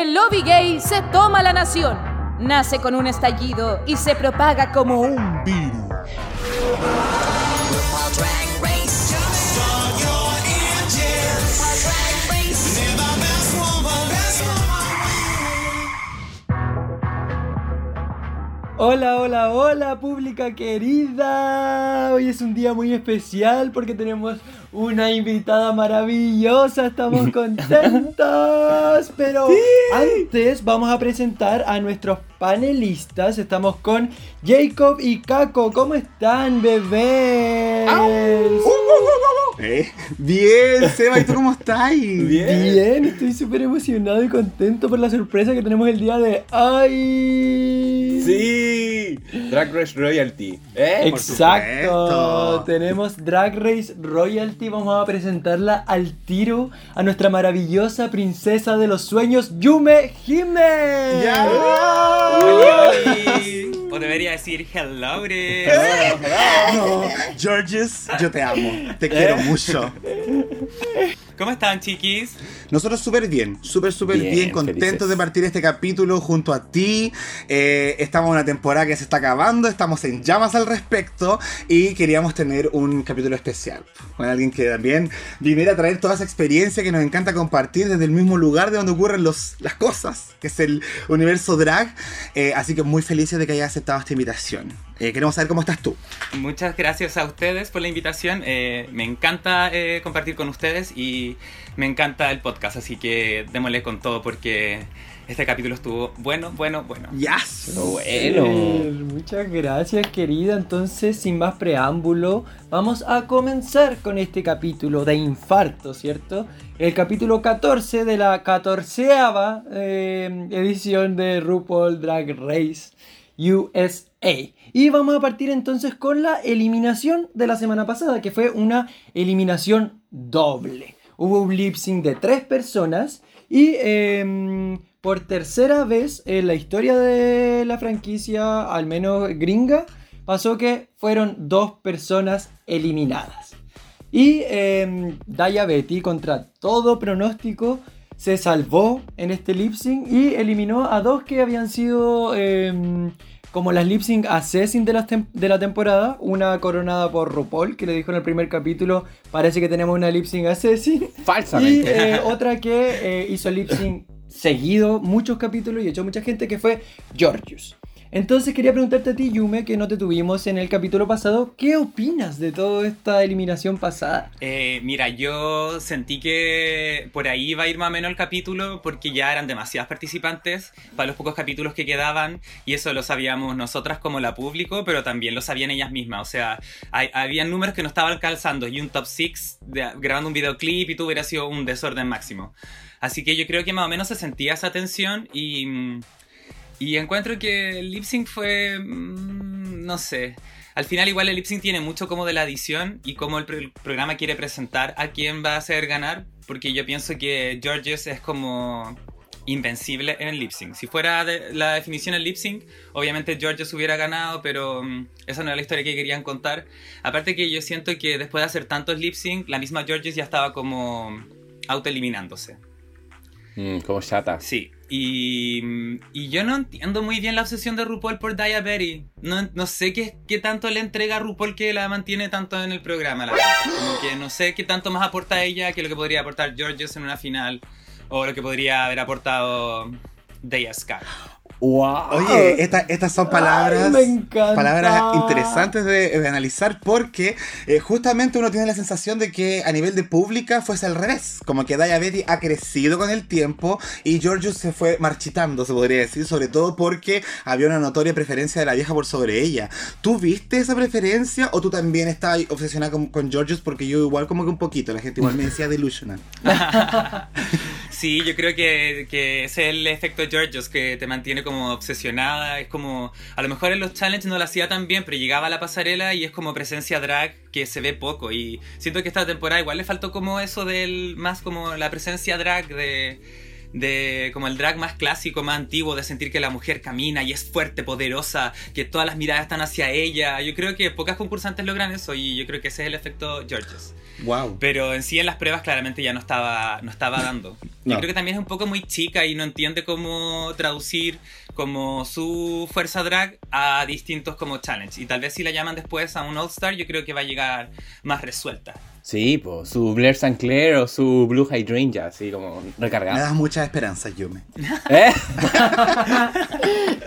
El lobby gay se toma la nación. Nace con un estallido y se propaga como un virus. Hola, hola, hola, pública querida. Hoy es un día muy especial porque tenemos una invitada maravillosa. Estamos contentos. Pero antes vamos a presentar a nuestros panelistas. Estamos con Jacob y Kako. ¿Cómo están, bebés? Eh, bien, Seba, ¿y tú cómo estás? Bien. Bien, estoy súper emocionado y contento por la sorpresa que tenemos el día de hoy. Sí, Drag Race Royalty. ¿eh? Exacto, tenemos Drag Race Royalty. Vamos a presentarla al tiro a nuestra maravillosa princesa de los sueños, Yume Hime. ¡Ya! O debería decir hello, No, Georges, yo te amo. Te quiero mucho. ¿Cómo están, chiquis? Nosotros súper bien, súper, súper bien, contentos de partir este capítulo junto a ti. Eh, estamos en una temporada que se está acabando, estamos en llamas al respecto y queríamos tener un capítulo especial con alguien que también viniera a traer toda esa experiencia que nos encanta compartir desde el mismo lugar de donde ocurren los, las cosas, que es el universo drag. Eh, así que muy felices de que hayas aceptado esta invitación. Eh, queremos saber cómo estás tú. Muchas gracias a ustedes por la invitación. me encanta compartir con ustedes y me encanta el podcast, así que démosle con todo porque este capítulo estuvo bueno, bueno, bueno. Yes. Bueno. muchas gracias, querida. Entonces, sin más preámbulo, vamos a comenzar con este capítulo de infarto, ¿cierto? El capítulo 14 de la catorceava eh, edición de RuPaul Drag Race USA. Y vamos a partir entonces con la eliminación de la semana pasada, que fue una eliminación doble hubo un lip sync de tres personas y em, por tercera vez en la historia de la franquicia, al menos gringa, pasó que fueron dos personas eliminadas. Y eh, Daya Betty, contra todo pronóstico, se salvó en este lip sync y eliminó a dos que habían sido em, como las lip sync assassin de la, de la temporada, una coronada por RuPaul, que le dijo en el primer capítulo, parece que tenemos una lip sync assassin. Falsamente. Y eh, otra que eh, hizo lip sync seguido muchos capítulos y echó mucha gente, que fue Georgius. Entonces quería preguntarte a ti, Yume, que no te tuvimos en el capítulo pasado, ¿qué opinas de toda esta eliminación pasada? Eh, mira, yo sentí que por ahí iba a ir más o menos el capítulo porque ya eran demasiadas participantes para los pocos capítulos que quedaban y eso lo sabíamos nosotras como la público, pero también lo sabían ellas mismas. O sea, había números que no estaban calzando y un top 6 grabando un videoclip y todo hubiera sido un desorden máximo. Así que yo creo que más o menos se sentía esa tensión y mm, y encuentro que el lip sync fue. Mm, no sé. Al final, igual el lip sync tiene mucho como de la edición y cómo el, programa quiere presentar a quién va a hacer ganar. Porque yo pienso que Georges es como invencible en lip sync. Si fuera la definición del lip sync, obviamente Georges hubiera ganado, pero mm, esa no era la historia que querían contar. Aparte que yo siento que después de hacer tantos lip sync, la misma Georges ya estaba como autoeliminándose. Mm, como chata. Sí, y, y, yo no entiendo muy bien la obsesión de RuPaul por Diabetes. No, no sé qué, qué, tanto le entrega a RuPaul que la mantiene tanto en el programa. La Como que no sé qué tanto más aporta ella que lo que podría aportar Georges en una final. O lo que podría haber aportado Daya Sky. Oye, estas son palabras, palabras interesantes de, analizar porque eh, justamente uno tiene la sensación de que a nivel de pública fuese al revés. Como que Daya Betty ha crecido con el tiempo y Georgios se fue marchitando, se podría decir, sobre todo porque había una notoria preferencia de la vieja por sobre ella. ¿Tú viste esa preferencia o tú también estabas obsesionada con, con? Porque yo igual como que un poquito, la gente igual me decía delusional. sí, yo creo que, que es el efecto Georgios que te mantiene como obsesionada, es como, a lo mejor en los challenges no lo hacía tan bien, pero llegaba a la pasarela y es como presencia drag que se ve poco. Y siento que esta temporada igual le faltó como eso del, más como la presencia drag de de como el drag más clásico, más antiguo, de sentir que la mujer camina y es fuerte, poderosa, que todas las miradas están hacia ella. Yo creo que pocas concursantes logran eso y yo creo que ese es el efecto Georges. Wow. Pero en sí en las pruebas claramente ya no estaba, no estaba dando. Yo creo que también es un poco muy chica y no entiende cómo traducir como su fuerza drag a distintos como challenge. Y tal vez si la llaman después a un All Star, yo creo que va a llegar más resuelta. Sí, pues su Blair Sinclair o su Blue Hydrangea, así como recargada. Me das mucha esperanza, Yume. ¿Eh?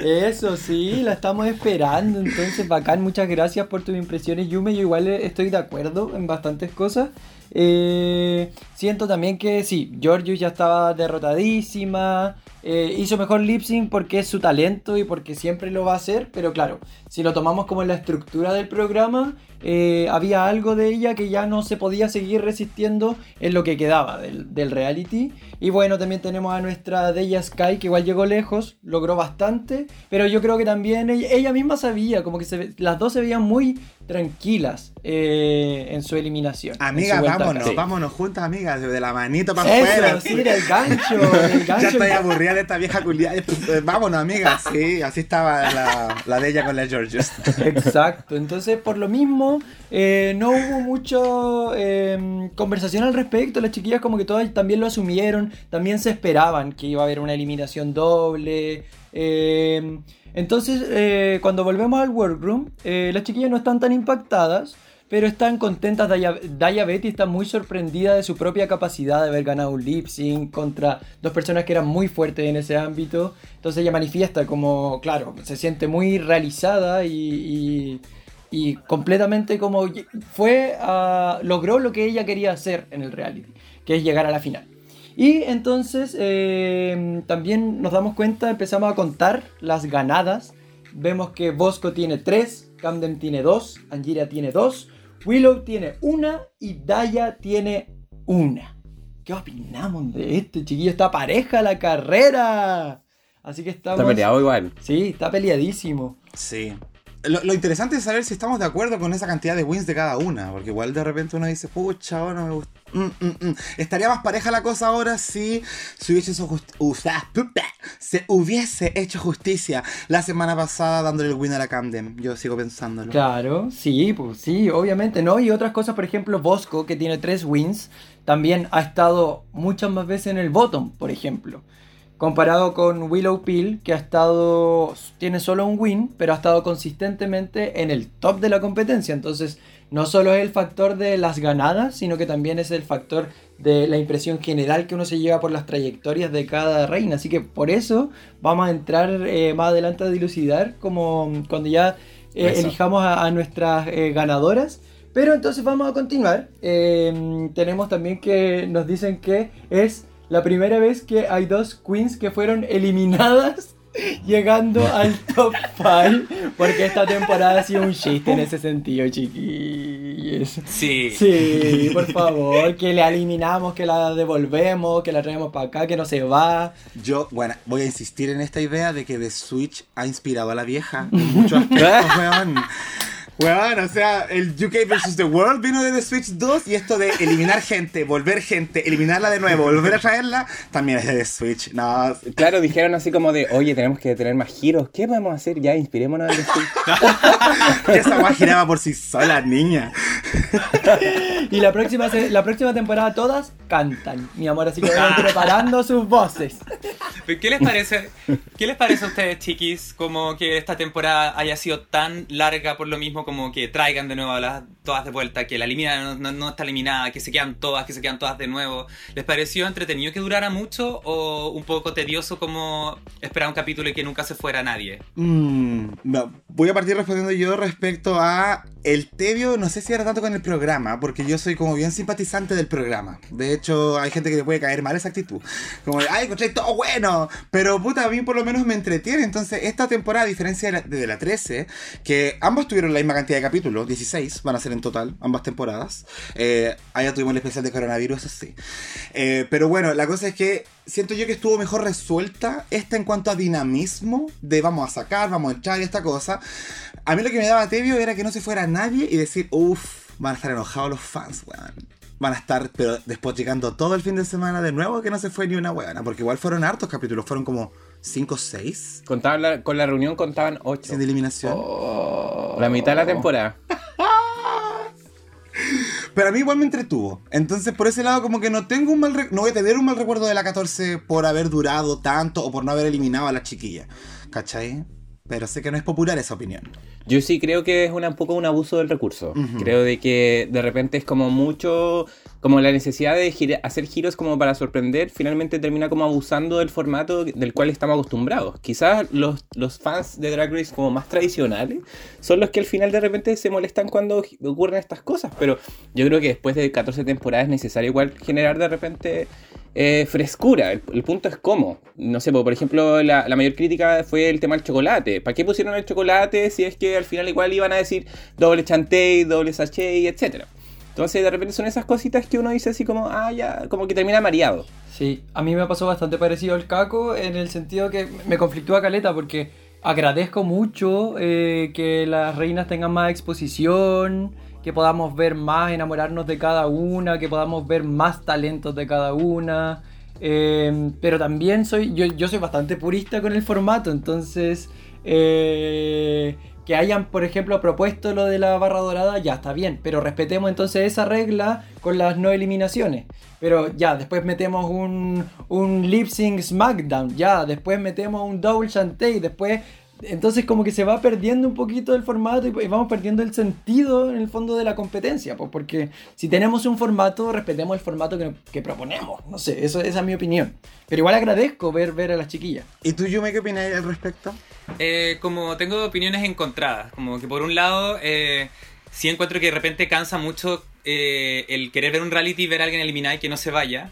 Eso sí, la estamos esperando. Entonces, bacán, muchas gracias por tus impresiones, Yume. Yo igual estoy de acuerdo en bastantes cosas. Eh, siento también que sí, Georgios ya estaba derrotadísima. Eh, hizo mejor lip sync porque es su talento y porque siempre lo va a hacer, pero claro, si lo tomamos como la estructura del programa, eh, había algo de ella que ya no se podía seguir resistiendo en lo que quedaba del, reality. Y bueno, también tenemos a nuestra Deya Sky, que igual llegó lejos, logró bastante, pero yo creo que también ella, misma sabía, como que las dos se veían muy tranquilas eh, en su eliminación. Amigas, vámonos, vámonos juntas, amigas, de la manito para afuera. Sí, el gancho, el gancho. ya estoy aburrida de esta vieja culiada. Vámonos, amigas, sí, así estaba la, la de ella con la Georges. Exacto, entonces por lo mismo eh, no hubo mucho em, conversación al respecto. Las chiquillas como que todas también lo asumieron, también se esperaban que iba a haber una eliminación doble. Em, entonces, eh, cuando volvemos al workroom, eh, las chiquillas no están tan impactadas, pero están contentas. Daya, Daya, Betty está muy sorprendida de su propia capacidad de haber ganado un lip sync contra dos personas que eran muy fuertes en ese ámbito. Entonces ella manifiesta como, claro, se siente muy realizada y y completamente como fue a, logró lo que ella quería hacer en el reality, que es llegar a la final. Y entonces eh, también nos damos cuenta, empezamos a contar las ganadas. Vemos que Bosco tiene 3, Camden tiene 2, Angira tiene 2, Willow tiene 1 y Daya tiene 1. ¿Qué opinamos de esto, chiquillo? Está pareja la carrera. Así que estamos. Está peleado igual. Sí, está peleadísimo. Sí. Lo, interesante es saber si estamos de acuerdo con esa cantidad de wins de cada una, porque igual de repente uno dice, pucha, ahora me gusta. Mm, mm, mm". Estaría más pareja la cosa ahora si se hubiese, se hubiese hecho justicia la semana pasada dándole el win a la Camden. Yo sigo pensándolo. Claro, sí, pues sí, obviamente, ¿no? Y otras cosas, por ejemplo, Bosco, que tiene tres wins, también ha estado muchas más veces en el bottom, por ejemplo comparado con Willow Peel, que ha estado, tiene solo un win, pero ha estado consistentemente en el top de la competencia. Entonces, no solo es el factor de las ganadas, sino que también es el factor de la impresión general que uno se lleva por las trayectorias de cada reina. Así que por eso vamos a entrar eh, más adelante a dilucidar, como cuando ya eh, elijamos a, nuestras eh, ganadoras. Pero entonces vamos a continuar. tenemos también que nos dicen que es la primera vez que hay dos queens que fueron eliminadas llegando al top 5 porque esta temporada ha sido un chiste en ese sentido, chiquillos. Sí. Sí, por favor, que le eliminamos, que la devolvemos, que la traemos para acá, que no se va. Yo, bueno, voy a insistir en esta idea de que The Switch ha inspirado a la vieja en muchos aspectos, weón. Bueno, o sea, el UK vs. The World vino de The Switch 2 y esto de eliminar gente, volver gente, eliminarla de nuevo, volver a traerla, también es de The Switch. No. Claro, dijeron así como de, oye, tenemos que tener más giros, ¿qué podemos hacer? Ya, inspirémonos en The Switch. esa guay giraba por sí sola, niña. y la próxima, la próxima temporada todas cantan, mi amor, así que vayan preparando sus voces. ¿Qué les parece? ¿Qué les parece a ustedes, chiquis, como que esta temporada haya sido tan larga por lo mismo como que traigan de nuevo las todas de vuelta, que la elimina no, está eliminada, que se quedan todas, que se quedan todas de nuevo? ¿Les pareció entretenido que durara mucho o un poco tedioso como esperar un capítulo y que nunca se fuera nadie? Mm, voy a partir respondiendo yo respecto a el tedio, no sé si era tanto con el programa, porque yo soy como bien simpatizante del programa. De hecho, hay gente que le puede caer mal esa actitud. Como, ay, encontré todo bueno. Pero puta, a mí por lo menos me entretiene. Entonces, esta temporada, a diferencia de la, 13, que ambos tuvieron la misma cantidad de capítulos, 16 van a ser en total, ambas temporadas. Eh, allá tuvimos el especial de coronavirus, sí. Eh, pero bueno, la cosa es que siento yo que estuvo mejor resuelta esta en cuanto a dinamismo de vamos a sacar, vamos a echar y esta cosa. A mí lo que me daba tebio era que no se fuera nadie y decir, uff, van a estar enojados los fans, weón. Van a estar, pero después llegando todo el fin de semana de nuevo que no se fue ni una weona. Porque igual fueron hartos capítulos, fueron como 5 o 6. Contaban con la reunión contaban 8. Sin eliminación. Oh. La mitad de la temporada. Pero a mí igual me entretuvo. Entonces, por ese lado, como que no tengo un mal no voy a tener un mal recuerdo de la 14 por haber durado tanto o por no haber eliminado a la chiquilla. ¿Cachai? Pero sé que no es popular esa opinión. Yo sí creo que es un poco un abuso del recurso. Creo de que de repente es como mucho, como la necesidad de hacer giros como para sorprender, finalmente termina como abusando del formato del cual estamos acostumbrados. Quizás los, los fans de Drag Race como más tradicionales son los que al final de repente se molestan cuando ocurren estas cosas, pero yo creo que después de 14 temporadas es necesario igual generar de repente eh, frescura. El, punto es cómo. No sé, por ejemplo, la, mayor crítica fue el tema del chocolate. ¿Para qué pusieron el chocolate si es que al final igual iban a decir doble chantey, doble sachet, etcétera? Entonces, de repente son esas cositas que uno dice así como, ah, ya, como que termina mareado. Sí, a mí me pasó bastante parecido al caco en el sentido que me conflictó a Caleta porque agradezco mucho eh, que las reinas tengan más exposición que podamos ver más, enamorarnos de cada una, que podamos ver más talentos de cada una. Em, pero también soy, yo, yo, soy bastante purista con el formato, entonces eh, que hayan, por ejemplo, propuesto lo de la barra dorada, ya está bien, pero respetemos entonces esa regla con las no eliminaciones. Pero ya, después metemos un, un lip sync SmackDown, ya, después metemos un double shantae, después entonces como que se va perdiendo un poquito el formato y, vamos perdiendo el sentido en el fondo de la competencia, pues porque si tenemos un formato, respetemos el formato que, proponemos. No sé, eso, esa es mi opinión. Pero igual agradezco ver, ver a las chiquillas. ¿Y tú, Yume, qué opinas al respecto? Eh, como tengo opiniones encontradas, como que por un lado, eh, sí encuentro que de repente cansa mucho eh, el querer ver un reality y ver a alguien eliminar y que no se vaya.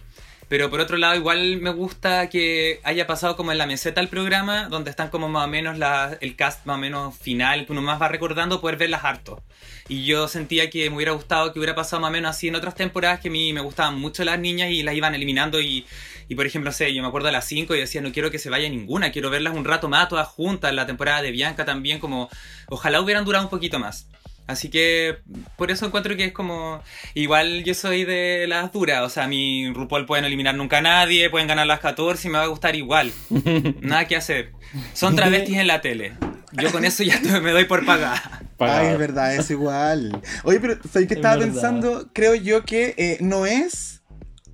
Pero por otro lado, igual me gusta que haya pasado como en la meseta el programa, donde están como más o menos el cast más o menos final, que uno más va recordando, poder verlas harto. Y yo sentía que me hubiera gustado que hubiera pasado más o menos así en otras temporadas, que a mí me gustaban mucho las niñas y las iban eliminando. Y, y por ejemplo, sé, yo me acuerdo de las 5 y decía, no quiero que se vaya ninguna, quiero verlas un rato más todas juntas. La temporada de Bianca también, como ojalá hubieran durado un poquito más. Así que por eso encuentro que es como. Igual yo soy de las duras. O sea, mi RuPaul pueden eliminar nunca a nadie, pueden ganar las 14 y me va a gustar igual. Nada que hacer. Son travestis en la tele. Yo con eso ya me doy por pagar. Ay, es verdad, es igual. Oye, pero soy que estaba pensando? Creo yo que eh, no es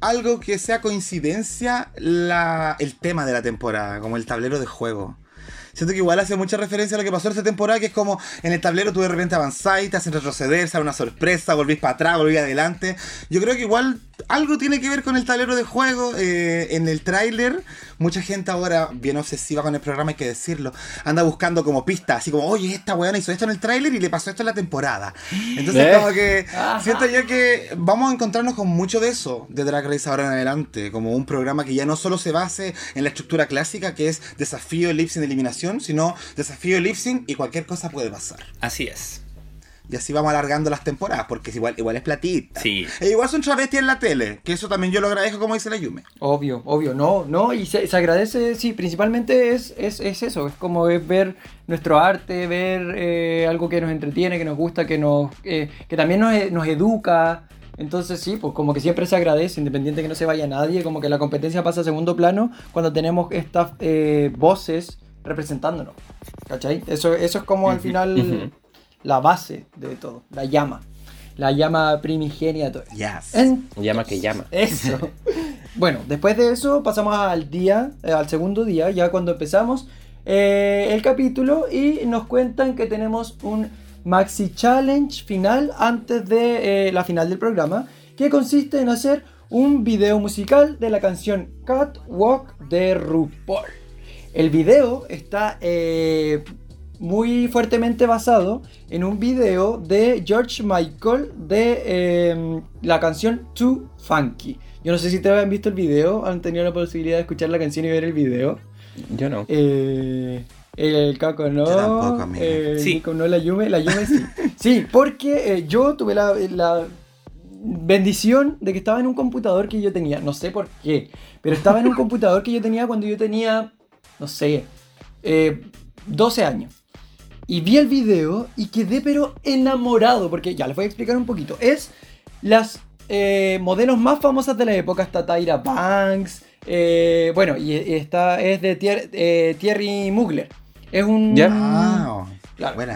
algo que sea coincidencia la, el tema de la temporada, como el tablero de juego. Siento que igual hace mucha referencia a lo que pasó esta temporada, que es como en el tablero tú de repente avanzáis, te hacen retroceder, sale una sorpresa, volvís para atrás, volvís adelante. Yo creo que igual algo tiene que ver con el tablero de juego. Eh, en el tráiler, mucha gente ahora, bien obsesiva con el programa, hay que decirlo, anda buscando como pistas, así como, oye, esta weona hizo esto en el tráiler y le pasó esto en la temporada. Entonces, ¿Eh? como que siento yo que vamos a encontrarnos con mucho de eso de Drag Race ahora en adelante, como un programa que ya no solo se base en la estructura clásica, que es desafío, elipse de eliminación, sino desafío, elipse y cualquier cosa puede pasar. Así es. Y así vamos alargando las temporadas, porque es igual, igual es platita. Sí. E igual son travestis en la tele, que eso también yo lo agradezco como dice la Yume. Obvio, obvio, no, no, y se, agradece, sí, principalmente es, es, eso, es como ver nuestro arte, ver eh, algo que nos entretiene, que nos gusta, que nos eh, que también nos, nos educa. Entonces sí, pues como que siempre se agradece, independiente de que no se vaya nadie, como que la competencia pasa a segundo plano cuando tenemos estas eh, voces representándonos. ¿Cachai? Eso, eso es como al final la base de todo, la llama. La llama primigenia de todo. Yes. llama que llama. Eso. bueno, después de eso pasamos al día, eh, al segundo día, ya cuando empezamos eh, el capítulo y nos cuentan que tenemos un maxi challenge final antes de eh, la final del programa, que consiste en hacer un video musical de la canción Catwalk de RuPaul. El video está muy fuertemente basado en un video de George Michael de em, la canción Too Funky. Yo no sé si te habían visto el video, han tenido la posibilidad de escuchar la canción y ver el video. Yo no. Eh, el Caco no. Yo tampoco, eh, sí. no, la Yume, la Yume sí. sí, porque eh, yo tuve la, la bendición de que estaba en un computador que yo tenía, no sé por qué, pero estaba en un computador que yo tenía cuando yo tenía, no sé, 12 años. Y vi el video y quedé pero enamorado, porque ya les voy a explicar un poquito. Es las eh, modelos más famosas de la época, está Tyra Banks, eh, bueno, y esta es de eh, Thierry Mugler. Es un... Claro,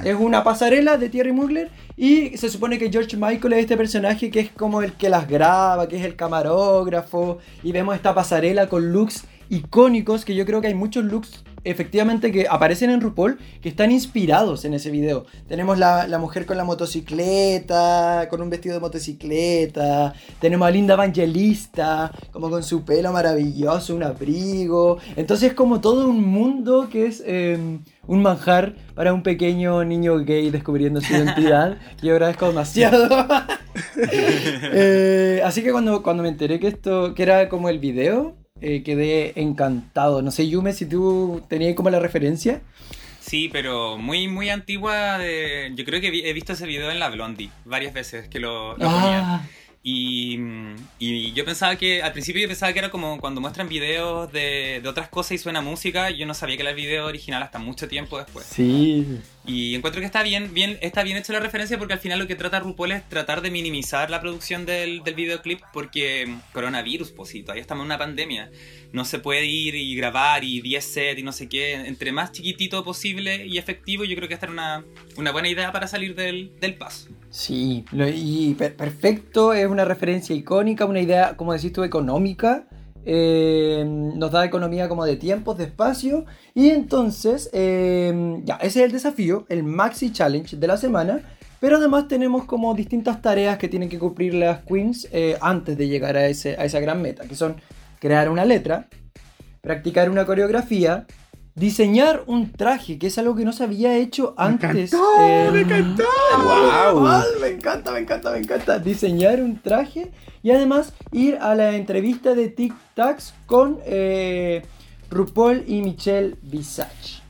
es una pasarela de Thierry Mugler y se supone que George Michael es este personaje que es como el que las graba, que es el camarógrafo y vemos esta pasarela con looks icónicos que yo creo que hay muchos looks efectivamente que aparecen en RuPaul que están inspirados en ese video. Tenemos la, mujer con la motocicleta, con un vestido de motocicleta. Tenemos a Linda Evangelista, como con su pelo maravilloso, un abrigo. Entonces es como todo un mundo que es em, un manjar para un pequeño niño gay descubriendo su identidad. que yo agradezco demasiado. Eh, así que cuando, cuando me enteré que esto, que era como el video, eh, quedé encantado. No sé, Yume, si tú tenías como la referencia. Sí, pero muy, muy antigua. De... Yo creo que he visto ese video en la Blondie varias veces que lo, lo ah. Y, y, yo pensaba que, al principio yo pensaba que era como cuando muestran videos de, de, otras cosas y suena música, yo no sabía que era el video original hasta mucho tiempo después. Sí. Y encuentro que está bien, bien, está bien hecha la referencia porque al final lo que trata RuPaul es tratar de minimizar la producción del, del videoclip porque coronavirus, pues sí, todavía estamos en una pandemia. No se puede ir y grabar y 10 sets y no sé qué. Entre más chiquitito posible y efectivo, yo creo que esta era una, una buena idea para salir del, del paso. Sí, y perfecto, es una referencia icónica, una idea, como decís tú, económica. Eh, nos da economía como de tiempos, de espacio. Y entonces, eh, ya, ese es el desafío, el Maxi Challenge de la semana. Pero además tenemos como distintas tareas que tienen que cumplir las queens eh, antes de llegar a, ese, a esa gran meta, que son crear una letra, practicar una coreografía, diseñar un traje, que es algo que no se había hecho antes. Me encantó, me encantó. Wow. Me encanta, me encanta, me encanta. Diseñar un traje y además ir a la entrevista de Tic Tacs con eh, RuPaul y Michelle Visage.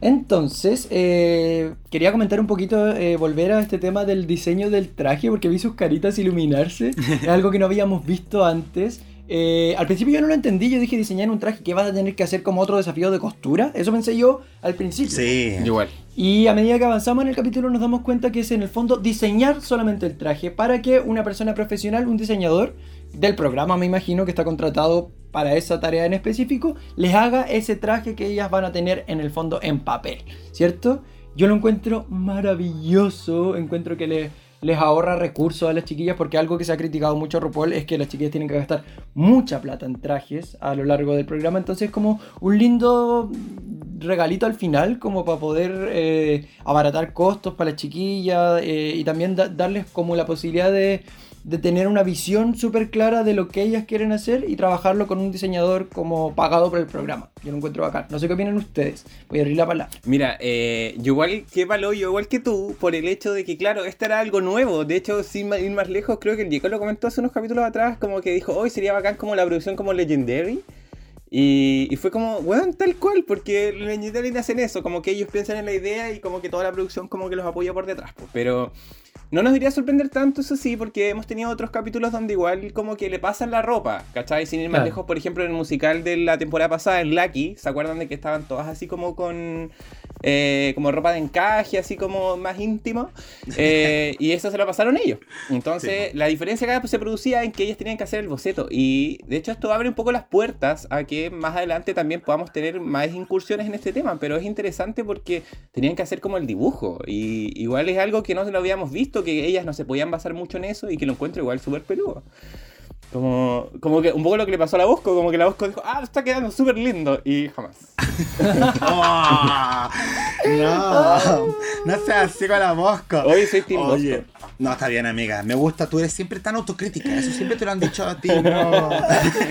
Entonces, eh, quería comentar un poquito, eh, volver a este tema del diseño del traje, porque vi sus caritas iluminarse. es algo que no habíamos visto antes. Eh, al principio yo no lo entendí, yo dije diseñar un traje que vas a tener que hacer como otro desafío de costura. Eso pensé yo al principio. Sí, igual. Y a medida que avanzamos en el capítulo nos damos cuenta que es en el fondo diseñar solamente el traje para que una persona profesional, un diseñador del programa, me imagino que está contratado para esa tarea en específico, les haga ese traje que ellas van a tener en el fondo en papel, ¿cierto? Yo lo encuentro maravilloso, encuentro que le les ahorra recursos a las chiquillas porque algo que se ha criticado mucho a RuPaul es que las chiquillas tienen que gastar mucha plata en trajes a lo largo del programa, entonces como un lindo regalito al final como para poder eh, abaratar costos para las chiquillas eh, y también darles como la posibilidad de de tener una visión súper clara de lo que ellas quieren hacer y trabajarlo con un diseñador como pagado por el programa. Yo lo encuentro bacán. No sé qué opinan ustedes. Voy a abrir la palabra. Mira, eh, yo igual que Palo, yo igual que tú, por el hecho de que, claro, esto era algo nuevo. De hecho, sin ir más lejos, creo que el Diego lo comentó hace unos capítulos atrás, como que dijo, hoy sería bacán como la producción como Legendary. Y, y, fue como, bueno, tal cual, porque Legendary hacen eso, como que ellos piensan en la idea y como que toda la producción como que los apoya por detrás. Pues. Pero no nos iría a sorprender tanto, eso sí, porque hemos tenido otros capítulos donde igual como que le pasan la ropa, ¿cachai? Sin ir más lejos, por ejemplo, en el musical de la temporada pasada, en Lucky, ¿se acuerdan de que estaban todas así como con eh, como ropa de encaje, así como más íntimo? Eh, y eso se lo pasaron ellos. Entonces, la diferencia acá se producía en que ellos tenían que hacer el boceto. Y de hecho esto abre un poco las puertas a que más adelante también podamos tener más incursiones en este tema, pero es interesante porque tenían que hacer como el dibujo. Y igual es algo que no lo habíamos visto que ellas no se podían basar mucho en eso y que lo encuentro igual súper peludo. Como, como que un poco lo que le pasó a la Bosco, como que la Bosco dijo, ah, está quedando súper lindo, y jamás. oh, no, no seas así con la Bosco. Hoy soy Team Bosco. No, está bien, amiga. Me gusta, tú eres siempre tan autocrítica. Eso siempre te lo han dicho a ti. No.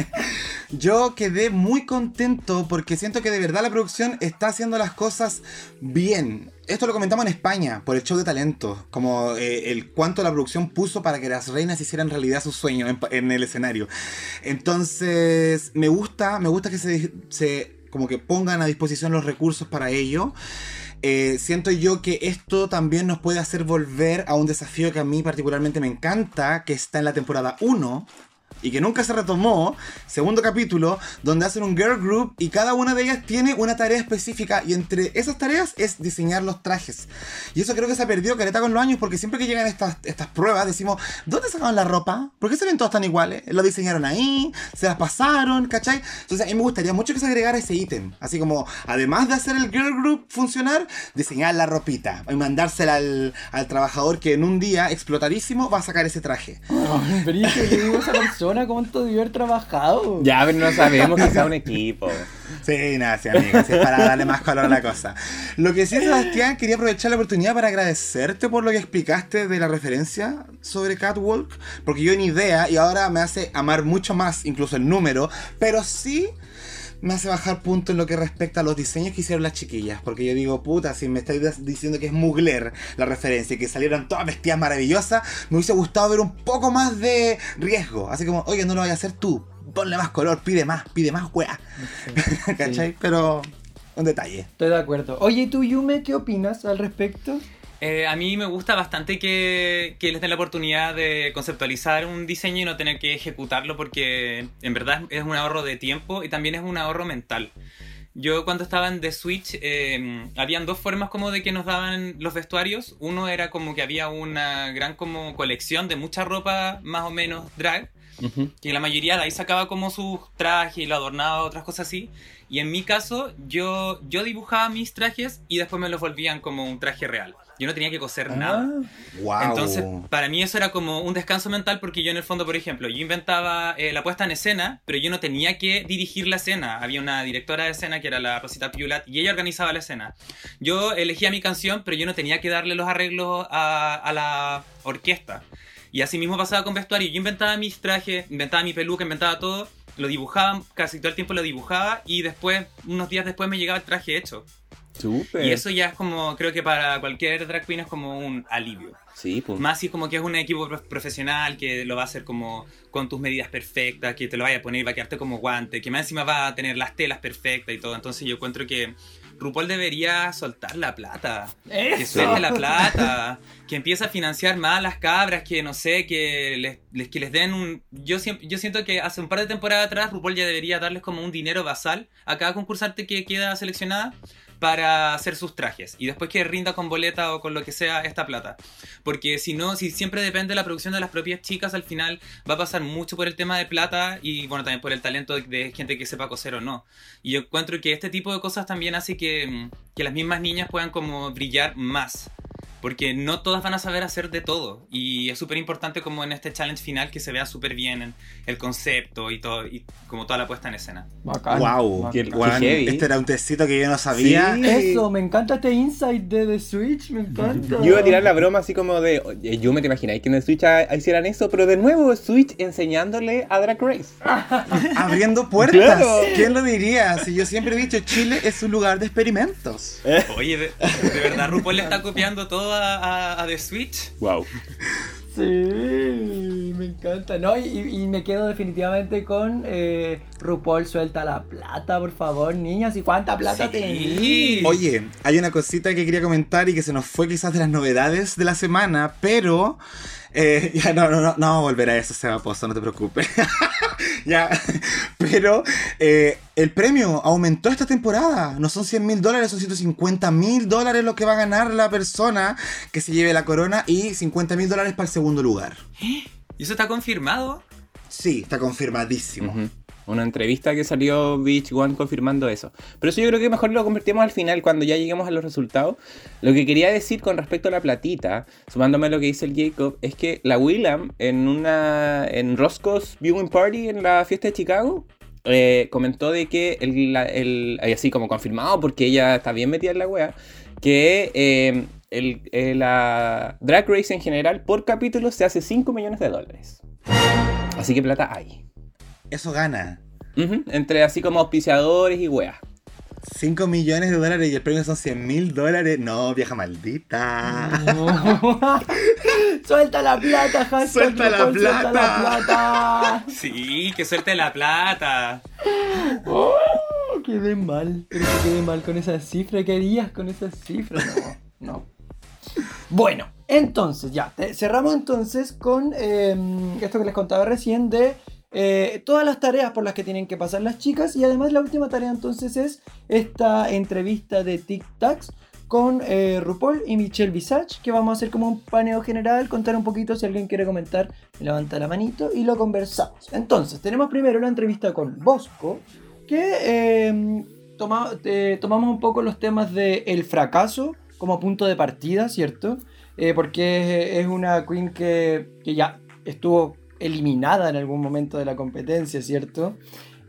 Yo quedé muy contento porque siento que de verdad la producción está haciendo las cosas bien. Esto lo comentamos en España por el show de talento, como eh, el cuánto la producción puso para que las reinas hicieran realidad su sueño en, el escenario. Entonces, me gusta, me gusta que se, se como que pongan a disposición los recursos para ello. Eh, siento yo que esto también nos puede hacer volver a un desafío que a mí particularmente me encanta, que está en la temporada 1 y que nunca se retomó, segundo capítulo, donde hacen un girl group y cada una de ellas tiene una tarea específica y entre esas tareas es diseñar los trajes. Y eso creo que se ha perdido careta con los años porque siempre que llegan estas, estas pruebas decimos, ¿dónde sacaron la ropa? ¿Por qué se ven todas tan iguales? Lo diseñaron ahí, se las pasaron, ¿cachai? Entonces a mí me gustaría mucho que se agregara ese ítem. Así como, además de hacer el girl group funcionar, diseñar la ropita y mandársela al, al trabajador que en un día explotadísimo va a sacar ese traje. pero yo digo a esa persona cuánto debe haber trabajado. Ya, pero no sabemos que sea un equipo. Sí, nada, sí, amiga, sí, para darle más color a la cosa. Lo que sí, Sebastián, quería aprovechar la oportunidad para agradecerte por lo que explicaste de la referencia sobre Catwalk, porque yo ni idea y ahora me hace amar mucho más incluso el número, pero sí me hace bajar punto en lo que respecta a los diseños que hicieron las chiquillas. Porque yo digo, puta, si me estáis diciendo que es Mugler la referencia y que salieron todas vestidas maravillosas, me hubiese gustado ver un poco más de riesgo. Así como, oye, no lo vayas a hacer tú. Ponle más color, pide más, pide más weá. ¿Cachai? Pero un detalle. Estoy de acuerdo. Oye, ¿y tú, Yume, qué opinas al respecto? Eh, a mí me gusta bastante que, les den la oportunidad de conceptualizar un diseño y no tener que ejecutarlo porque en verdad es un ahorro de tiempo y también es un ahorro mental. Yo cuando estaba en The Switch, eh, habían dos formas como de que nos daban los vestuarios. Uno era como que había una gran como colección de mucha ropa más o menos drag. Que la mayoría de ahí sacaba como sus trajes y lo adornaba, otras cosas así. Y en mi caso, yo, yo dibujaba mis trajes y después me los volvían como un traje real. Yo no tenía que coser ah. nada. Entonces, para mí eso era como un descanso mental porque yo en el fondo, por ejemplo, yo inventaba eh, la puesta en escena, pero yo no tenía que dirigir la escena. Había una directora de escena que era la Rosita Piulat y ella organizaba la escena. Yo elegía mi canción, pero yo no tenía que darle los arreglos a, a la orquesta. Y así mismo pasaba con vestuario. Yo inventaba mis trajes, inventaba mi peluca, inventaba todo. Lo dibujaba, casi todo el tiempo lo dibujaba y después, unos días después me llegaba el traje hecho. Y eso ya es como, creo que para cualquier drag queen es como un alivio. Sí, pues. Más si es como que es un equipo profesional que lo va a hacer como con tus medidas perfectas, que te lo vaya a poner y va a quedarte como guante, que más encima va a tener las telas perfectas y todo. Entonces yo encuentro que RuPaul debería soltar la plata. Que suelte la plata. que empiece a financiar más a las cabras, que no sé, que les, que les den un... Yo, yo siento que hace un par de temporadas atrás RuPaul ya debería darles como un dinero basal a cada concursante que queda seleccionada para hacer sus trajes y después que rinda con boleta o con lo que sea esta plata. Porque si no, si siempre depende de la producción de las propias chicas, al final va a pasar mucho por el tema de plata y bueno, también por el talento de, gente que sepa coser o no. Y yo encuentro que este tipo de cosas también hace que, que las mismas niñas puedan como brillar más porque no todas van a saber hacer de todo y es súper importante como en este challenge final que se vea súper bien el concepto y todo y como toda la puesta en escena. Bacán, wow, este era un tecito que yo no sabía. Eso, me encanta este insight de The Switch, me encanta. Yo iba a tirar la broma así como de, yo me te imagináis que en el Switch hicieran eso, pero de nuevo Switch enseñándole a Drag Race. Abriendo puertas. ¿Quién lo diría? Si yo siempre he dicho Chile es un lugar de experimentos. Oye, de, de verdad RuPaul le está copiando todo a, The Switch. Wow. Sí, me encanta, ¿no? Y, me quedo definitivamente con eh, RuPaul suelta la plata, por favor, niñas. ¿Y cuánta plata sí. Oye, hay una cosita que quería comentar y que se nos fue quizás de las novedades de la semana, pero eh, ya no, no, no, no volver a eso, Seba Pozo, no te preocupes. ya, pero eh, el premio aumentó esta temporada. No son 100 mil dólares, son 150 mil dólares lo que va a ganar la persona que se lleve la corona y 50 mil dólares para el segundo lugar. ¿Y eso está confirmado? Sí, está confirmadísimo una entrevista que salió Beach One confirmando eso. Pero eso yo creo que mejor lo convertimos al final, cuando ya lleguemos a los resultados. Lo que quería decir con respecto a la platita, sumándome a lo que dice el Jacob, es que la Willam en una en Roscoe's Viewing Party en la fiesta de Chicago eh, comentó de que el, el, así como confirmado, porque ella está bien metida en la wea, que eh, el, eh, la Drag Race en general por capítulo se hace 5 millones de dólares. Así que plata hay eso gana. Entre así como auspiciadores y weas. 5 millones de dólares y el premio son 100 mil dólares. No, vieja maldita. suelta la plata, Hassan. Suelta la plata. la plata. Sí, que suelte la plata. Oh, quedé mal. Pero quedé mal con esa cifra. ¿Qué harías con esa cifra? No, no. Bueno, entonces ya. Cerramos entonces con em, esto que les contaba recién de eh, todas las tareas por las que tienen que pasar las chicas y además la última tarea entonces es esta entrevista de Tic Tacs con eh, RuPaul y Michelle Visage, que vamos a hacer como un paneo general, contar un poquito si alguien quiere comentar, levanta la manito y lo conversamos. Entonces, tenemos primero la entrevista con Bosco, que em, eh, tomamos un poco los temas de el fracaso como punto de partida, ¿cierto? Eh, porque es, una queen que, que ya estuvo eliminada en algún momento de la competencia, ¿cierto?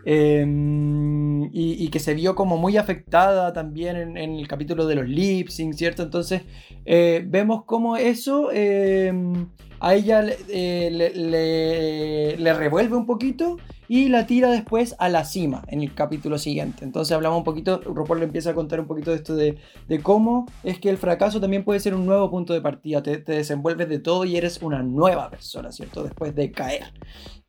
Em, y, que se vio como muy afectada también en, el capítulo de los lip ¿cierto? Entonces eh, vemos cómo eso em, a ella eh, le, revuelve un poquito y la tira después a la cima en el capítulo siguiente. Entonces hablamos un poquito, RuPaul le empieza a contar un poquito de esto de, cómo es que el fracaso también puede ser un nuevo punto de partida, te, desenvuelves de todo y eres una nueva persona, ¿cierto? Después de caer.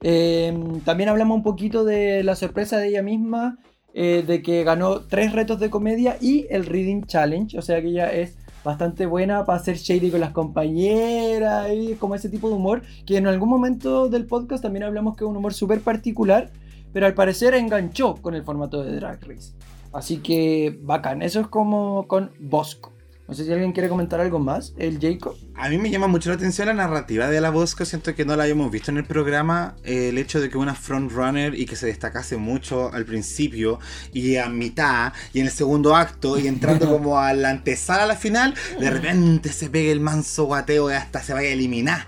Em, también hablamos un poquito de la sorpresa de ella misma, eh, de que ganó tres retos de comedia y el Reading Challenge, o sea que ella es bastante buena para hacer shady con las compañeras y como ese tipo de humor que en algún momento del podcast también hablamos que es un humor súper particular, pero al parecer enganchó con el formato de Drag Race. Así que bacán, eso es como con Bosco. No sé si alguien quiere comentar algo más. El Jacob. A mí me llama mucho la atención la narrativa de la Bosco. Siento que no la habíamos visto en el programa. el hecho de que una frontrunner y que se destacase mucho al principio y a mitad y en el segundo acto y entrando como a la antesala a la final, de repente se pegue el manso guateo y hasta se vaya a eliminar.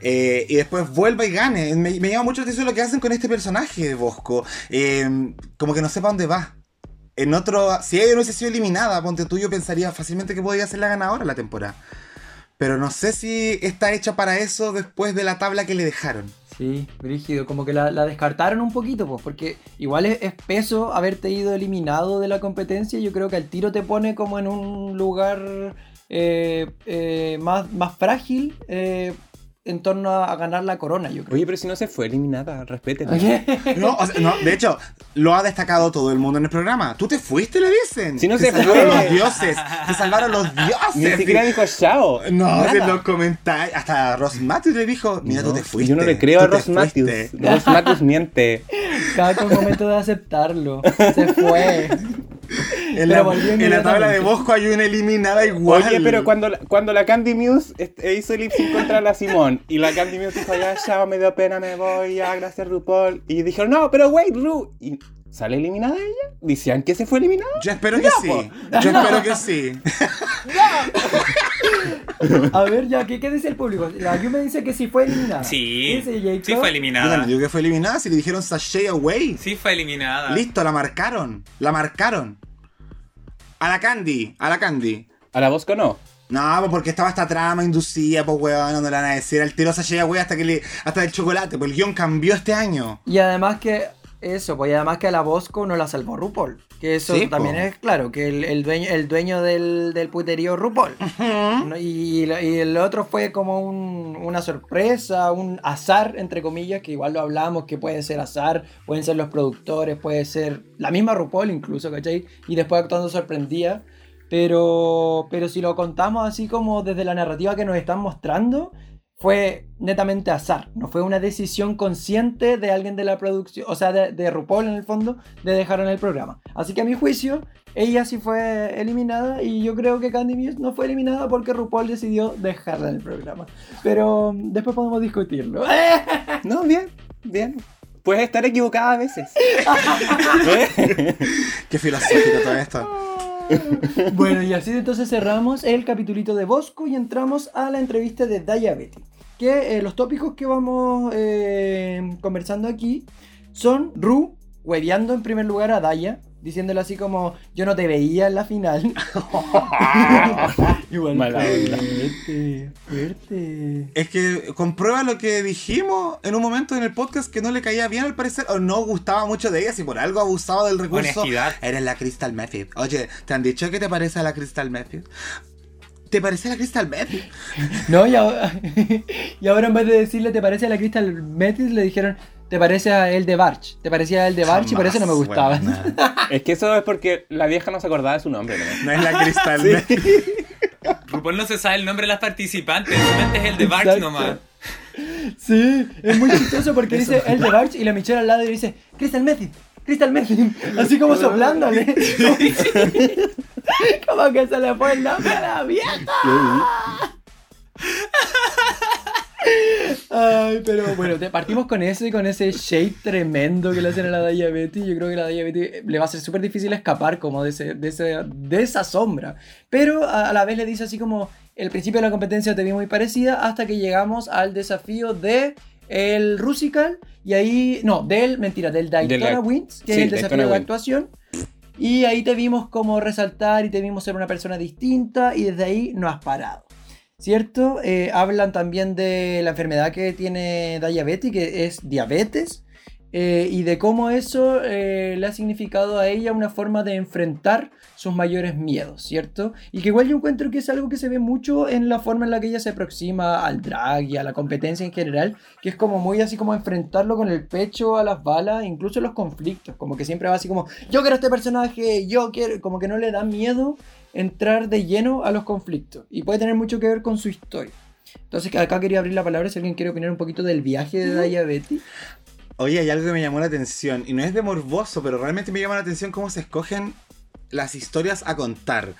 Eh, y después vuelva y gane. Me, llama mucho la atención lo que hacen con este personaje de Bosco. Eh, como que no sepa dónde va en otro, si ella no hubiese sido eliminada, ponte tú, yo pensaría fácilmente que podría ser la ganadora la temporada. Pero no sé si está hecha para eso después de la tabla que le dejaron. Sí, rígido, como que la, descartaron un poquito, pues, porque igual es, peso haberte ido eliminado de la competencia. Yo creo que al tiro te pone como en un lugar eh, eh, más, más frágil eh, en torno a, ganar la corona, yo creo. Oye, pero si no se fue eliminada, respétela. No, no, de hecho, lo ha destacado todo el mundo en el programa. Tú te fuiste, le dicen. Si no te se salvaron los dioses. Te salvaron los dioses. Ni siquiera dijo chao. No, en los comentarios. Hasta Ross Matthews le dijo, mira, tú te fuiste. Yo no le creo a Ross Matthews. Ross Matthews miente. Cada momento de aceptarlo. Se fue. En la, tabla de Bosco hay una eliminada igual. Oye, pero cuando, cuando la Candy Muse hizo el lip contra la Simón y la Candy Muse dijo, ya, ya, me dio pena, me voy, ya, gracias RuPaul. Y dijeron, no, pero wait, Ru. Y ¿Sale eliminada ella? ¿Decían que se fue eliminada? Yo espero que sí. Yo espero que sí. A ver, ya, ¿qué, ¿qué, dice el público? La me dice que sí fue eliminada. Sí, sí fue eliminada. Yo que fue eliminada, si le dijeron sashay away. Sí fue eliminada. Listo, la marcaron. La marcaron. A la Candy, a la Candy. ¿A la Bosco no? No, pues porque estaba esta trama inducida, pues weón, no le van a decir el tiro sashay away hasta que le, hasta el chocolate, pues el guion cambió este año. Y además que eso, pues además que a la Bosco no la salvó RuPaul. Que eso también es claro, que el, dueño, el dueño del, del puterío RuPaul. y, el otro fue como una sorpresa, un azar, entre comillas, que igual lo hablamos, que puede ser azar, pueden ser los productores, puede ser la misma RuPaul incluso, ¿cachai? Y después actuando sorprendía. Pero, pero si lo contamos así como desde la narrativa que nos están mostrando, fue netamente azar, no fue una decisión consciente de alguien de la producción, o sea, de, RuPaul en el fondo, de dejar en el programa. Así que a mi juicio, ella sí fue eliminada y yo creo que Candy Muse no fue eliminada porque RuPaul decidió dejarla en el programa. Pero después podemos discutirlo. No, bien, bien. Puedes estar equivocada a veces. Qué filosófico todo esto. bueno, y así entonces cerramos el capitulito de Bosco y entramos a la entrevista de Daya Betty. Que eh, los tópicos que vamos eh, conversando aquí son Ru, hueveando en primer lugar a Daya, diciéndole así como yo no te veía en la final. Igual fuerte, fuerte. Es que comprueba lo que dijimos en un momento en el podcast que no le caía bien al parecer o no gustaba mucho de ella si por algo abusaba del recurso. Honestidad. Eres la Crystal Method. Oye, ¿te han dicho que te parece a la Crystal Method? ¿Te parece a la Crystal Method? No, y ahora, y ahora en vez de decirle te parece a la Crystal Method, le dijeron te parece a el de Barch. Te parecía a el de Barch y por eso no me gustaba. es que eso es porque la vieja no se acordaba de su nombre. No, es la Crystal RuPaul no se sabe el nombre de las participantes, solamente es el de Barch nomás. Sí, es muy chistoso porque dice el de Barch y la Michelle al lado y dice Crystal Method, Crystal Method, así como soplándole. como que se le fue el nombre a la vieja. Ay, pero bueno, partimos con eso y con ese shade tremendo que le hacen a la Diabetes. Yo creo que la Diabetes le va a ser súper difícil escapar como de, ese, de, de esa sombra. Pero a, la vez le dice así como, el principio de la competencia te vi muy parecida hasta que llegamos al desafío de el Rusical y ahí, no, del, mentira, del Daytona Wins, que es el desafío de actuación. Y ahí te vimos como resaltar y te vimos ser una persona distinta y desde ahí no has parado. ¿cierto? Eh, hablan también de la enfermedad que tiene Diabetes, que es diabetes, eh, y de cómo eso eh, le ha significado a ella una forma de enfrentar sus mayores miedos, ¿cierto? Y que igual yo encuentro que es algo que se ve mucho en la forma en la que ella se aproxima al drag y a la competencia en general, que es como muy así como enfrentarlo con el pecho a las balas, incluso los conflictos, como que siempre va así como, yo quiero este personaje, yo quiero, como que no le da miedo entrar de lleno a los conflictos y puede tener mucho que ver con su historia. Entonces acá quería abrir la palabra si alguien quiere opinar un poquito del viaje de Daya Betty. Oye, hay algo que me llamó la atención y no es de morboso, pero realmente me llama la atención cómo se escogen las historias a contar.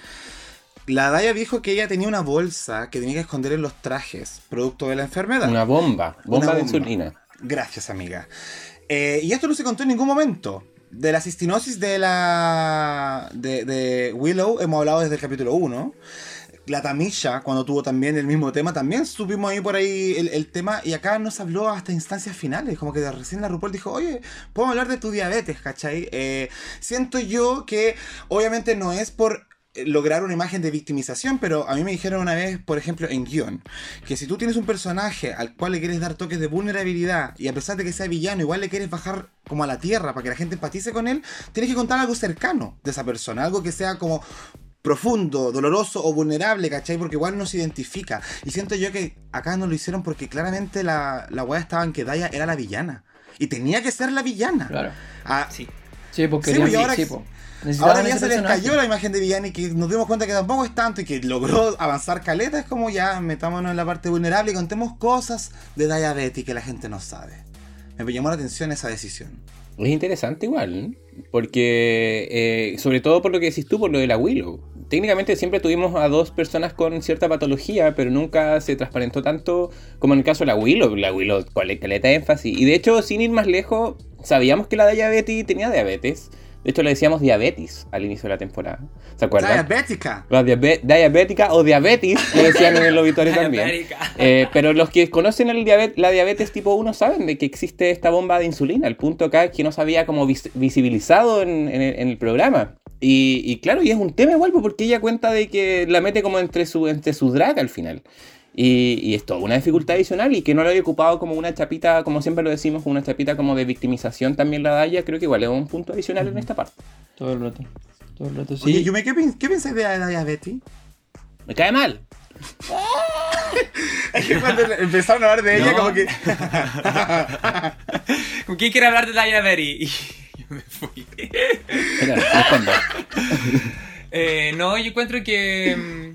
La Daya dijo que ella tenía una bolsa que tenía que esconder en los trajes, producto de la enfermedad. Una bomba, bomba, de insulina. Gracias, amiga. Eh, y esto no se contó en ningún momento de la cistinosis de la de, Willow hemos hablado desde el capítulo 1. La Tamisha, cuando tuvo también el mismo tema, también supimos ahí por ahí el, tema y acá nos habló hasta instancias finales, como que recién la RuPaul dijo, oye, podemos hablar de tu diabetes, ¿cachai? Eh, siento yo que obviamente no es por lograr una imagen de victimización, pero a mí me dijeron una vez, por ejemplo, en guion, que si tú tienes un personaje al cual le quieres dar toques de vulnerabilidad y a pesar de que sea villano, igual le quieres bajar como a la tierra para que la gente empatice con él, tienes que contar algo cercano de esa persona, algo que sea como profundo, doloroso o vulnerable, ¿cachai? Porque igual no se identifica. Y siento yo que acá no lo hicieron porque claramente la, la weá estaba en que Daya era la villana. Y tenía que ser la villana. Claro. Ah, sí. Sí, porque sí, ahora, Ahora ya se les cayó la imagen de villano y que nos dimos cuenta que tampoco es tanto y que logró avanzar caleta. Es como ya metámonos en la parte vulnerable y contemos cosas de diabetes que la gente no sabe. Me llamó la atención esa decisión. Es interesante igual, porque eh, sobre todo por lo que decís tú, por lo de la Willow. Técnicamente siempre tuvimos a dos personas con cierta patología, pero nunca se transparentó tanto como en el caso de la Willow. La Willow con caleta énfasis. Y de hecho, sin ir más lejos, sabíamos que la diabetes tenía diabetes de hecho, le decíamos diabetes al inicio de la temporada. ¿Se acuerdan? Diabética. diabética o diabetes, le decían en el auditorio también. Eh, pero los que conocen el la diabetes tipo 1 saben de que existe esta bomba de insulina. El punto acá es que no se había como visibilizado en, el programa. Y, claro, y es un tema igual, pues, porque ella cuenta de que la mete como entre su, entre su drag al final. Y, y, es toda una dificultad adicional y que no lo haya ocupado como una chapita, como siempre lo decimos, una chapita como de victimización también la Daya, creo que igual es un punto adicional en esta parte. Todo el rato. Todo el rato, sí. Oye, ¿qué, qué pensáis de la Daya Betty? Me cae mal. es que cuando empezaron a hablar de ella, como que. ¿Con quién quiere hablar de Daya Betty? Me fui. eh, no, yo encuentro que mm,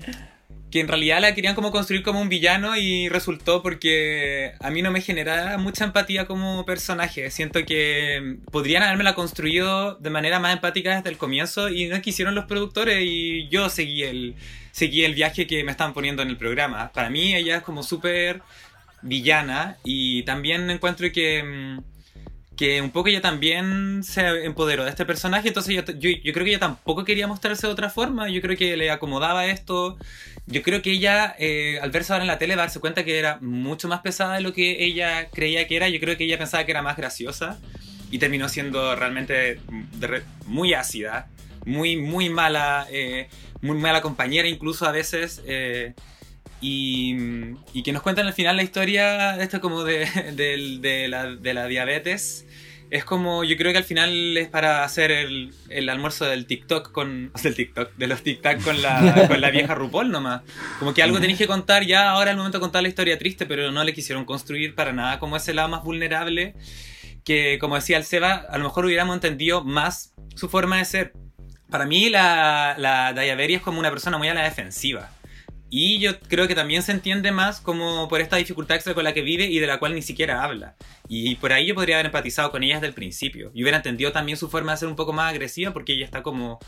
que en realidad la querían como construir como un villano y resultó porque a mí no me genera mucha empatía como personaje. Siento que podrían haberme construido de manera más empática desde el comienzo y no quisieron los productores y yo seguí el, seguí el viaje que me estaban poniendo en el programa. Para mí ella es como súper villana y también encuentro que mm, que un poco ella también se empoderó de este personaje, entonces yo, yo, creo que ella tampoco quería mostrarse de otra forma, yo creo que le acomodaba esto, yo creo que ella eh, al verse ahora en la tele va darse cuenta que era mucho más pesada de lo que ella creía que era, yo creo que ella pensaba que era más graciosa y terminó siendo realmente muy ácida, muy, muy mala, eh, muy mala compañera incluso a veces. Eh, y, y, que nos cuentan al final la historia esto como de, de, la, de la diabetes es como, yo creo que al final es para hacer el, el almuerzo del TikTok con. Del TikTok, de los TikTok con la, con la vieja RuPaul nomás. Como que algo tenéis que contar, ya ahora es el momento de contar la historia triste, pero no le quisieron construir para nada como ese lado más vulnerable. Que, como decía el Seba, a lo mejor hubiéramos entendido más su forma de ser. Para mí, la, la es como una persona muy a la defensiva. Y yo creo que también se entiende más como por esta dificultad extra con la que vive y de la cual ni siquiera habla. Y por ahí yo podría haber empatizado con ella desde el principio. Y hubiera entendido también su forma de ser un poco más agresiva porque ella está como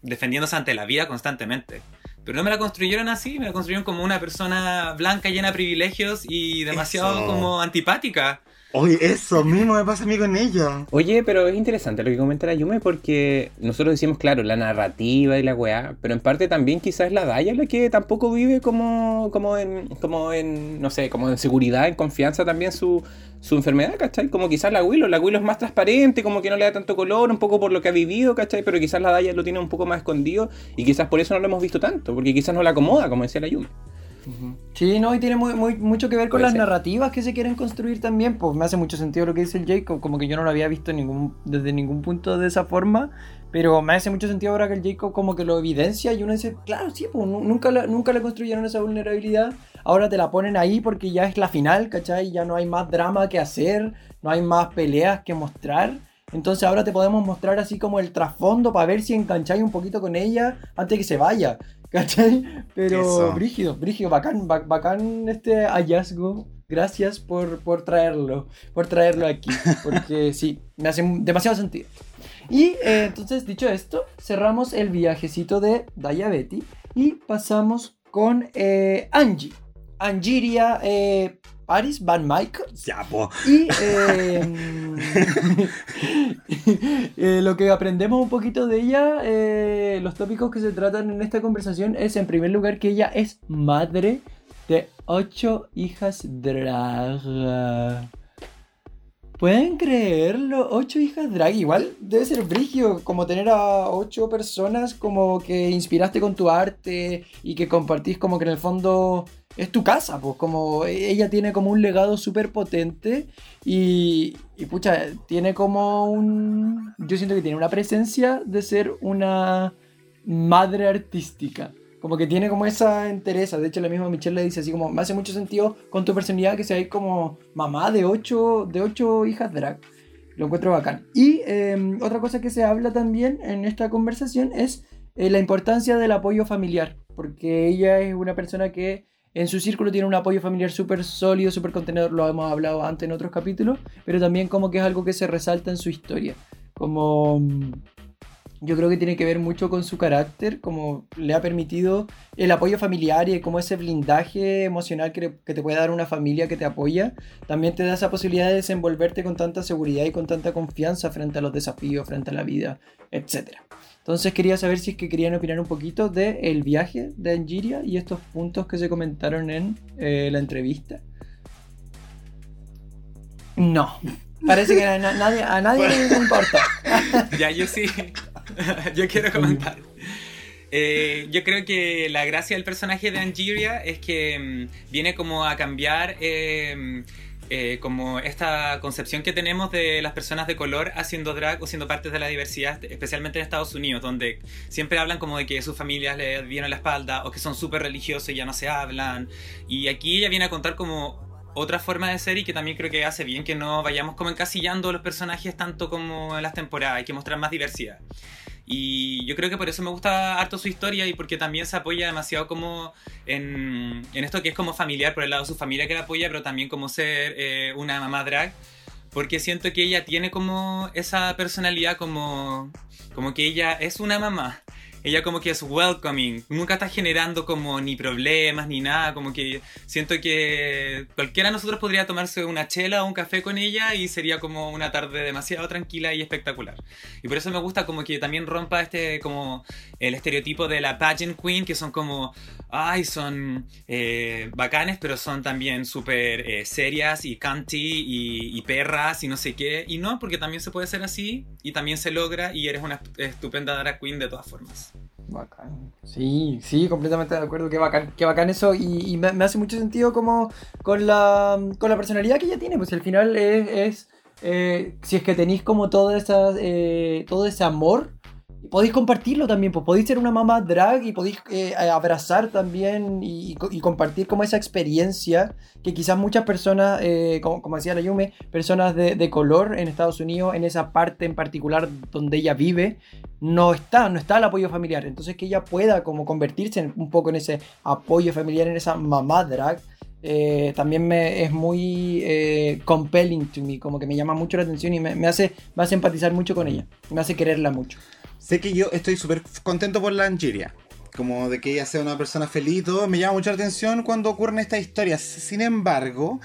defendiéndose ante la vida constantemente. Pero no me la construyeron así, me la construyeron como una persona blanca llena de privilegios y demasiado como antipática. Oye, eso mismo me pasa a mí con ella. Oye, pero es interesante lo que comenta la Yume porque nosotros decimos, claro, la narrativa y la weá, pero en parte también quizás la Daya la que tampoco vive como, como, en, como en, no sé, como en seguridad, en confianza también su, su enfermedad, ¿cachai? Como quizás la Willow, la Willow es más transparente, como que no le da tanto color, un poco por lo que ha vivido, ¿cachai? Pero quizás la Daya lo tiene un poco más escondido y quizás por eso no lo hemos visto tanto, porque quizás no la acomoda, como decía la Yume. Sí, no, y tiene muy, mucho que ver con las narrativas que se quieren construir también. Pues me hace mucho sentido lo que dice el Jacob, como que yo no lo había visto ningún, desde ningún punto de esa forma, pero me hace mucho sentido ahora que el Jacob como que lo evidencia y uno dice, claro, sí, pues nunca, nunca le construyeron esa vulnerabilidad, ahora te la ponen ahí porque ya es la final, ¿cachai? Ya no hay más drama que hacer, no hay más peleas que mostrar. Entonces ahora te podemos mostrar así como el trasfondo para ver si engancháis un poquito con ella antes de que se vaya. ¿Cachai? Pero brígido, brígido, bacán, bacán este hallazgo. Gracias por, por traerlo, por traerlo aquí, porque sí, me hace demasiado sentido. Y eh, entonces, dicho esto, cerramos el viajecito de Daya Betty y pasamos con eh, Angie. Angiria eh, Paris Van Michael. Ya, po. Y eh, lo que aprendemos un poquito de ella, eh, los tópicos que se tratan en esta conversación es, en primer lugar, que ella es madre de ocho hijas drag. ¿Pueden creerlo? Ocho hijas drag. Igual debe ser brigio como tener a ocho personas como que inspiraste con tu arte y que compartís como que en el fondo es tu casa, pues como ella tiene como un legado súper potente y, y pucha, tiene como un... Yo siento que tiene una presencia de ser una madre artística. Como que tiene como esa entereza. De hecho, la misma Michelle le dice así como, me hace mucho sentido con tu personalidad que seáis como mamá de ocho, de ocho hijas drag. Lo encuentro bacán. Y em, otra cosa que se habla también en esta conversación es eh, la importancia del apoyo familiar. Porque ella es una persona que en su círculo tiene un apoyo familiar súper sólido, súper contenedor, lo hemos hablado antes en otros capítulos, pero también como que es algo que se resalta en su historia. Como mm, yo creo que tiene que ver mucho con su carácter, como le ha permitido el apoyo familiar y como ese blindaje emocional que, te puede dar una familia que te apoya, también te da esa posibilidad de desenvolverte con tanta seguridad y con tanta confianza frente a los desafíos, frente a la vida, etcétera. Entonces quería saber si es que querían opinar un poquito del el viaje de Angiria y estos puntos que se comentaron en eh, la entrevista. No, parece que a nadie, a nadie le importa. ya, yo sí. yo quiero comentar. Eh, yo creo que la gracia del personaje de Angiria es que mm, viene como a cambiar eh, eh, como esta concepción que tenemos de las personas de color haciendo drag o siendo parte de la diversidad, especialmente en Estados Unidos, donde siempre hablan como de que sus familias le dieron la espalda o que son súper religiosos y ya no se hablan. Y aquí ella viene a contar como otra forma de ser y que también creo que hace bien que no vayamos como encasillando los personajes tanto como en las temporadas, hay que mostrar más diversidad. Y yo creo que por eso me gusta harto su historia y porque también se apoya demasiado como en, en esto que es como familiar por el lado de su familia que la apoya, pero también como ser eh, una mamá drag. Porque siento que ella tiene como esa personalidad como, como que ella es una mamá ella como que es welcoming, nunca está generando como ni problemas ni nada, como que siento que cualquiera de nosotros podría tomarse una chela o un café con ella y sería como una tarde demasiado tranquila y espectacular. Y por eso me gusta como que también rompa este como el estereotipo de la pageant queen, que son como, ay, son eh, bacanes, pero son también súper eh, serias y canty y, y perras y no sé qué. Y no, porque también se puede ser así y también se logra y eres una estupenda drag queen de todas formas. Bacán. Sí, sí, completamente de acuerdo. Qué bacán, qué bacán eso. Y, me, hace mucho sentido como con la, con la personalidad que ella tiene. Pues al final es, eh, si es que tenéis como todo, esa, eh, todo ese amor podéis compartirlo también, pues podéis ser una mamá drag y podéis eh, abrazar también y, compartir como esa experiencia que quizás muchas personas, eh, como, decía la Yume, personas de, color en Estados Unidos, en esa parte en particular donde ella vive, no está, no está el apoyo familiar. Entonces que ella pueda como convertirse un poco en ese apoyo familiar, en esa mamá drag, eh, también me, es muy eh, compelling to me, como que me llama mucho la atención y me, hace, me hace empatizar mucho con ella, me hace quererla mucho. Sé que yo estoy súper contento por la Angiria, como de que ella sea una persona feliz todo, me llama mucho la atención cuando ocurren estas historias. Sin embargo,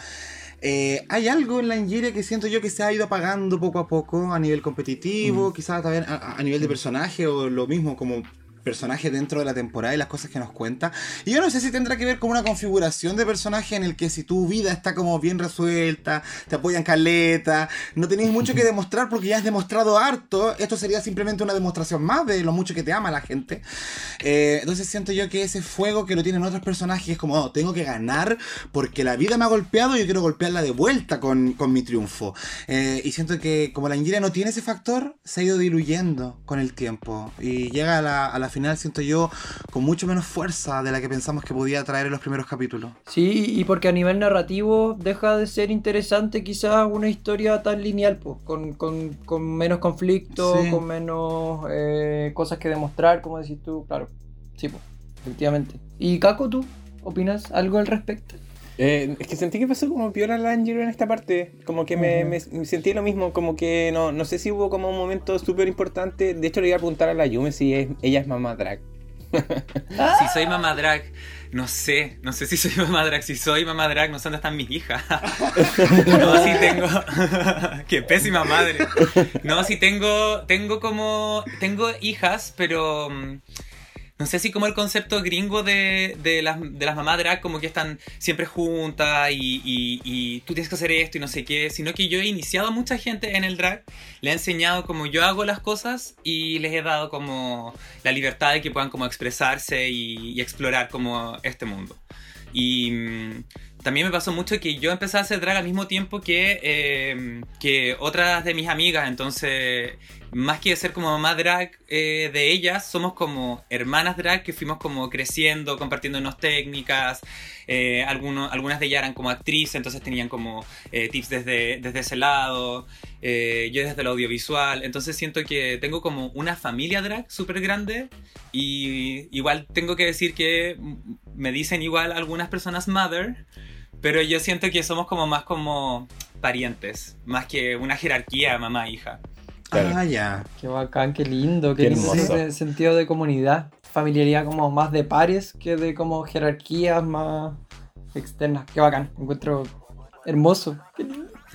eh, hay algo en la Angiria que siento yo que se ha ido apagando poco a poco a nivel competitivo, mm. quizás también a, nivel de personaje o lo mismo como personaje dentro de la temporada y las cosas que nos cuenta. Y yo no sé si tendrá que ver con una configuración de personaje en el que si tu vida está como bien resuelta, te apoyan caleta, no tenéis mucho que demostrar porque ya has demostrado harto, esto sería simplemente una demostración más de lo mucho que te ama la gente. Eh, entonces siento yo que ese fuego que lo tienen otros personajes es como, oh, tengo que ganar porque la vida me ha golpeado y yo quiero golpearla de vuelta con, mi triunfo. Eh, y siento que como la Ingira no tiene ese factor, se ha ido diluyendo con el tiempo y llega a la, a la final siento yo con mucho menos fuerza de la que pensamos que podía traer en los primeros capítulos. Sí, y porque a nivel narrativo deja de ser interesante quizás una historia tan lineal, pues, con, menos conflicto, con menos eh, cosas que demostrar, como decís tú, claro. Sí, pues, efectivamente. ¿Y Kako, tú opinas algo al respecto? Eh, es que sentí que pasó como peor a Angelo en esta parte. Como que me, sentí lo mismo. Como que no, no sé si hubo como un momento súper importante. De hecho, le iba a preguntar a la Yume si ella es mamá drag. si soy mamá drag, no sé. No sé si soy mamá drag. Si soy mamá drag, no sé dónde están mis hijas. no, si tengo. Qué pésima madre. No, si tengo. Tengo como. Tengo hijas, pero. No sé si como el concepto gringo de, de, las, de las mamás drag como que están siempre juntas y, y, tú tienes que hacer esto y no sé qué, sino que yo he iniciado a mucha gente en el drag, le he enseñado como yo hago las cosas y les he dado como la libertad de que puedan como expresarse y, explorar como este mundo. Y mm, también me pasó mucho que yo empecé a hacer drag al mismo tiempo que, eh, que otras de mis amigas, entonces más que ser como mamá drag eh, de ellas, somos como hermanas drag que fuimos como creciendo, compartiéndonos técnicas. Eh, algunas de ellas eran como actrices, entonces tenían como eh, tips desde, desde ese lado. yo desde el audiovisual. Entonces siento que tengo como una familia drag súper grande. Y igual tengo que decir que me dicen igual algunas personas mother. Pero yo siento que somos como más como parientes, más que una jerarquía mamá-hija. Ah, ya. Qué bacán, qué lindo, qué, lindo ese sentido de comunidad. Familiaridad como más de pares que de como jerarquías más externas. Qué bacán, encuentro hermoso.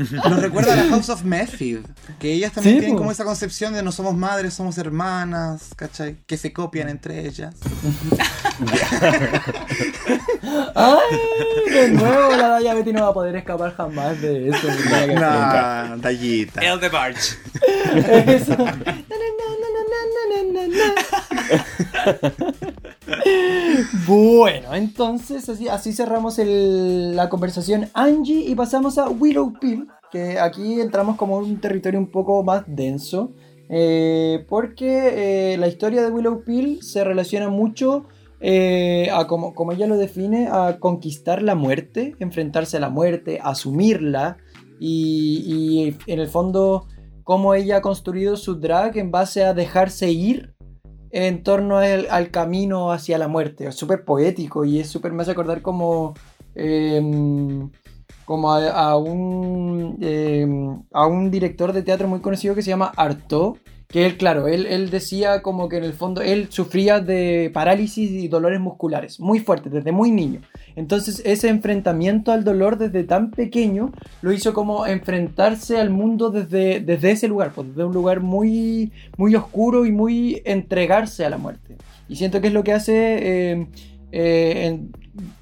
Nos recuerda a la House of Method, que ellas también tienen como esa concepción de no somos madres, somos hermanas, ¿cachai? Que se copian entre ellas. ¡Ay! De nuevo la Daya Betty no va a poder escapar jamás de eso. No, Dayita. El de Barch. Eso. Bueno, entonces así, cerramos la conversación. Angie y pasamos a Willow Pill, que aquí entramos como un territorio un poco más denso, eh, porque eh, la historia de Willow Pill se relaciona mucho eh, a como, como ella lo define, a conquistar la muerte, enfrentarse a la muerte, asumirla y, y en el fondo cómo ella ha construido su drag en base a dejarse ir en torno al, camino hacia la muerte. Es súper poético y es súper, me hace acordar como, em, como a, un, em, a un director de teatro muy conocido que se llama Artaud, que él, claro, él, él, decía como que en el fondo él sufría de parálisis y dolores musculares muy fuertes desde muy niño. Entonces ese enfrentamiento al dolor desde tan pequeño lo hizo como enfrentarse al mundo desde, desde ese lugar, pues desde un lugar muy, muy oscuro y muy entregarse a la muerte. Y siento que es lo que hace eh, eh,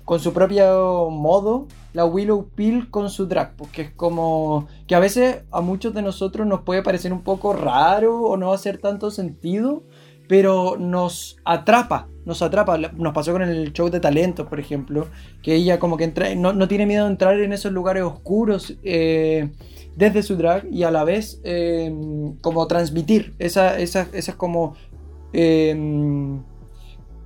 con su propio modo la Willow Pill con su drag, porque es como que a veces a muchos de nosotros nos puede parecer un poco raro o no hacer tanto sentido, pero nos atrapa, nos atrapa. Nos pasó con el show de talentos, por ejemplo, que ella como que entra, no, tiene miedo de entrar en esos lugares oscuros eh, desde su drag y a la vez eh, como transmitir esa, esa, esas como em,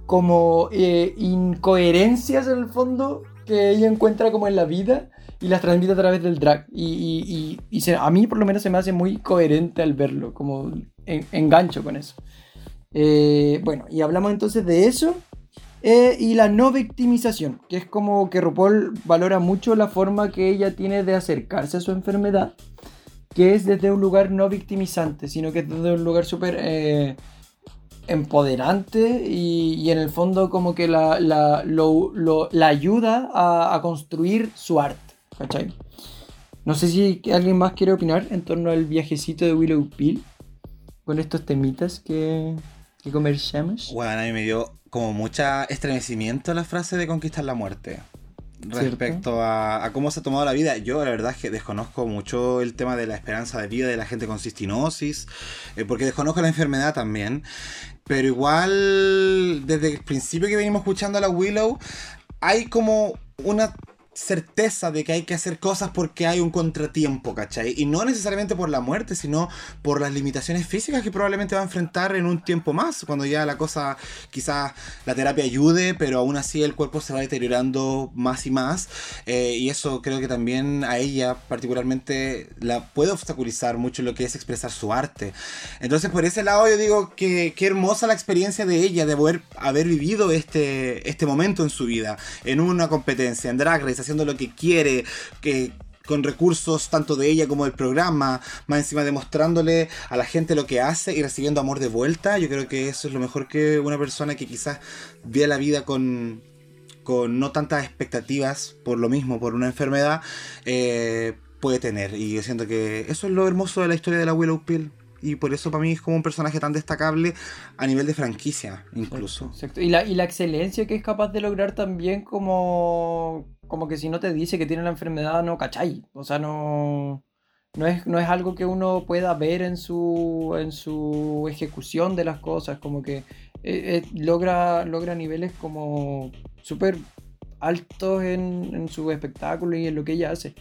como eh, incoherencias en el fondo que ella encuentra como en la vida y las transmite a través del drag. Y, a mí por lo menos se me hace muy coherente al verlo, como engancho con eso. Eh, bueno, y hablamos entonces de eso. Eh, y la no victimización, que es como que RuPaul valora mucho la forma que ella tiene de acercarse a su enfermedad, que es desde un lugar no victimizante, sino que es desde un lugar súper eh, empoderante y, en el fondo como que la, la, la ayuda a, a, construir su arte. ¿Cachai? No sé si alguien más quiere opinar en torno al viajecito de Willow Pill con estos temitas que, que conversamos. Bueno, a mí me dio como mucha estremecimiento la frase de conquistar la muerte. Respecto a, cómo se ha tomado la vida, yo la verdad es que desconozco mucho el tema de la esperanza de vida de la gente con cistinosis, eh, porque desconozco la enfermedad también. Pero igual, desde el principio que venimos escuchando a la Willow, hay como una certeza de que hay que hacer cosas porque hay un contratiempo, ¿cachai? Y no necesariamente por la muerte, sino por las limitaciones físicas que probablemente va a enfrentar en un tiempo más, cuando ya la cosa, quizás la terapia ayude, pero aún así el cuerpo se va deteriorando más y más. Eh, y eso creo que también a ella particularmente la puede obstaculizar mucho lo que es expresar su arte. Entonces por ese lado yo digo que qué hermosa la experiencia de ella, de haber, haber vivido este, este momento en su vida, en una competencia, en Drag Race haciendo lo que quiere, que con recursos tanto de ella como del programa, más encima demostrándole a la gente lo que hace y recibiendo amor de vuelta. Yo creo que eso es lo mejor que una persona que quizás vea la vida con, con no tantas expectativas por lo mismo, por una enfermedad, eh, puede tener. Y yo siento que eso es lo hermoso de la historia de la Willow Pill y por eso para mí es como un personaje tan destacable a nivel de franquicia incluso. Exacto. Y, la, y la excelencia que es capaz de lograr también como, como que si no te dice que tiene la enfermedad no cachai. O sea, no, no, es, no es algo que uno pueda ver en su, en su ejecución de las cosas, como que eh, eh, logra, logra niveles como súper altos en, en su espectáculo y en lo que ella hace.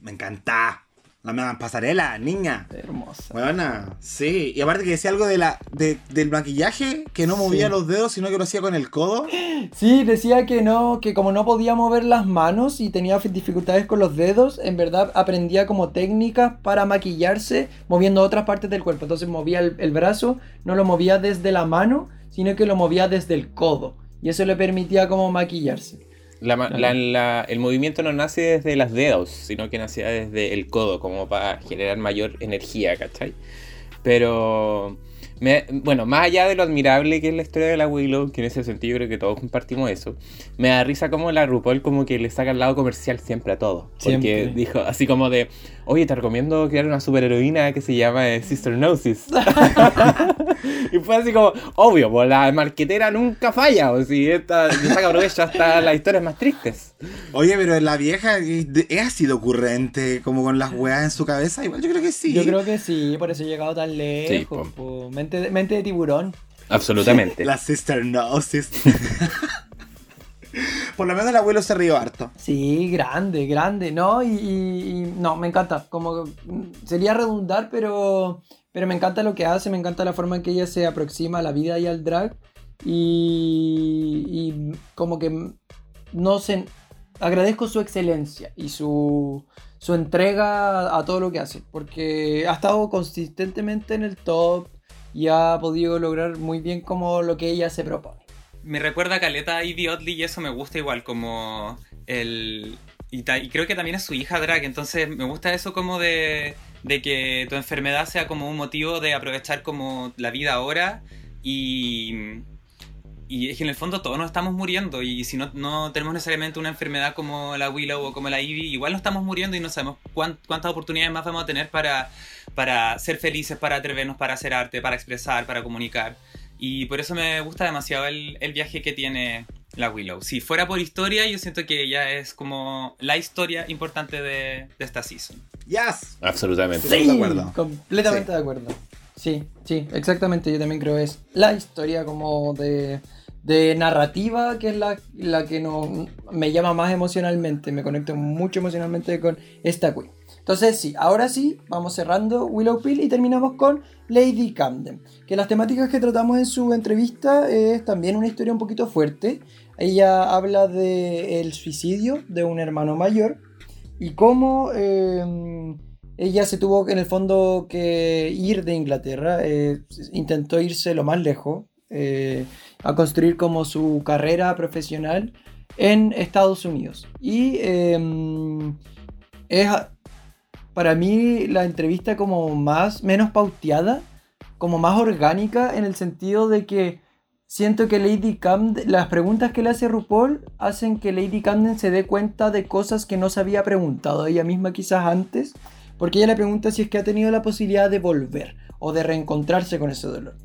Me encanta. La pasarela, niña. Hermosa. Buena, sí. Y aparte que decía algo de la, del maquillaje, que no movía los dedos, sino que lo hacía con el codo. Sí, decía que no, que como no podía mover las manos y tenía dificultades con los dedos, en verdad aprendía como técnicas para maquillarse moviendo otras partes del cuerpo. Entonces movía el, el brazo, no lo movía desde la mano, sino que lo movía desde el codo. Y eso le permitía como maquillarse el movimiento no nace desde las dedos, sino que nacía desde el codo, como para generar mayor energía, ¿cachai? Pero, bueno, más allá de lo admirable que es la historia de la Willow, que en ese sentido creo que todos compartimos eso, me da risa como la RuPaul como que le saca el lado comercial siempre a todo. Porque dijo así como de, oye, te recomiendo crear una superheroína que se llama eh, Sister Gnosis. y fue así como, obvio, pues la marquetera nunca falla, o si esta saca provecho hasta las historias más tristes. Oye, pero la vieja ha sido ocurrente, como con las weas en su cabeza, igual yo creo que sí. Yo creo que sí, por eso he llegado tan lejos. de, mente de tiburón. Absolutamente. la Sister Gnosis. Por lo menos el abuelo se rió harto. Sí, grande, grande, ¿no? Y, no, me encanta. Como sería redundar, pero, pero me encanta lo que hace, me encanta la forma en que ella se aproxima a la vida y al drag. Y, y como que no sé, agradezco su excelencia y su, su entrega a todo lo que hace, porque ha estado consistentemente en el top y ha podido lograr muy bien como lo que ella se propone. Me recuerda a Caleta Ivy Oddly y eso me gusta igual, como el... Y, creo que también es su hija drag, entonces me gusta eso como de, de que tu enfermedad sea como un motivo de aprovechar como la vida ahora y... Y es que en el fondo todos nos estamos muriendo y si no, no tenemos necesariamente una enfermedad como la Willow o como la Ivy, igual no estamos muriendo y no sabemos cuántas oportunidades más vamos a tener para, para ser felices, para atrevernos, para hacer arte, para expresar, para comunicar. Y por eso me gusta demasiado el, viaje que tiene la Willow. Si fuera por historia, yo siento que ella es como la historia importante de, esta season. Yes. Absolutamente. Sí, de acuerdo. completamente de acuerdo. Sí, sí, exactamente. Yo también creo que es la historia como de, de narrativa que es la, la que no, me llama más emocionalmente. Me conecto mucho emocionalmente con esta Queen. Entonces sí, ahora sí, vamos cerrando Willow Pill y terminamos con Lady Camden. Que las temáticas que tratamos en su entrevista es también una historia un poquito fuerte. Ella habla del suicidio de un hermano mayor y cómo em, ella se tuvo en el fondo que ir de Inglaterra. Eh, intentó irse lo más lejos eh, a construir como su carrera profesional en Estados Unidos. Y em, es para mí la entrevista como más, menos pauteada, como más orgánica en el sentido de que siento que Lady Camden, las preguntas que le hace RuPaul hacen que Lady Camden se dé cuenta de cosas que no se había preguntado ella misma quizás antes, porque ella le pregunta si es que ha tenido la posibilidad de volver o de reencontrarse con ese dolor.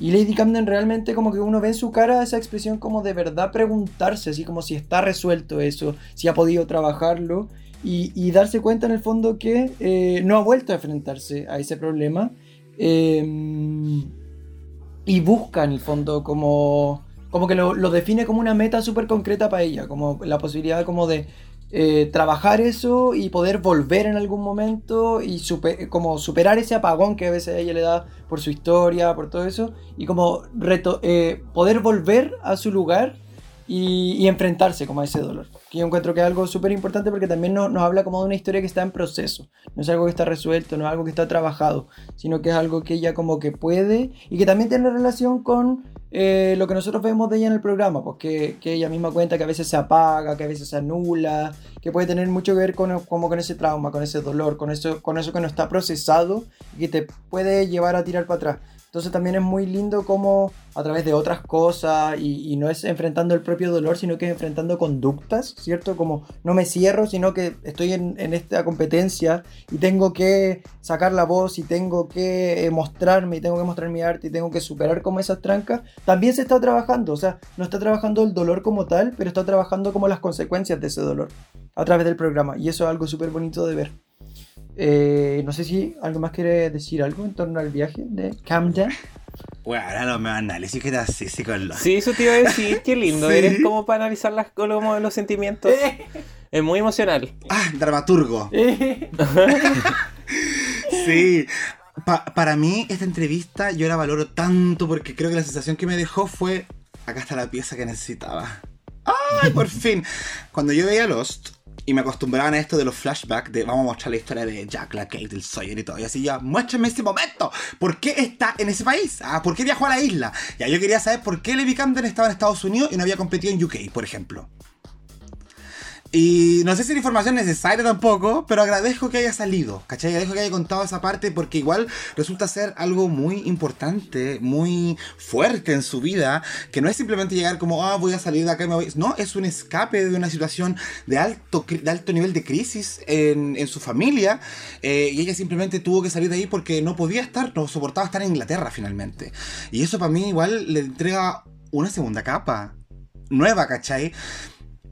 Y Lady Camden realmente como que uno ve en su cara esa expresión como de verdad preguntarse, así como si está resuelto eso, si ha podido trabajarlo y, darse cuenta en el fondo que eh, no ha vuelto a enfrentarse a ese problema em, y busca en el fondo como, como que lo, define como una meta súper concreta para ella, como la posibilidad como de eh, trabajar eso y poder volver en algún momento y como superar ese apagón que a veces ella le da por su historia, por todo eso, y como eh, poder volver a su lugar y, enfrentarse como a ese dolor. Que yo encuentro que es algo súper importante porque también nos, habla como de una historia que está en proceso. No es algo que está resuelto, no es algo que está trabajado, sino que es algo que ella como que puede y que también tiene relación con eh, lo que nosotros vemos de ella en el programa, pues que, ella misma cuenta que a veces se apaga, que a veces se anula, que puede tener mucho que ver con, como con ese trauma, con ese dolor, con eso, con eso que no está procesado y que te puede llevar a tirar para atrás. Entonces también es muy lindo como a través de otras cosas y, no es enfrentando el propio dolor, sino que es enfrentando conductas, ¿cierto? Como no me cierro, sino que estoy en, esta competencia y tengo que sacar la voz y tengo que eh, mostrarme y tengo que mostrar mi arte y tengo que superar como esas trancas. También se está trabajando, o sea, no está trabajando el dolor como tal, pero está trabajando como las consecuencias de ese dolor a través del programa y eso es algo súper bonito de ver. Eh, no sé si algo más quiere decir algo en torno al viaje de Camden. Bueno, ahora no me análisis que así, sí, con los... Sí, eso te iba a decir, qué lindo. Eres como para analizar las, los, los sentimientos. Es muy emocional. Ah, dramaturgo. sí. para mí, esta entrevista yo la valoro tanto porque creo que la sensación que me dejó fue. Acá está la pieza que necesitaba. ¡Ay, por fin! Cuando yo veía Lost, y me acostumbraban a esto de los flashbacks de vamos a mostrar la historia de Jack, la Kate, el Sawyer y todo. Y así ya, muéstrame ese momento. ¿Por qué está en ese país? Ah, ¿Por qué viajó a la isla? Ya yo quería saber por qué Levi Camden estaba en Estados Unidos y no había competido en UK, por ejemplo. Y no sé si la información necesaria tampoco, pero agradezco que haya salido, ¿cachai? Agradezco que haya contado esa parte porque igual resulta ser algo muy importante, muy fuerte en su vida, que no es simplemente llegar como, ah, voy a salir de acá y me voy. No, es un escape de una situación de alto, de alto nivel de crisis en, en su familia eh, y ella simplemente tuvo que salir de ahí porque no podía estar, no soportaba estar en Inglaterra finalmente. Y eso para mí igual le entrega una segunda capa nueva, ¿cachai?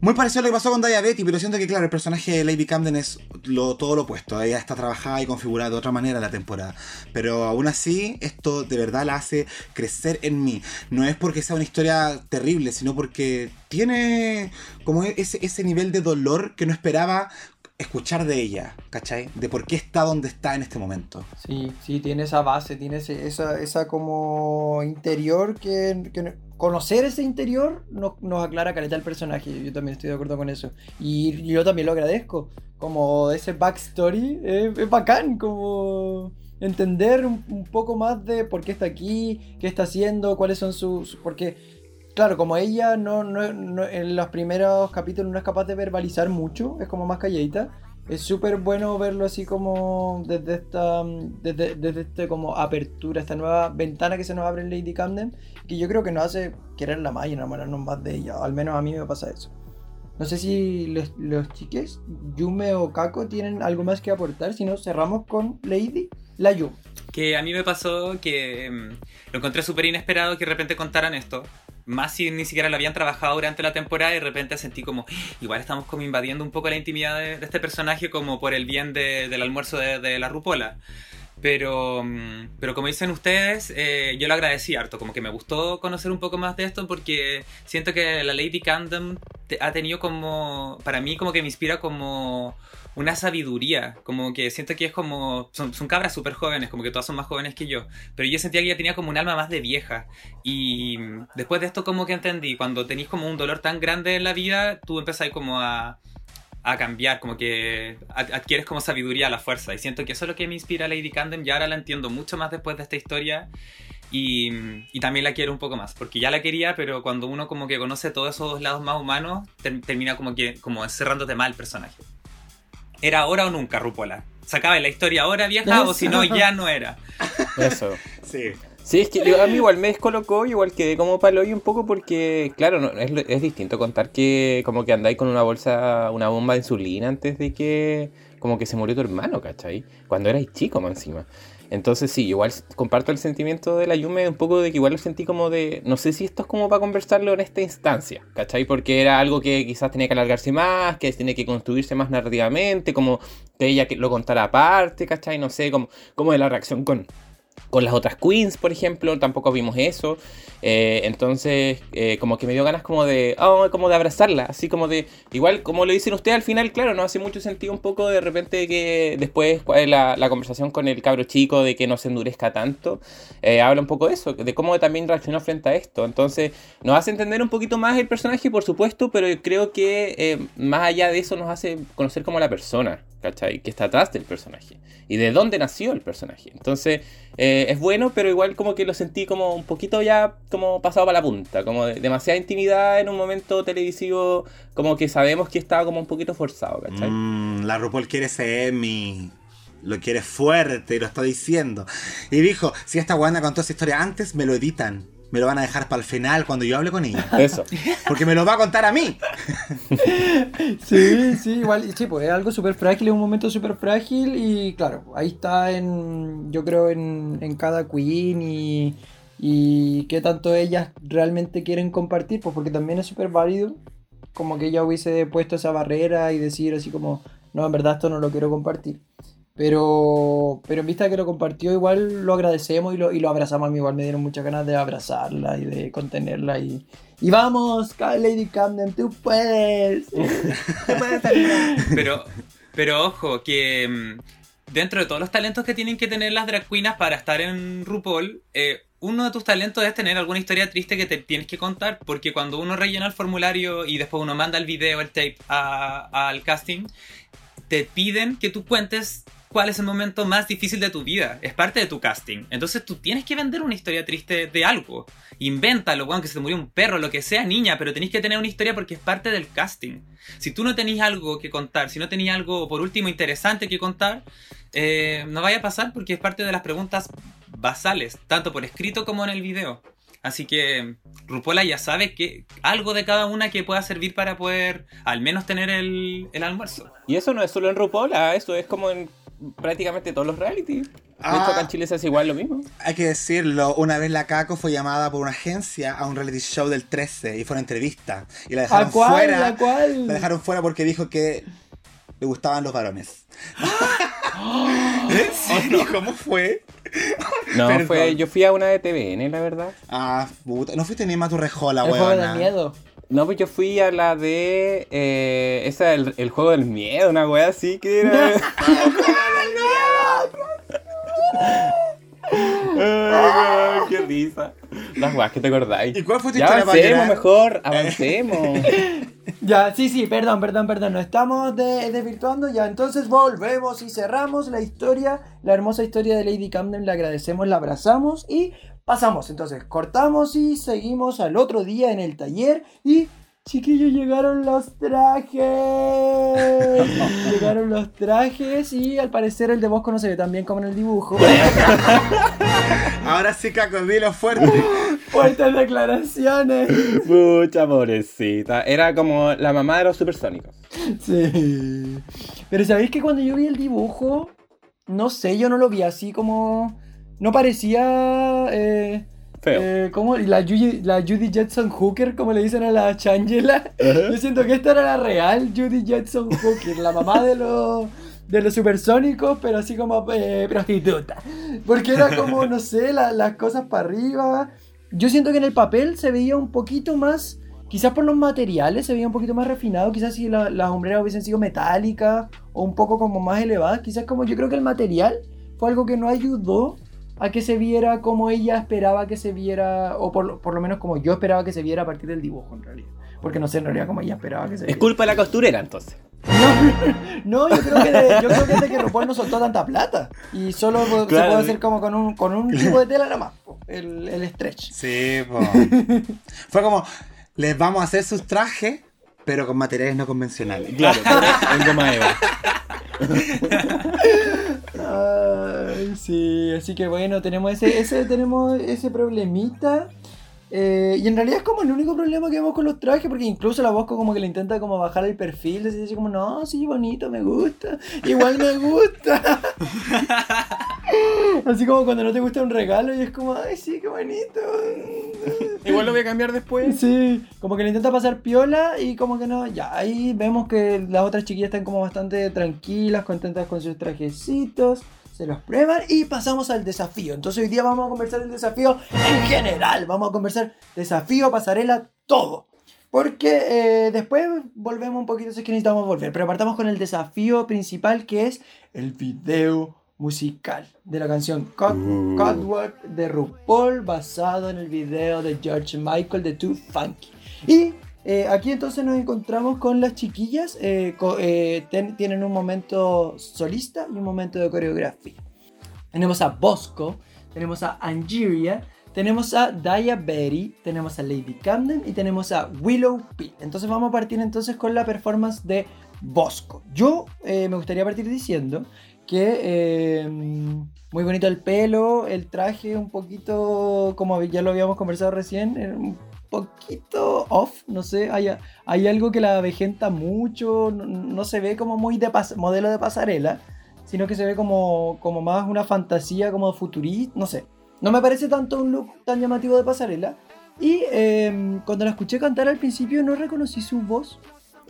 Muy parecido a lo que pasó con Betty, pero siento que, claro, el personaje de Lady Camden es todo lo opuesto. Ella está trabajada y configurada de otra manera la temporada. Pero aún así, esto de verdad la hace crecer en mí. No es porque sea una historia terrible, sino porque tiene como ese, ese nivel de dolor que no esperaba escuchar de ella, ¿cachai? De por qué está donde está en este momento. Sí, sí, tiene esa base, tiene esa, esa como interior que, conocer ese interior nos, nos aclara caleta el personaje. Yo también estoy de acuerdo con eso. Y yo también lo agradezco. Como ese backstory es, bacán, como entender un, poco más de por qué está aquí, qué está haciendo, cuáles son sus... Porque, claro, como ella no, no, en los primeros capítulos no es capaz de verbalizar mucho, es como más calladita es súper bueno verlo así como desde esta desde, desde este como apertura, esta nueva ventana que se nos abre en Lady Camden, que yo creo que nos hace quererla más y enamorarnos más de ella, al menos a mí me pasa eso. No sé si los, los chiques, Yume o Kako, tienen algo más que aportar, si no cerramos con Lady, la Yu. Que a mí me pasó que mm, lo encontré súper inesperado que de repente contaran esto más si ni siquiera lo habían trabajado durante la temporada y de repente sentí como, igual estamos como invadiendo un poco la intimidad de, este personaje como por el bien del almuerzo de, la Rupola. Pero, mm, pero como dicen ustedes, eh, yo lo agradecí harto, como que me gustó conocer un poco más de esto porque siento que la Lady Candom ha tenido como, para mí como que me inspira como una sabiduría, como que siento que es como, son, cabras súper jóvenes, como que todas son más jóvenes que yo, pero yo sentía que ella tenía como un alma más de vieja. Y después de esto como que entendí, cuando tenéis como un dolor tan grande en la vida, tú empezás como a, a cambiar, como que adquieres como sabiduría la fuerza. Y siento que eso es lo que me inspira a Lady Camden y ahora la entiendo mucho más después de esta historia y, y, también la quiero un poco más, porque ya la quería, pero cuando uno como que conoce todos esos lados más humanos, termina como que como encerrándote mal el personaje era ahora o nunca, Rupola. Sacaba la historia ahora vieja o si no, ya no era. Eso. sí. Sí, es que a mí igual me descolocó, igual quedé como palo y un poco porque, claro, no, es, es, distinto contar que como que andáis con una bolsa, una bomba de insulina antes de que como que se murió tu hermano, ¿cachai? Cuando erais chico más encima. Entonces sí, igual comparto el sentimiento de la Yume un poco de que igual lo sentí como de, no sé si esto es como para conversarlo en esta instancia, ¿cachai? Porque era algo que quizás tenía que alargarse más, que tenía que construirse más narrativamente, como que ella lo contara aparte, ¿cachai? No sé, como, como de la reacción con, con las otras queens, por ejemplo, tampoco vimos eso. Eh, entonces, eh, como que me dio ganas como de, oh, como de abrazarla, así como de, igual como lo dicen ustedes al final, claro, no hace mucho sentido un poco de repente que después la, la conversación con el cabro chico de que no se endurezca tanto, eh, habla un poco de eso, de cómo también reaccionó frente a esto. Entonces, nos hace entender un poquito más el personaje, por supuesto, pero creo que más allá de eso nos hace conocer como la persona. ¿Cachai? Que está atrás del personaje. Y de dónde nació el personaje. Entonces, eh, es bueno, pero igual como que lo sentí como un poquito ya como pasado para la punta. Como demasiada intimidad en un momento televisivo, como que sabemos que estaba como un poquito forzado, ¿cachai? Mm, la RuPaul quiere ser mi... Lo quiere fuerte, lo está diciendo. Y dijo, si esta guana contó esa historia antes, me lo editan me lo van a dejar para el final cuando yo hable con ella. Eso. Porque me lo va a contar a mí. Sí, sí, igual, sí, pues es algo súper frágil, es un momento súper frágil y claro, ahí está en, yo creo, en, en cada queen y, y qué tanto ellas realmente quieren compartir, pues porque también es súper válido como que ella hubiese puesto esa barrera y decir así como, no, en verdad esto no lo quiero compartir. Pero, pero en vista de que lo compartió, igual lo agradecemos y lo, y lo abrazamos. A mí igual me dieron muchas ganas de abrazarla y de contenerla. Y, y vamos, Lady Camden, tú puedes. pero, pero ojo, que mm, dentro de todos los talentos que tienen que tener las drag queens para estar en RuPaul, eh, uno de tus talentos es tener alguna historia triste que te tienes que contar, porque cuando uno rellena el formulario y después uno manda el video, el tape al casting, te piden que tú cuentes cuál es el momento más difícil de tu vida. Es parte de tu casting. Entonces tú tienes que vender una historia triste de algo. Invéntalo, bueno, que se murió un perro, lo que sea, niña, pero tenéis que tener una historia porque es parte del casting. Si tú no tenéis algo que contar, si no tenéis algo, por último, interesante que contar, eh, no vaya a pasar porque es parte de las preguntas basales, tanto por escrito como en el video. Así que Rupola ya sabe que algo de cada una que pueda servir para poder al menos tener el, el almuerzo. Y eso no es solo en Rupola, eso es como en prácticamente todos los reality. Ah, Esto acá en Chile es igual lo mismo. Hay que decirlo, una vez la Caco fue llamada por una agencia a un reality show del 13 y fue una entrevista. Y la dejaron fuera. ¿A cuál? La dejaron fuera porque dijo que le gustaban los varones. ¿En serio? ¿Cómo fue? No, fue, yo fui a una de TVN, la verdad. Ah, puta. No fuiste ni más tu rejola, weón. de miedo. No, pues yo fui a la de. Eh, esa, el, el juego del miedo, una wea así que era. ¡El juego del miedo! ¡Qué risa! Las weas que te acordáis. ¿Y cuál fue tu ya historia avancemos mejor, avancemos. ya, sí, sí, perdón, perdón, perdón. Nos estamos desvirtuando ya. Entonces volvemos y cerramos la historia, la hermosa historia de Lady Camden. Le agradecemos, la abrazamos y Pasamos, entonces, cortamos y seguimos al otro día en el taller y chiquillos llegaron los trajes. llegaron los trajes y al parecer el de Bosco no se ve tan bien como en el dibujo. Ahora sí, Caco, dilo fuerte. Fuertes declaraciones. Mucha pobrecita. Era como la mamá de los supersónicos. Sí. Pero sabéis que cuando yo vi el dibujo, no sé, yo no lo vi así como no parecía. Eh, Feo. Eh, como la, Judy, la Judy Jetson Hooker, como le dicen a la Changela. Yo siento que esta era la real Judy Jetson Hooker, la mamá de los de los supersónicos, pero así como eh, prostituta. Porque era como, no sé, las cosas para arriba. Yo siento que en el papel se veía un poquito más, quizás por los materiales se veía un poquito más refinado, quizás si las hombreras hubiesen sido metálicas o un poco como más elevadas, quizás como yo creo que el material fue algo que no ayudó a que se viera como ella esperaba que se viera, o por, por lo menos como yo esperaba que se viera a partir del dibujo en realidad. Porque no sé en realidad como ella esperaba que se viera. Es culpa de la costurera entonces. No, yo creo que de, yo creo que, de que RuPaul no soltó tanta plata. Y solo se puede hacer como con un, con un tipo de tela nada más, el, el stretch. Sí, Fue como, les vamos a hacer sus trajes, pero con materiales no convencionales. Claro, en goma eva. Ay, sí, así que bueno, tenemos ese, ese, tenemos ese problemita. Eh, y en realidad es como el único problema que vemos con los trajes, porque incluso la Bosco como que le intenta como bajar el perfil, decir así como, no, sí, bonito, me gusta, igual me gusta. así como cuando no te gusta un regalo y es como, ay, sí, qué bonito. igual lo voy a cambiar después. Sí, como que le intenta pasar piola y como que no, ya, ahí vemos que las otras chiquillas están como bastante tranquilas, contentas con sus trajecitos se los prueban y pasamos al desafío. Entonces hoy día vamos a conversar del desafío en general. Vamos a conversar desafío, pasarela, todo. Porque eh, después volvemos un poquito, si es que necesitamos volver. Pero partamos con el desafío principal que es el video musical de la canción uh. de RuPaul basado en el video de George Michael de Too Funky. Y eh, aquí entonces nos encontramos con las chiquillas. Eh, eh, tienen un momento solista y un momento de coreografía. Tenemos a Bosco, tenemos a Angeria, tenemos a Daya Berry, tenemos a Lady Camden y tenemos a Willow P. Entonces vamos a partir entonces con la performance de Bosco. Yo me gustaría partir diciendo que muy bonito el pelo, el traje un poquito, como ya lo habíamos conversado recién, poquito off, no sé, hay, hay algo que la vejenta mucho, no, se ve como muy de modelo de pasarela, sino que se ve como, como más una fantasía como futurista, no sé. No me parece tanto un look tan llamativo de pasarela. Y em, cuando la escuché cantar al principio no reconocí su voz.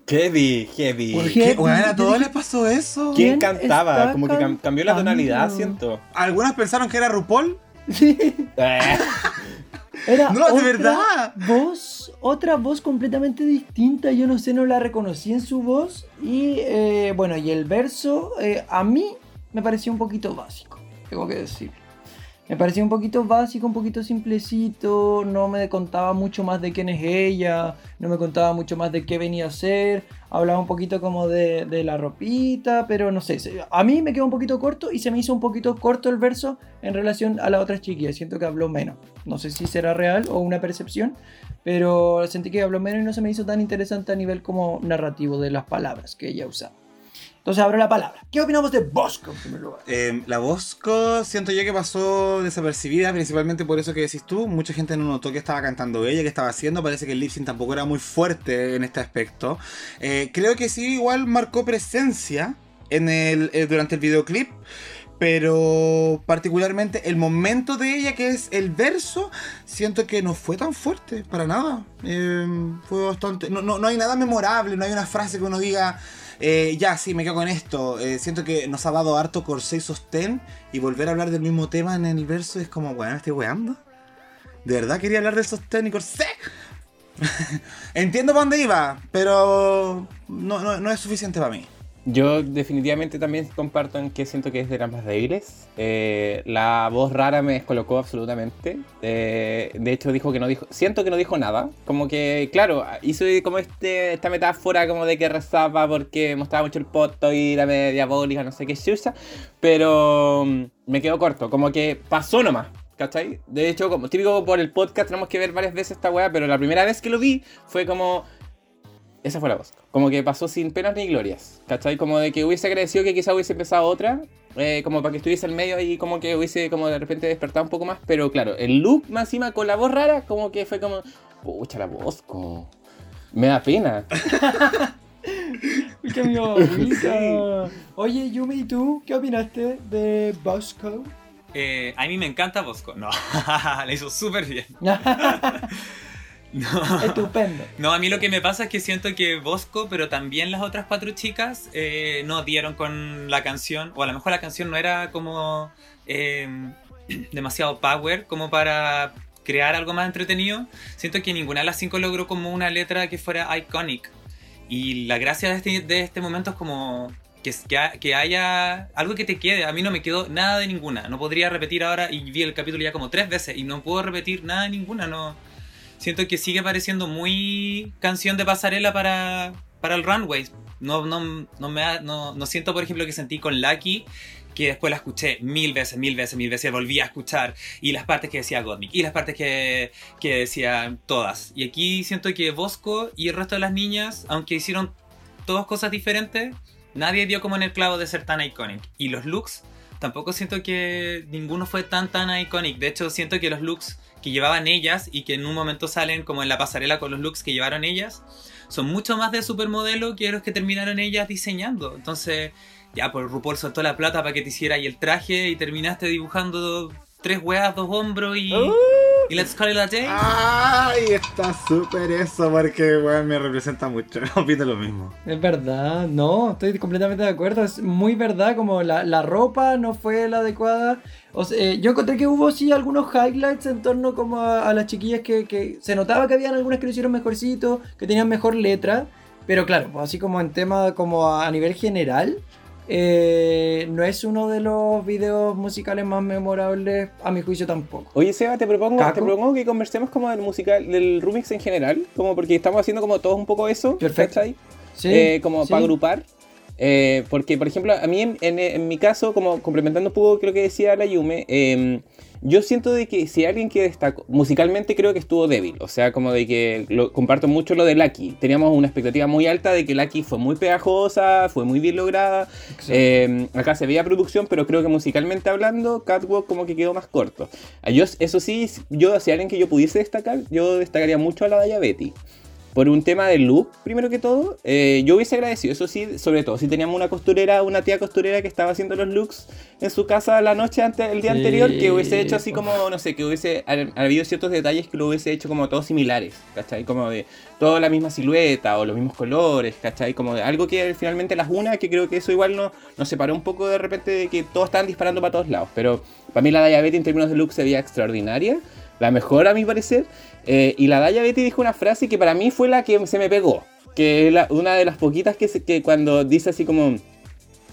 Heavy, heavy. ¿Qué? Bueno, a todos les pasó eso. ¿Quién, cantaba? Como que cambió la tonalidad, siento. Algunas pensaron que era RuPaul. Eh. Era no, de verdad. Voz, otra voz completamente distinta. Yo no sé, no la reconocí en su voz. Y eh, bueno, y el verso eh, a mí me pareció un poquito básico, tengo que decir. Me parecía un poquito básico, un poquito simplecito, no me contaba mucho más de quién es ella, no me contaba mucho más de qué venía a ser, hablaba un poquito como de, de, la ropita, pero no sé, a mí me quedó un poquito corto y se me hizo un poquito corto el verso en relación a la otra chiquilla, siento que habló menos, no sé si será real o una percepción, pero sentí que habló menos y no se me hizo tan interesante a nivel como narrativo de las palabras que ella usaba. Entonces abro la palabra. ¿Qué opinamos de Bosco en primer lugar? Eh, la Bosco siento yo que pasó desapercibida, principalmente por eso que decís tú. Mucha gente no notó que estaba cantando ella, que estaba haciendo. Parece que el lip sync tampoco era muy fuerte en este aspecto. Eh, creo que sí, igual marcó presencia en el, eh, durante el videoclip. Pero particularmente el momento de ella, que es el verso, siento que no fue tan fuerte, para nada. fue bastante. No, no, no hay nada memorable, no hay una frase que uno diga eh, ya, sí, me quedo con esto. Eh, siento que nos ha dado harto corsé y sostén. Y volver a hablar del mismo tema en el verso es como, bueno, estoy weando. ¿De verdad quería hablar de sostén y corsé? Entiendo para dónde iba, pero no, no es suficiente para mí. Yo definitivamente también comparto en que siento que es de las más débiles. Eh, la voz rara me descolocó absolutamente. Eh, de hecho dijo que no dijo, siento que no dijo nada. Como que, claro, hizo como este, esta metáfora como de que rezaba porque mostraba mucho el poto y la media diabólica, no sé qué chusa. Pero mm, me quedó corto, como que pasó nomás. ¿Cachai? De hecho, como típico por el podcast tenemos que ver varias veces esta weá, pero la primera vez que lo vi fue como esa fue la voz. Como que pasó sin penas ni glorias. ¿Cachai? Como de que hubiese agradecido que quizá hubiese empezado otra. Eh, como para que estuviese al medio y como que hubiese como de repente despertado un poco más. Pero claro, el look más encima con la voz rara, como que fue como. Pucha la voz, como. Me da pena. Qué amigo Oye, Yumi, ¿y tú qué opinaste de Bosco? Eh, a mí me encanta Bosco. No, le hizo súper bien. No. Estupendo. No, a mí lo que me pasa es que siento que Bosco, pero también las otras cuatro chicas, eh, no dieron con la canción, o a lo mejor la canción no era como eh, demasiado power como para crear algo más entretenido. Siento que ninguna de las cinco logró como una letra que fuera iconic. Y la gracia de este, de este momento es como que, que, haya algo que te quede. A mí no me quedó nada de ninguna. No podría repetir ahora y vi el capítulo ya como tres veces y no puedo repetir nada de ninguna. No, siento que sigue pareciendo muy canción de pasarela para, para el runway. No, no, no, me no, no siento, por ejemplo, que sentí con Lucky, que después la escuché mil veces, mil veces, mil veces, volví a escuchar, y las partes que decía Godmik, y las partes que, que decía todas. Y aquí siento que Bosco y el resto de las niñas, aunque hicieron todas cosas diferentes, nadie dio como en el clavo de ser tan iconic. Y los looks, tampoco siento que ninguno fue tan, tan iconic. De hecho, siento que los looks que llevaban ellas y que en un momento salen como en la pasarela con los looks que llevaron ellas, son mucho más de supermodelo que los que terminaron ellas diseñando. Entonces, ya, pues RuPaul soltó la plata para que te hiciera el traje y terminaste dibujando tres hueas, dos hombros y... ¿Y Let's Call It a Day? Ay, está súper eso porque me representa mucho. Opino lo mismo. Es verdad, no, estoy completamente de acuerdo. Es muy verdad, como la, la ropa no fue la adecuada. O sea, eh, yo encontré que hubo sí algunos highlights en torno como a, las chiquillas que, que, se notaba que habían algunas que lo hicieron mejorcito, que tenían mejor letra. Pero claro, pues así como en tema como a nivel general, eh, no es uno de los videos musicales más memorables, a mi juicio tampoco. Oye, Seba, te propongo, te propongo que conversemos como del musical, del remix en general, como porque estamos haciendo como todos un poco eso. Perfecto. Sí, eh, como para agrupar. Eh, porque, por ejemplo, a mí en, mi caso, como complementando un poco lo que decía la Yume, em, yo siento de que si alguien que destacó, musicalmente creo que estuvo débil, o sea, como de que lo, comparto mucho lo de Lucky, teníamos una expectativa muy alta de que Lucky fue muy pegajosa, fue muy bien lograda, em, acá se veía producción, pero creo que musicalmente hablando, Catwalk como que quedó más corto. Yo, eso sí, yo, si alguien que yo pudiese destacar, yo destacaría mucho a la Daya Betty por un tema de look, primero que todo, eh, yo hubiese agradecido, eso sí, sobre todo, si teníamos una costurera, una tía costurera que estaba haciendo los looks en su casa la noche antes, el día anterior, que hubiese hecho así como, no sé, que hubiese habido ciertos detalles que lo hubiese hecho como todos similares, ¿cachai? Como de toda la misma silueta o los mismos colores, ¿cachai? Como de algo que finalmente las una, que creo que eso igual no, nos separó un poco de repente de que todos estaban disparando para todos lados, pero para mí la diabetes en términos de look se veía extraordinaria la mejor a mi parecer. Eh, y la Daya Betty dijo una frase que para mí fue la que se me pegó. Que es una de las poquitas que, que cuando dice así como...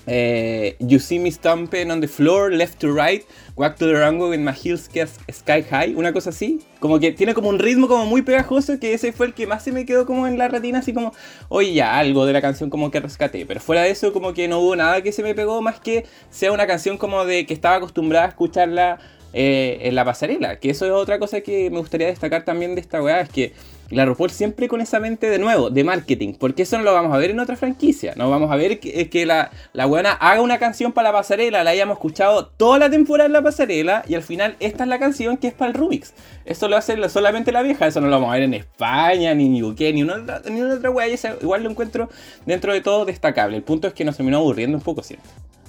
Eh, you see me stomping on the floor, left to right, walk to the runway with my heels sky high, una cosa así. Como que tiene como un ritmo como muy pegajoso que ese fue el que más se me quedó como en la retina, así como, oye ya, algo de la canción como que rescaté. Pero fuera de eso como que no hubo nada que se me pegó más que sea una canción como de que estaba acostumbrada a escucharla eh, en la pasarela. Que eso es otra cosa que me gustaría destacar también de esta weá, es que la RuPaul siempre con esa mente de nuevo, de marketing, porque eso no lo vamos a ver en otra franquicia. No vamos a ver que, que la, la buena haga una canción para la pasarela, la hayamos escuchado toda la temporada en la pasarela y al final esta es la canción que es para el Rubix. Eso lo hace solamente la vieja, eso no lo vamos a ver en España, ni en UK, ni otra, ni otra weá. Igual lo encuentro dentro de todo destacable. El punto es que nos terminó aburriendo un poco, ¿cierto?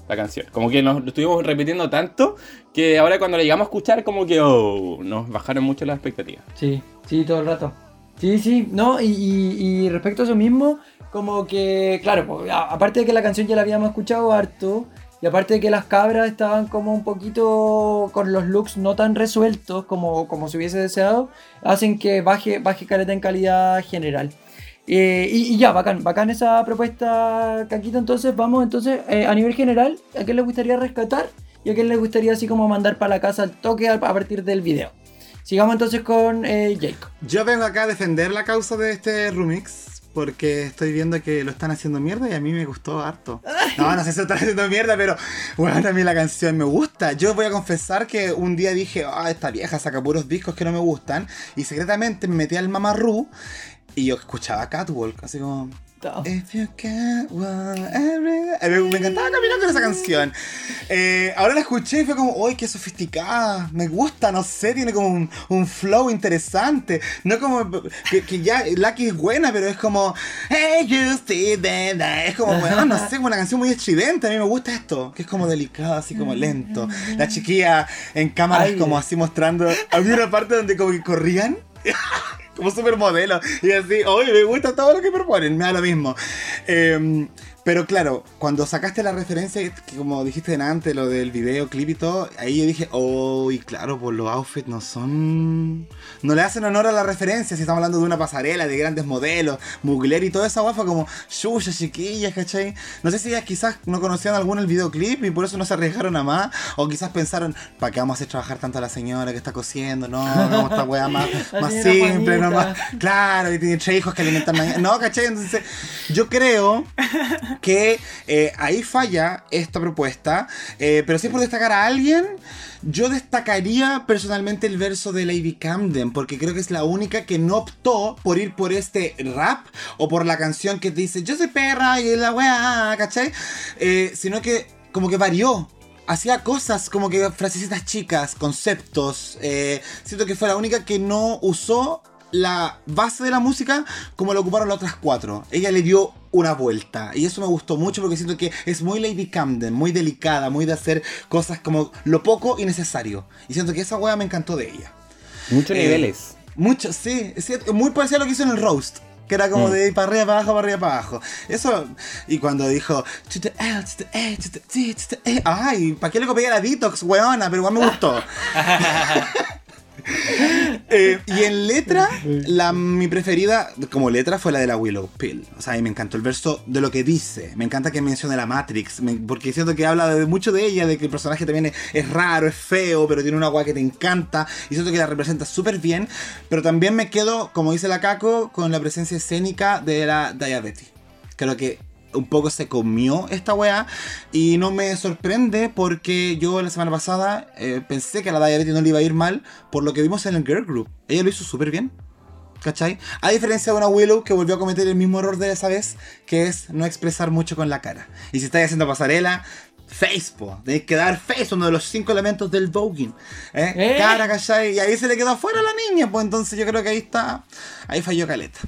La canción. Como que nos lo estuvimos repitiendo tanto que ahora cuando la llegamos a escuchar como que oh, nos bajaron mucho las expectativas. Sí, sí, todo el rato. Sí, sí, no, y, respecto a eso mismo, como que, claro, aparte de que la canción ya la habíamos escuchado harto, y aparte de que las cabras estaban como un poquito con los looks no tan resueltos como, como se hubiese deseado, hacen que baje, baje caleta en calidad general. Eh, y, ya, bacán, bacán esa propuesta, Caquito. Entonces, vamos entonces eh, a nivel general, ¿a qué le gustaría rescatar? Y a quién le gustaría así como mandar para la casa al toque a, partir del video. Sigamos entonces con eh, Jacob. Yo vengo acá a defender la causa de este remix. Porque estoy viendo que lo están haciendo mierda y a mí me gustó harto. No, no sé si lo están haciendo mierda, pero bueno, a mí la canción me gusta. Yo voy a confesar que un día dije, ah, esta vieja saca puros discos que no me gustan. Y secretamente me metí al mamarru y yo escuchaba Catwalk, así como. If you can't walk me, encantaba caminar con esa canción. Eh, ahora la escuché y fue como, ¡ay, qué sofisticada! Me gusta, no sé, tiene como un, flow interesante. No como que, ya Lucky es buena, pero es como, Hey, you see that. Es como, bueno, no sé, como una canción muy estridente. A mí me gusta esto, que es como delicado, así como lento. La chiquilla en cámara es como así mostrando. Había una parte donde como que corrían. como supermodelo. Y así, oye, me gusta todo lo que proponen, me da lo mismo. Eh, pero claro, cuando sacaste la referencia, que como dijiste antes, lo del video, clip y todo, ahí yo dije, oh, y claro, pues los outfits no son. No le hacen honor a la referencia. Si estamos hablando de una pasarela, de grandes modelos, Mugler y toda esa guafa como chucha, chiquillas, ¿cachai? No sé si ellas quizás no conocían alguno el videoclip y por eso no se arriesgaron a más. O quizás pensaron, ¿para qué vamos a hacer trabajar tanto a la señora que está cosiendo? No, no, esta wea más, más simple, no más. Claro, y tiene tres hijos que alimentan mañana. No, ¿cachai? Entonces, yo creo que eh, ahí falla esta propuesta, eh, pero si es por destacar a alguien, yo destacaría personalmente el verso de Lady Camden, porque creo que es la única que no optó por ir por este rap o por la canción que dice yo soy perra y la weá, ¿cachai? Eh, sino que como que varió, hacía cosas como que frasecitas chicas, conceptos. siento que fue la única que no usó la base de la música como lo ocuparon las otras cuatro. Ella le dio una vuelta. Y eso me gustó mucho porque siento que es muy Lady Camden, muy delicada, muy de hacer cosas como lo poco y necesario. Y siento que esa wea me encantó de ella. Muchos eh, niveles. Mucho, sí, muy parecido a lo que hizo en el roast. Que era como mm. de para arriba, para abajo, para arriba, para abajo. Eso, y cuando dijo, ay, ¿para qué le copié la Detox, weona? Pero igual me gustó. Eh, y en letra, la, mi preferida como letra fue la de la Willow Pill. O sea, a mí me encantó el verso de lo que dice. Me encanta que mencione la Matrix. porque siento que habla de mucho de ella, de que el personaje también es, raro, es feo, pero tiene una agua que te encanta. Y siento que la representa súper bien. Pero también me quedo, como dice la Caco, con la presencia escénica de la Diabetes. Creo que un poco se comió esta weá. Y no me sorprende porque yo la semana pasada eh, pensé que a la Diabetes no le iba a ir mal por lo que vimos en el Girl Group. Ella lo hizo súper bien. ¿Cachai? A diferencia de una Willow que volvió a cometer el mismo error de esa vez, que es no expresar mucho con la cara. Y si estáis haciendo pasarela, Facebook, tenéis que dar face, uno de los cinco elementos del voguing. ¿eh? ¿Eh? Cara, ¿cachai? Y ahí se le quedó afuera a la niña, pues entonces yo creo que ahí está, ahí falló Caleta.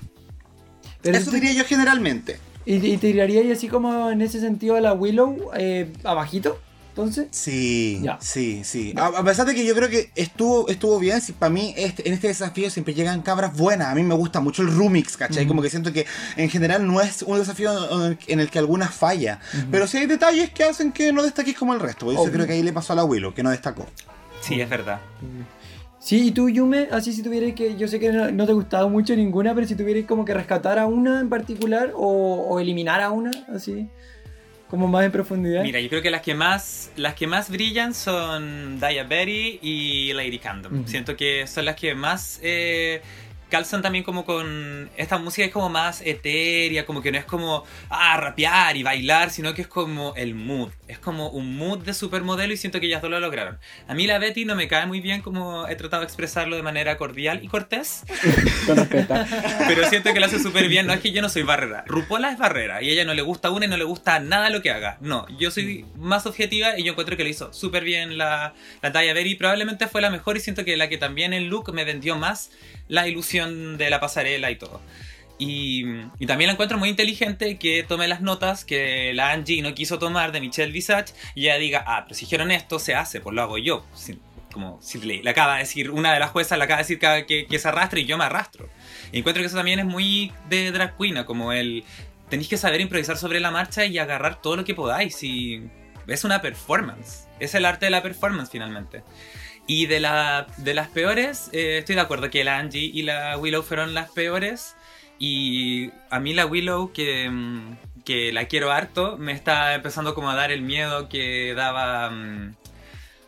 Eso diría yo generalmente. ¿Y, te tiraría así como en ese sentido a la Willow eh, abajito? Entonces. Sí, sí, sí. A, pesar de que yo creo que estuvo, estuvo bien, si para mí este, en este desafío siempre llegan cabras buenas. A mí me gusta mucho el remix, ¿cachai? Como que siento que en general no es un desafío en el que algunas falla. Pero sí hay detalles que hacen que no destaques como el resto. Yo creo que ahí le pasó a la Willow, que no destacó. Sí, es verdad. Sí, y tú, Yume, así si tuvieras que, yo sé que no, te gustaba mucho ninguna, pero si tuvieras como que rescatar a una en particular o, eliminar a una, así, como más en profundidad. Mira, yo creo que las que más, las que más brillan son Daya Berry y Lady Candom. Siento que son las que más eh, calzan también como con esta música es como más etérea, como que no es como ah, rapear y bailar, sino que es como el mood, es como un mood de supermodelo y siento que ellas dos lo lograron. A mí la Betty no me cae muy bien como he tratado de expresarlo de manera cordial y cortés. Pero siento que lo hace súper bien, no es que yo no soy barrera. Rupola es barrera y a ella no le gusta una y no le gusta nada lo que haga. No, yo soy más objetiva y yo encuentro que lo hizo súper bien la, la Taya Berry, probablemente fue la mejor y siento que la que también el look me vendió más la ilusión de la pasarela y todo. Y, también la encuentro muy inteligente que tome las notas que la Angie no quiso tomar de Michelle Visage y ella diga, ah, pero si dijeron esto, se hace, pues lo hago yo. como si le, acaba de decir, una de las juezas le acaba de decir que, que, se arrastre y yo me arrastro. Y encuentro que eso también es muy de drag queen, como el tenéis que saber improvisar sobre la marcha y agarrar todo lo que podáis. Y es una performance, es el arte de la performance finalmente. Y de, la, de las peores, eh, estoy de acuerdo que la Angie y la Willow fueron las peores. Y a mí la Willow, que, mm, que la quiero harto, me está empezando como a dar el miedo que daba... Mm,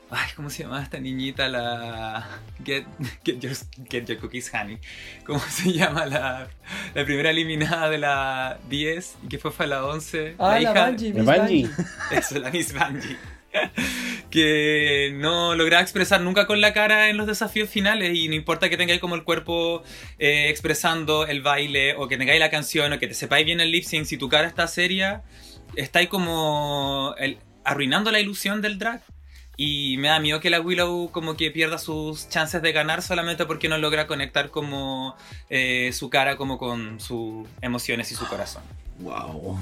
ay, ¿cómo se llama esta niñita? La. Get, your, Cookies Honey. ¿Cómo se llama la, la primera eliminada de la 10 y que fue para la 11? Ah, la, la Bungie, Eso, la Miss Bungie. que no lograba expresar nunca con la cara en los desafíos finales y no importa que tengáis como el cuerpo eh, expresando el baile o que tengáis la canción o que te sepáis bien el lip sync, si tu cara está seria, estáis como arruinando la ilusión del drag. Y me da miedo que la Willow como que pierda sus chances de ganar solamente porque no logra conectar como eh, su cara como con sus emociones y su corazón. Wow.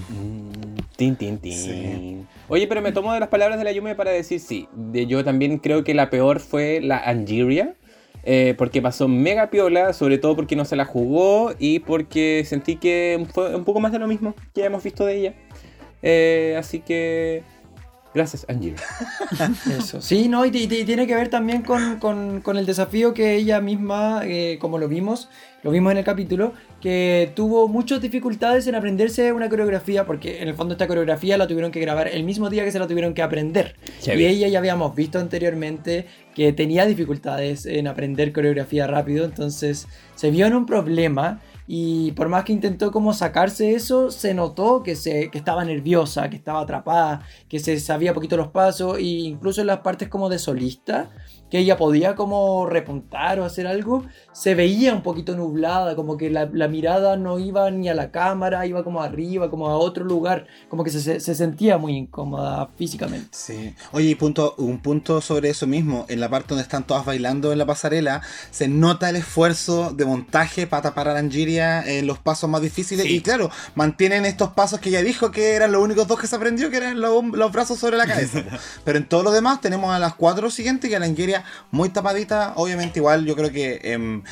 tin, tin, tin. Oye, pero me tomo de las palabras de la Yume para decir sí. De, yo también creo que la peor fue la Angeria. Eh, porque pasó mega piola, sobre todo porque no se la jugó y porque sentí que fue un poco más de lo mismo que ya hemos visto de ella. Eh, así que Gracias, Angie. Eso. Sí, no, y, tiene que ver también con, el desafío que ella misma, eh, como lo vimos, lo vimos en el capítulo, que tuvo muchas dificultades en aprenderse una coreografía, porque en el fondo esta coreografía la tuvieron que grabar el mismo día que se la tuvieron que aprender. y ella ya habíamos visto anteriormente que tenía dificultades en aprender coreografía rápido, entonces se vio en un problema y por más que intentó como sacarse eso, se notó que, se, que estaba nerviosa, que estaba atrapada, que se sabía poquito los pasos, e incluso en las partes como de solista, que ella podía como repuntar o hacer algo, se veía un poquito nublada, como que la, mirada no iba ni a la cámara, iba como arriba, como a otro lugar, como que se, sentía muy incómoda físicamente. Sí. Oye, y punto, un punto sobre eso mismo, en la parte donde están todas bailando en la pasarela, se nota el esfuerzo de montaje para tapar a Langiria en los pasos más difíciles, y claro, mantienen estos pasos que ella dijo que eran los únicos dos que se aprendió, que eran los, brazos sobre la cabeza. Pero en todo lo demás tenemos a las cuatro siguientes que a Langiria muy tapadita. Obviamente, igual yo creo que en,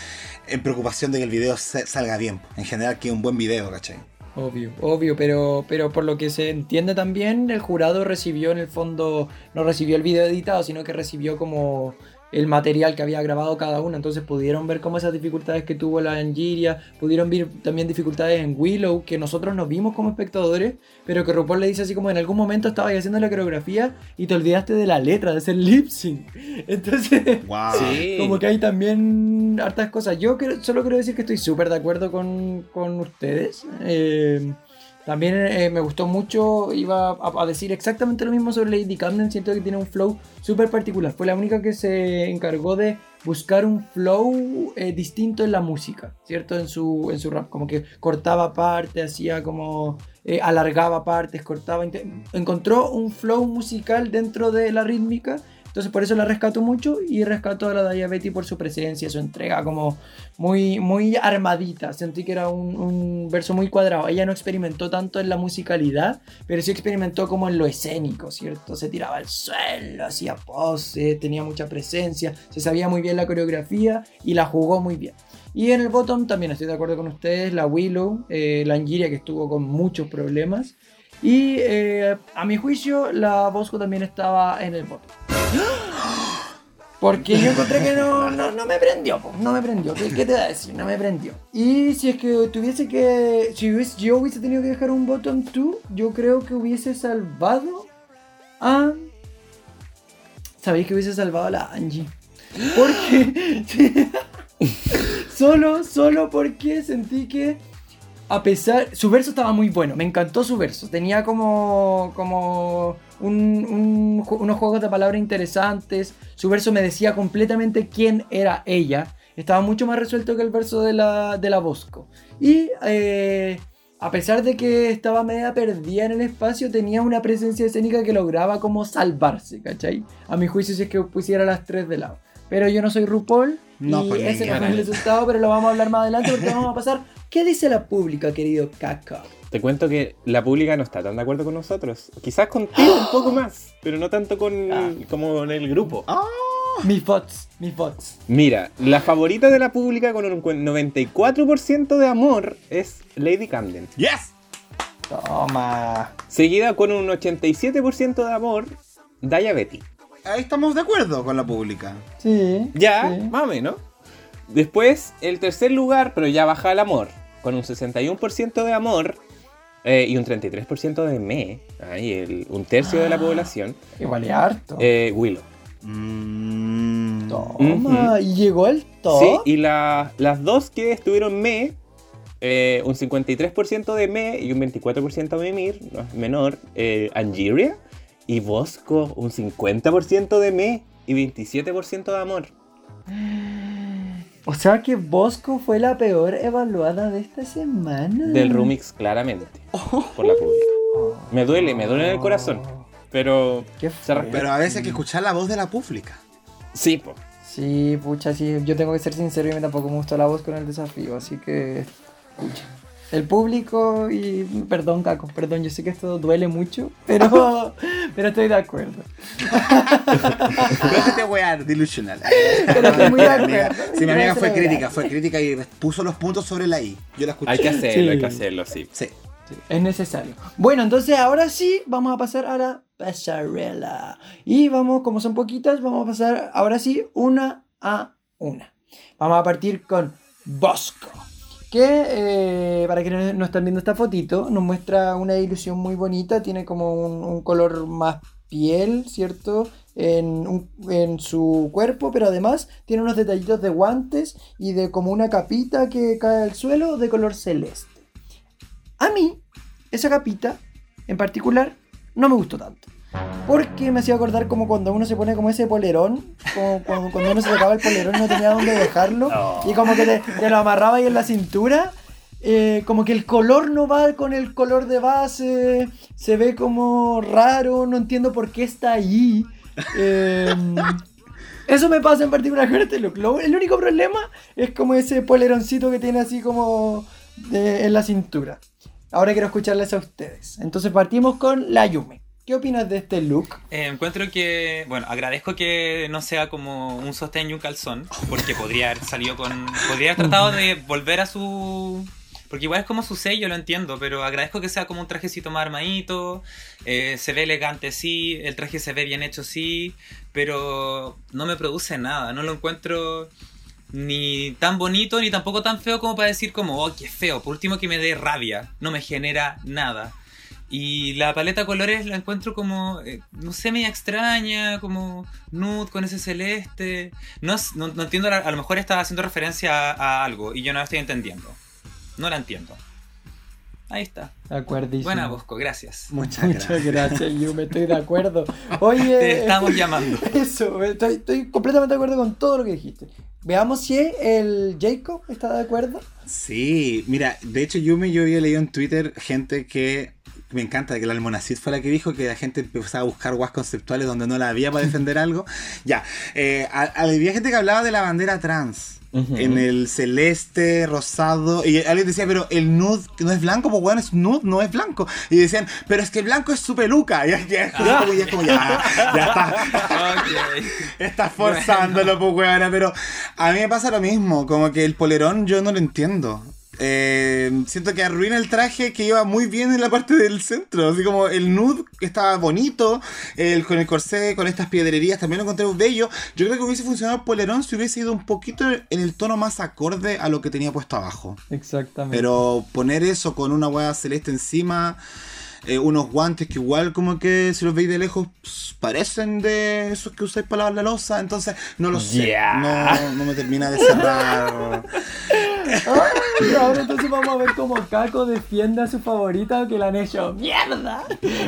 preocupación de que el video salga bien. En general, que un buen video, ¿cachai? Obvio, obvio, pero, pero por lo que se entiende también, el jurado recibió en el fondo, no recibió el video editado, sino que recibió como el material que había grabado cada uno. Entonces pudieron ver cómo esas dificultades que tuvo la Angiria, pudieron ver también dificultades en Willow, que nosotros nos vimos como espectadores, pero que RuPaul le dice así como en algún momento estabas haciendo la coreografía y te olvidaste de la letra, de ser lip sync. Entonces, como que hay también hartas cosas. Yo solo quiero decir que estoy súper de acuerdo con, con ustedes. Eh, también eh, me gustó mucho, iba a, decir exactamente lo mismo sobre Lady Camden, siento que tiene un flow súper particular. Fue la única que se encargó de buscar un flow eh, distinto en la música, ¿cierto? En su, en su rap, como que cortaba partes, hacía como... Eh, alargaba partes, cortaba... Encontró un flow musical dentro de la rítmica entonces por eso la rescato mucho y rescato a la Diabetes por su presencia, su entrega como muy, muy armadita. Sentí que era un, verso muy cuadrado. Ella no experimentó tanto en la musicalidad, pero sí experimentó como en lo escénico, ¿cierto? Se tiraba al suelo, hacía poses, tenía mucha presencia, se sabía muy bien la coreografía y la jugó muy bien. Y en el bottom también estoy de acuerdo con ustedes, la Willow, eh, la Angiria que estuvo con muchos problemas. Y eh, a mi juicio, la Bosco también estaba en el bottom. Porque yo encontré que no, no, me prendió, no me prendió. ¿Qué, te da a decir? No me prendió. Y si es que tuviese que. Si yo hubiese tenido que dejar un bottom 2, yo creo que hubiese salvado a. Sabéis que hubiese salvado a la Angie. Porque. solo, solo porque sentí que a pesar, su verso estaba muy bueno, me encantó su verso, tenía como, como unos juegos de palabras interesantes, su verso me decía completamente quién era ella, estaba mucho más resuelto que el verso de la, de la Bosco. Y eh, a pesar de que estaba media perdida en el espacio, tenía una presencia escénica que lograba como salvarse, ¿cachai? A mi juicio si es que pusiera las tres de lado. Pero yo no soy RuPaul, no, y pues, ese no fue el resultado, pero lo vamos a hablar más adelante porque vamos a pasar ¿Qué dice la pública, querido Caca? Te cuento que la pública no está tan de acuerdo con nosotros. Quizás contigo un poco más, pero no tanto con ah. como en el grupo. Ah. Mis bots, mis bots. Mira, la favorita de la pública con un 94% de amor es Lady Camden. ¡Yes! Toma. Seguida con un 87% de amor, Daya Betty. Ahí estamos de acuerdo con la pública. Sí. Ya, mami, ¿no? Después, el tercer lugar, pero ya baja el amor, con un 61% de amor eh, y un 33% de me, ahí un tercio de la ah, población. Igual es harto. Eh, Willow. Mm. Toma, y llegó el top. Sí, y las dos que estuvieron me, eh, un 53% de me y un 24% de Mir, menor, Angeria. Y Bosco, un 50% de me y 27% de amor. O sea que Bosco fue la peor evaluada de esta semana. Del Rumix, claramente. Por la pública. Me duele, me duele en el corazón. Pero. pero a veces hay que escuchar la voz de la pública. Sí, po. Sí, pucha, sí. Yo tengo que ser sincero y me tampoco me gustó la voz con el desafío, así que. Pucha. El público y. Perdón, Caco, perdón, yo sé que esto duele mucho, pero, pero estoy de acuerdo. Déjate wear, delusional. Pero estoy muy de acuerdo. Sí, mi amiga fue crítica, fue crítica y puso los puntos sobre la I. Yo la escuché. Hay que hacerlo, hay que hacerlo, sí. Sí. es necesario. Bueno, entonces ahora sí vamos a pasar a la pasarela. Y vamos, como son poquitas, vamos a pasar ahora sí una a una. Vamos a partir con Bosco. Eh, para quienes no están viendo esta fotito, nos muestra una ilusión muy bonita. Tiene como un, color más piel, ¿cierto? En, en, su cuerpo, pero además tiene unos detallitos de guantes y de como una capita que cae al suelo de color celeste. A mí, esa capita en particular no me gustó tanto. Porque me hacía acordar como cuando uno se pone como ese polerón, como cuando, uno se tocaba el polerón y no tenía dónde dejarlo, y como que te, lo amarraba ahí en la cintura, eh, como que el color no va con el color de base, se ve como raro, no entiendo por qué está ahí. Em, eso me pasa en particular con este look. el único problema es como ese poleroncito que tiene así como en la cintura. Ahora quiero escucharles a ustedes. Entonces partimos con la Yume. ¿Qué opinas de este look? Eh, encuentro que, bueno, agradezco que no sea como un sostén y un calzón, porque podría haber salido con... Podría haber tratado de volver a su... Porque igual es como su sello, lo entiendo, pero agradezco que sea como un trajecito más armadito, eh, se ve elegante sí, el traje se ve bien hecho sí, pero no me produce nada, no lo encuentro ni tan bonito ni tampoco tan feo como para decir como, oh, qué feo, por último que me dé rabia, no me genera nada. Y la paleta de colores la encuentro como, eh, no sé, media extraña, como nude con ese celeste. No, no, entiendo, a lo mejor está haciendo referencia a, algo y yo no la estoy entendiendo. No la entiendo. Ahí está. De acuerdo. Buena, Bosco, gracias. Muchas, Muchas gracias. yo me estoy de acuerdo. Oye. Te estamos llamando. Eso, estoy, estoy completamente de acuerdo con todo lo que dijiste. Veamos si el Jacob está de acuerdo. Sí, mira, de hecho Yumi yo había leído en Twitter gente que me encanta que la Almonacid fue la que dijo que la gente empezaba a buscar guas conceptuales donde no la había para defender algo. Ya, eh, había gente que hablaba de la bandera trans. En el celeste, rosado. Y alguien decía, pero el nude no es blanco, pues bueno, es nude, no es blanco. Y decían, pero es que el blanco es su peluca. Y ya, ya, ya, como, ya, ya está. Estás forzándolo, pues bueno. Pero a mí me pasa lo mismo. Como que el polerón yo no lo entiendo. Eh, siento que arruina el traje que iba muy bien en la parte del centro. Así como el nude que estaba bonito, el, con el corsé, con estas piedrerías, también lo encontré bello. Yo creo que hubiese funcionado el polerón si hubiese ido un poquito en el tono más acorde a lo que tenía puesto abajo. Exactamente. Pero poner eso con una hueá celeste encima. Eh, unos guantes que igual como que si los veis de lejos parecen de esos que usáis para lavar la losa, entonces no lo sé, no, no, me termina de cerrar. ahora entonces vamos a ver cómo Caco defiende a su favorita que la han hecho mierda.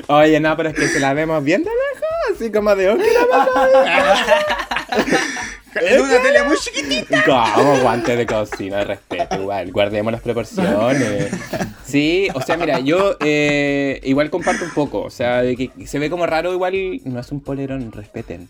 Oye, no, pero es que se la vemos bien de lejos, así como de En una tele muy chiquitita. Como guantes de cocina, respeto, igual. Guardemos las proporciones. Sí, o sea, mira, yo eh, igual comparto un poco. O sea, de que se ve como raro, igual no es un polerón, respeten.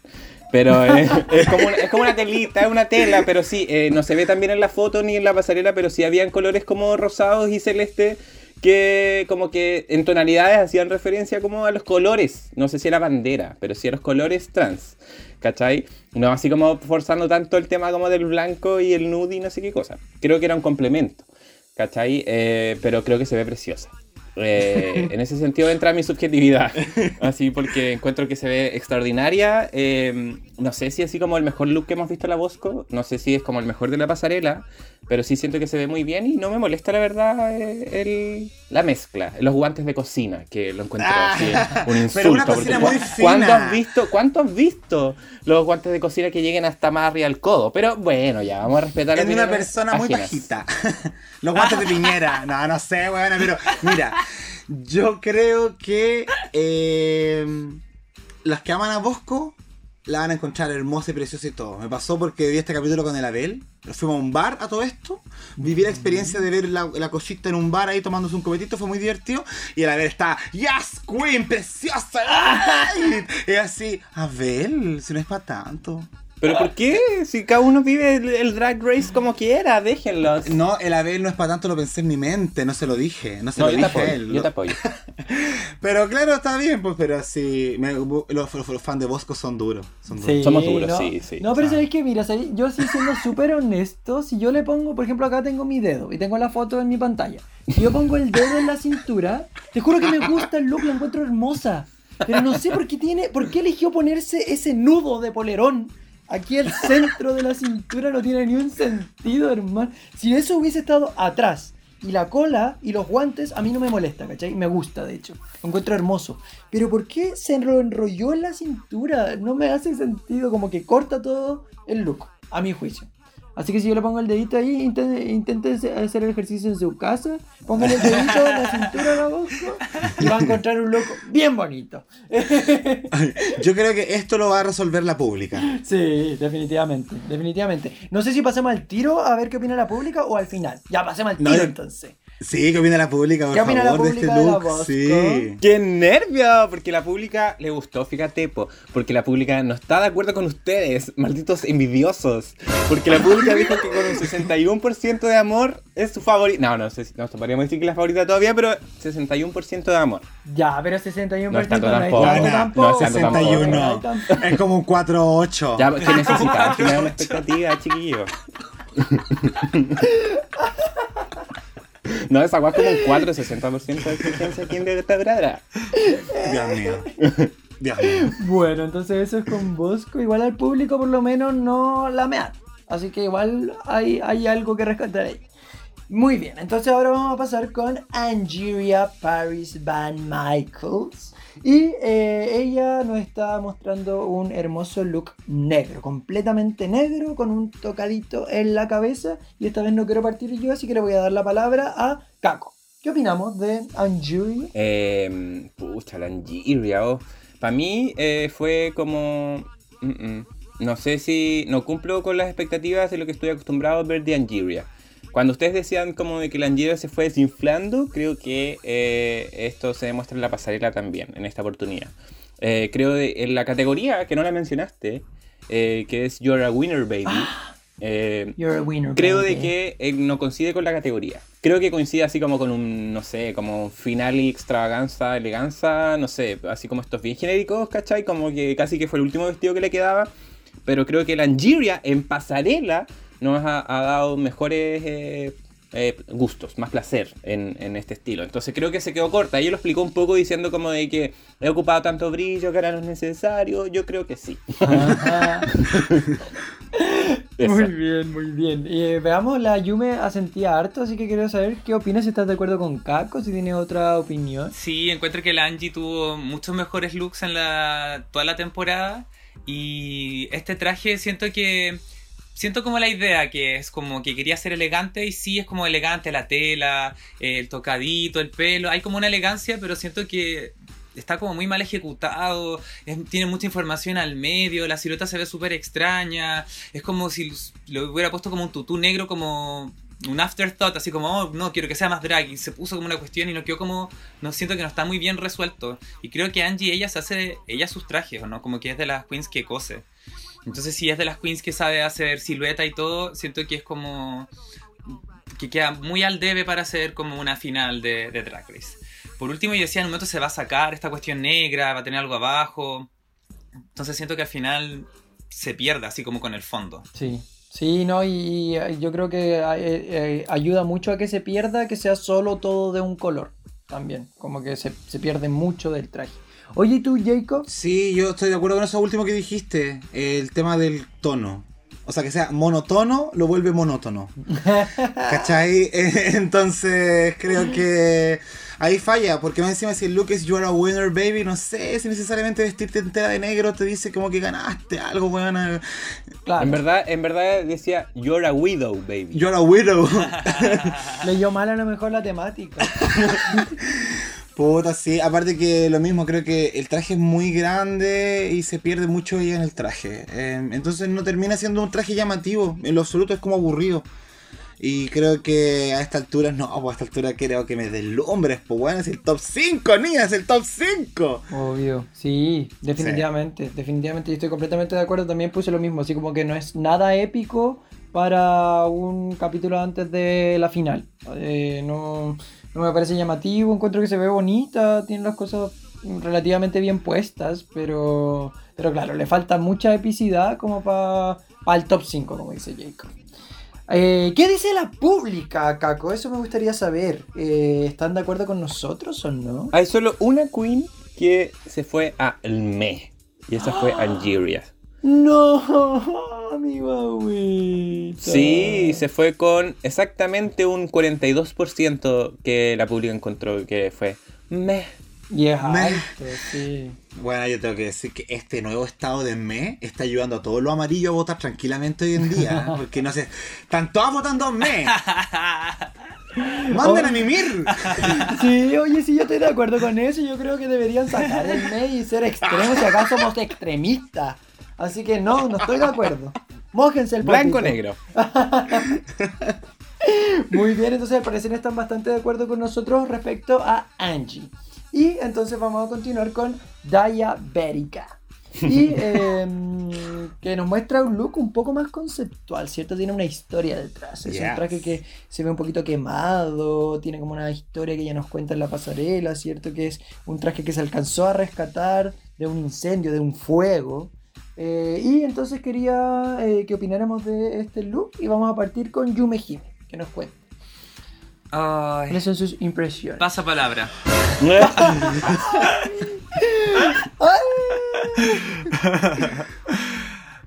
Pero es, como una, es como una telita, es una tela, pero sí, eh, no se ve tan en la foto ni en la pasarela, pero sí habían colores como rosados y celeste que como que en tonalidades hacían referencia como a los colores, no sé si era bandera, pero sí a los colores trans, ¿cachai? No así como forzando tanto el tema como del blanco y el nude y no sé qué cosa. Creo que era un complemento, ¿cachai? Eh, pero creo que se ve preciosa. Eh, en ese sentido entra mi subjetividad, así porque encuentro que se ve extraordinaria. Eh, no sé si así como el mejor look que hemos visto en la Bosco, no sé si es como el mejor de la pasarela, pero sí siento que se ve muy bien y no me molesta la verdad eh, el, la mezcla, los guantes de cocina, que lo encuentro así, ah, un insulto. ¿cuánto, has visto, ¿Cuánto has visto los guantes de cocina que lleguen hasta más arriba del codo? Pero bueno, ya, vamos a respetar. Es de una persona muy bajita. los guantes de piñera, no, no sé, bueno, pero mira, yo creo que eh, las que aman a Bosco la van a encontrar hermosa y preciosa y todo. Me pasó porque vi este capítulo con el Abel. Fuimos a un bar a todo esto. Viví la experiencia de ver la, la cosita en un bar ahí tomándose un copetito. Fue muy divertido. Y el Abel está, ¡Yes, Queen! ¡Preciosa! y así, Abel, si no es para tanto. ¿Pero por qué? Si cada uno vive el, drag race como quiera, déjenlos. No, el Abel no es para tanto, lo pensé en mi mente, no se lo dije, no se lo dije a él. Yo te apoyo. pero claro, está bien, pues, pero sí, los, fans de Bosco son duros. Son duros. Somos duros, sí, sí. No, pero ah. sabéis que, mira, yo sí siendo súper honesto, si yo le pongo, por ejemplo, acá tengo mi dedo y tengo la foto en mi pantalla, si yo pongo el dedo en la cintura, te juro que me gusta el look, la encuentro hermosa. Pero no sé por qué tiene, por qué eligió ponerse ese nudo de polerón Aquí el centro de la cintura no tiene ni un sentido, hermano. Si eso hubiese estado atrás y la cola y los guantes, a mí no me molesta, ¿cachai? Me gusta, de hecho. Lo encuentro hermoso. Pero ¿por qué se enrolló en la cintura? No me hace sentido, como que corta todo el look, a mi juicio. Así que si yo le pongo el dedito ahí, intente, hacer el ejercicio en su casa, póngale el dedito en la cintura la boca y va a encontrar un loco bien bonito. Yo creo que esto lo va a resolver la pública. Sí, definitivamente, definitivamente. No sé si pasemos al tiro a ver qué opina la pública o al final. Ya pasemos al tiro entonces. Sí, ¿qué opina la pública, por ¿Qué opina favor, la pública de este look? sí. ¡Qué nervio! Porque la pública le gustó, fíjate, porque la pública no está de acuerdo con ustedes, malditos envidiosos. Porque la pública dijo que con un 61% de amor es su favorita. No, no sé si no podríamos decir que es la favorita todavía, pero 61% de amor. Ya, pero 61% no, está tampoco. No, no, 61. Es como un 4-8. Ya, ¿qué necesitas? Que una expectativa, chiquillo. No, esa guay como un 4 60% de exigencia aquí en esta grada. Dios mío. Dios mío. Bueno, entonces eso es con Bosco. Igual al público por lo menos no la mea. Así que igual hay, hay algo que rescatar ahí. Muy bien, entonces ahora vamos a pasar con Angeria Paris Van Michaels. Y eh, ella nos está mostrando un hermoso look negro, completamente negro, con un tocadito en la cabeza. Y esta vez no quiero partir yo, así que le voy a dar la palabra a Kako. ¿Qué opinamos de Angeria? Eh, pucha, la Angeria. Oh. Para mí eh, fue como... No sé si no cumplo con las expectativas de lo que estoy acostumbrado a ver de Angeria. Cuando ustedes decían como de que la Angeria se fue desinflando, creo que eh, esto se demuestra en la pasarela también, en esta oportunidad. Eh, creo de, en la categoría que no la mencionaste, eh, que es You're a Winner Baby. Ah, you're a winner, creo de que no coincide con la categoría. Creo que coincide así como con un, no sé, como final y extravaganza, eleganza, no sé, así como estos bien genéricos, ¿cachai? Como que casi que fue el último vestido que le quedaba. Pero creo que la Angeria en pasarela nos ha, dado mejores eh, eh, gustos, más placer en, este estilo. Entonces creo que se quedó corta. Ella lo explicó un poco diciendo como de que he ocupado tanto brillo que ahora no es necesario. Yo creo que sí. muy bien, muy bien. Eh, veamos, la Yume asentía harto, así que quiero saber qué opinas, si estás de acuerdo con Kako, si tiene otra opinión. Sí, encuentro que la Angie tuvo muchos mejores looks en la, toda la temporada. Y este traje siento que siento como la idea que es como que quería ser elegante y sí es como elegante la tela, el tocadito, el pelo, hay como una elegancia, pero siento que está como muy mal ejecutado, tiene mucha información al medio, la silueta se ve súper extraña, es como si lo hubiera puesto como un tutú negro como un afterthought, así como, oh, no, quiero que sea más drag, y se puso como una cuestión y no quedó como, no siento que no está muy bien resuelto. Y creo que Angie, ella se hace, ella sus trajes, ¿no? Como que es de las queens que cose. Entonces, si es de las queens que sabe hacer silueta y todo, siento que es como. que queda muy al debe para hacer como una final de, Drag Race. Por último, yo decía, en un momento se va a sacar esta cuestión negra, va a tener algo abajo. Entonces, siento que al final se pierde, así como con el fondo. Sí. Sí, no, y, yo creo que eh, eh, ayuda mucho a que se pierda que sea solo todo de un color también, como que se, se pierde mucho del traje. Oye, ¿y tú, Jacob? Sí, yo estoy de acuerdo con eso último que dijiste, el tema del tono. O sea, que sea monotono, lo vuelve monótono. ¿Cachai? Entonces, creo que ahí falla, porque más encima si el look es You are a winner, baby, no sé si necesariamente vestirte entera de negro te dice como que ganaste algo, weón. Claro. En verdad, en verdad decía You're a widow, baby. You're a widow. Leyó mal a lo mejor la temática. Puta, sí. Aparte que lo mismo, creo que el traje es muy grande y se pierde mucho ella en el traje. Em, entonces no termina siendo un traje llamativo. En lo absoluto es como aburrido. Y creo que a esta altura, no, pues a esta altura creo que me deslumbres, pues bueno, es el top 5, niña, es el top 5. Obvio, sí, definitivamente, definitivamente, y estoy completamente de acuerdo, también puse lo mismo, así como que no es nada épico para un capítulo antes de la final. Eh, no, no me parece llamativo, encuentro que se ve bonita, tiene las cosas relativamente bien puestas, pero, pero claro, le falta mucha epicidad como para el top 5, como dice Jacob. Eh, ¿Qué dice la pública, Caco? Eso me gustaría saber. Eh, ¿Están de acuerdo con nosotros o no? Hay solo una queen que se fue a el me. Y esa fue Algeria. No, mi guauita. Sí, se fue con exactamente un 42% que la pública encontró que fue me. Y es sí. Bueno, yo tengo que decir que este nuevo estado de me está ayudando a todos los amarillos a votar tranquilamente hoy en día. ¿eh? Porque no sé, están todos votando me. ¡Manden a mimir! Sí, oye, sí, yo estoy de acuerdo con eso. Yo creo que deberían sacar el me y ser extremos. Si acá somos extremistas. Así que no, no estoy de acuerdo. Mójense el Blanco-negro. Muy bien, entonces al parecer están bastante de acuerdo con nosotros respecto a Angie. Y entonces vamos a continuar con Diabética. Y em, que nos muestra un look un poco más conceptual, ¿cierto? Tiene una historia detrás. Es un traje que se ve un poquito quemado, tiene como una historia que ya nos cuenta en la pasarela, ¿cierto? Que es un traje que se alcanzó a rescatar de un incendio, de un fuego. Eh, y entonces quería eh, que opináramos de este look y vamos a partir con Yume Hime, que nos cuenta. ¿Cuáles son sus impresiones? Pasa palabra.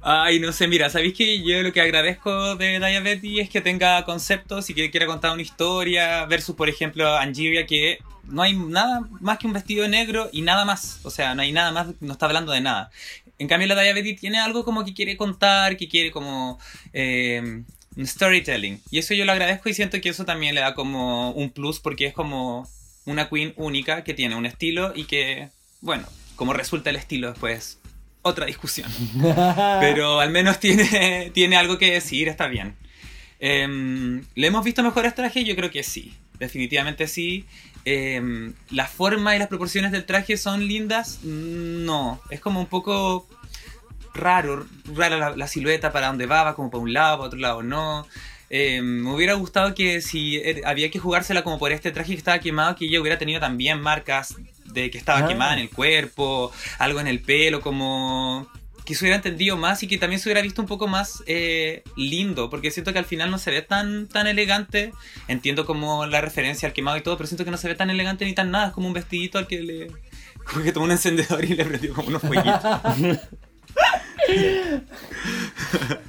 Ay, no sé, mira, ¿sabéis que yo lo que agradezco de Diabetes es que tenga conceptos y que quiera contar una historia, versus, por ejemplo, Angiria, que no hay nada más que un vestido negro y nada más. O sea, no hay nada más, no está hablando de nada. En cambio, la Diabetes tiene algo como que quiere contar, que quiere como eh, storytelling. Y eso yo lo agradezco y siento que eso también le da como un plus porque es como una queen única que tiene un estilo y que, bueno, como resulta el estilo después, otra discusión. Pero al menos tiene, tiene algo que decir, está bien. Em, ¿Le hemos visto mejores trajes? Yo creo que sí, definitivamente sí. Em, ¿La forma y las proporciones del traje son lindas? No, es como un poco raro, rara la, silueta para dónde va, va como para un lado, para otro lado no. Eh, me hubiera gustado que si er, había que jugársela como por este traje que estaba quemado, que ella hubiera tenido también marcas de que estaba ah. quemada en el cuerpo, algo en el pelo, como que se hubiera entendido más y que también se hubiera visto un poco más eh, lindo, porque siento que al final no se ve tan, tan elegante. Entiendo como la referencia al quemado y todo, pero siento que no se ve tan elegante ni tan nada. Es como un vestidito al que le. como que tomó un encendedor y le prendió como unos fueguitos.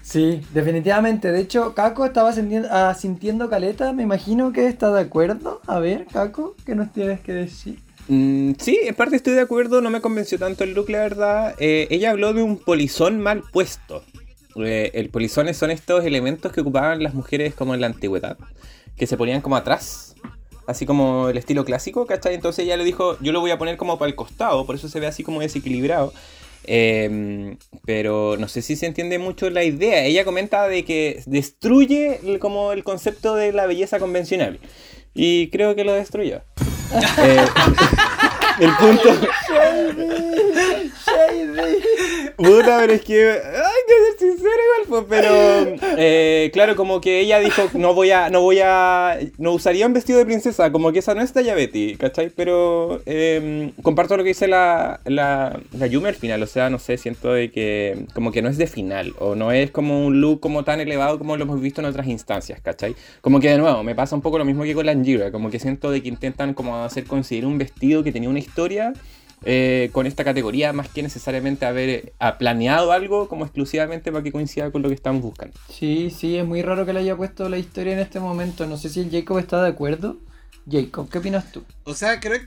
Sí, definitivamente. De hecho, Caco estaba ah, sintiendo, caleta. Me imagino que está de acuerdo. A ver, Caco, ¿qué nos tienes que decir? Mm, sí, en parte estoy de acuerdo. No me convenció tanto el look, la verdad. Eh, ella habló de un polizón mal puesto. Eh, el polizón son estos elementos que ocupaban las mujeres como en la antigüedad, que se ponían como atrás, así como el estilo clásico, ¿cachai? Entonces ella le dijo, yo lo voy a poner como para el costado, por eso se ve así como desequilibrado. Em, pero no sé si se entiende mucho la idea. Ella comenta de que destruye como el concepto de la belleza convencional. Y creo que lo destruyó. Eh, el punto. Puta, pero es que. Hay que ser sincero igual, pues, pero. Eh, claro, como que ella dijo, no voy a. No voy a. No usaría un vestido de princesa, como que esa no es talla Betty, ¿cachai? Pero. Em, comparto lo que dice la, la, la Yumi al final, o sea, no sé, siento de que. Como que no es de final, o no es como un look como tan elevado como lo hemos visto en otras instancias, ¿cachai? Como que de nuevo, me pasa un poco lo mismo que con la Angira, como que siento de que intentan como hacer conseguir un vestido que tenía una historia eh, con esta categoría más que necesariamente haber eh, planeado algo como exclusivamente para que coincida con lo que estamos buscando. Sí, sí, es muy raro que le haya puesto la historia en este momento. No sé si el Jacob está de acuerdo. Jacob, ¿qué opinas tú? O sea, creo,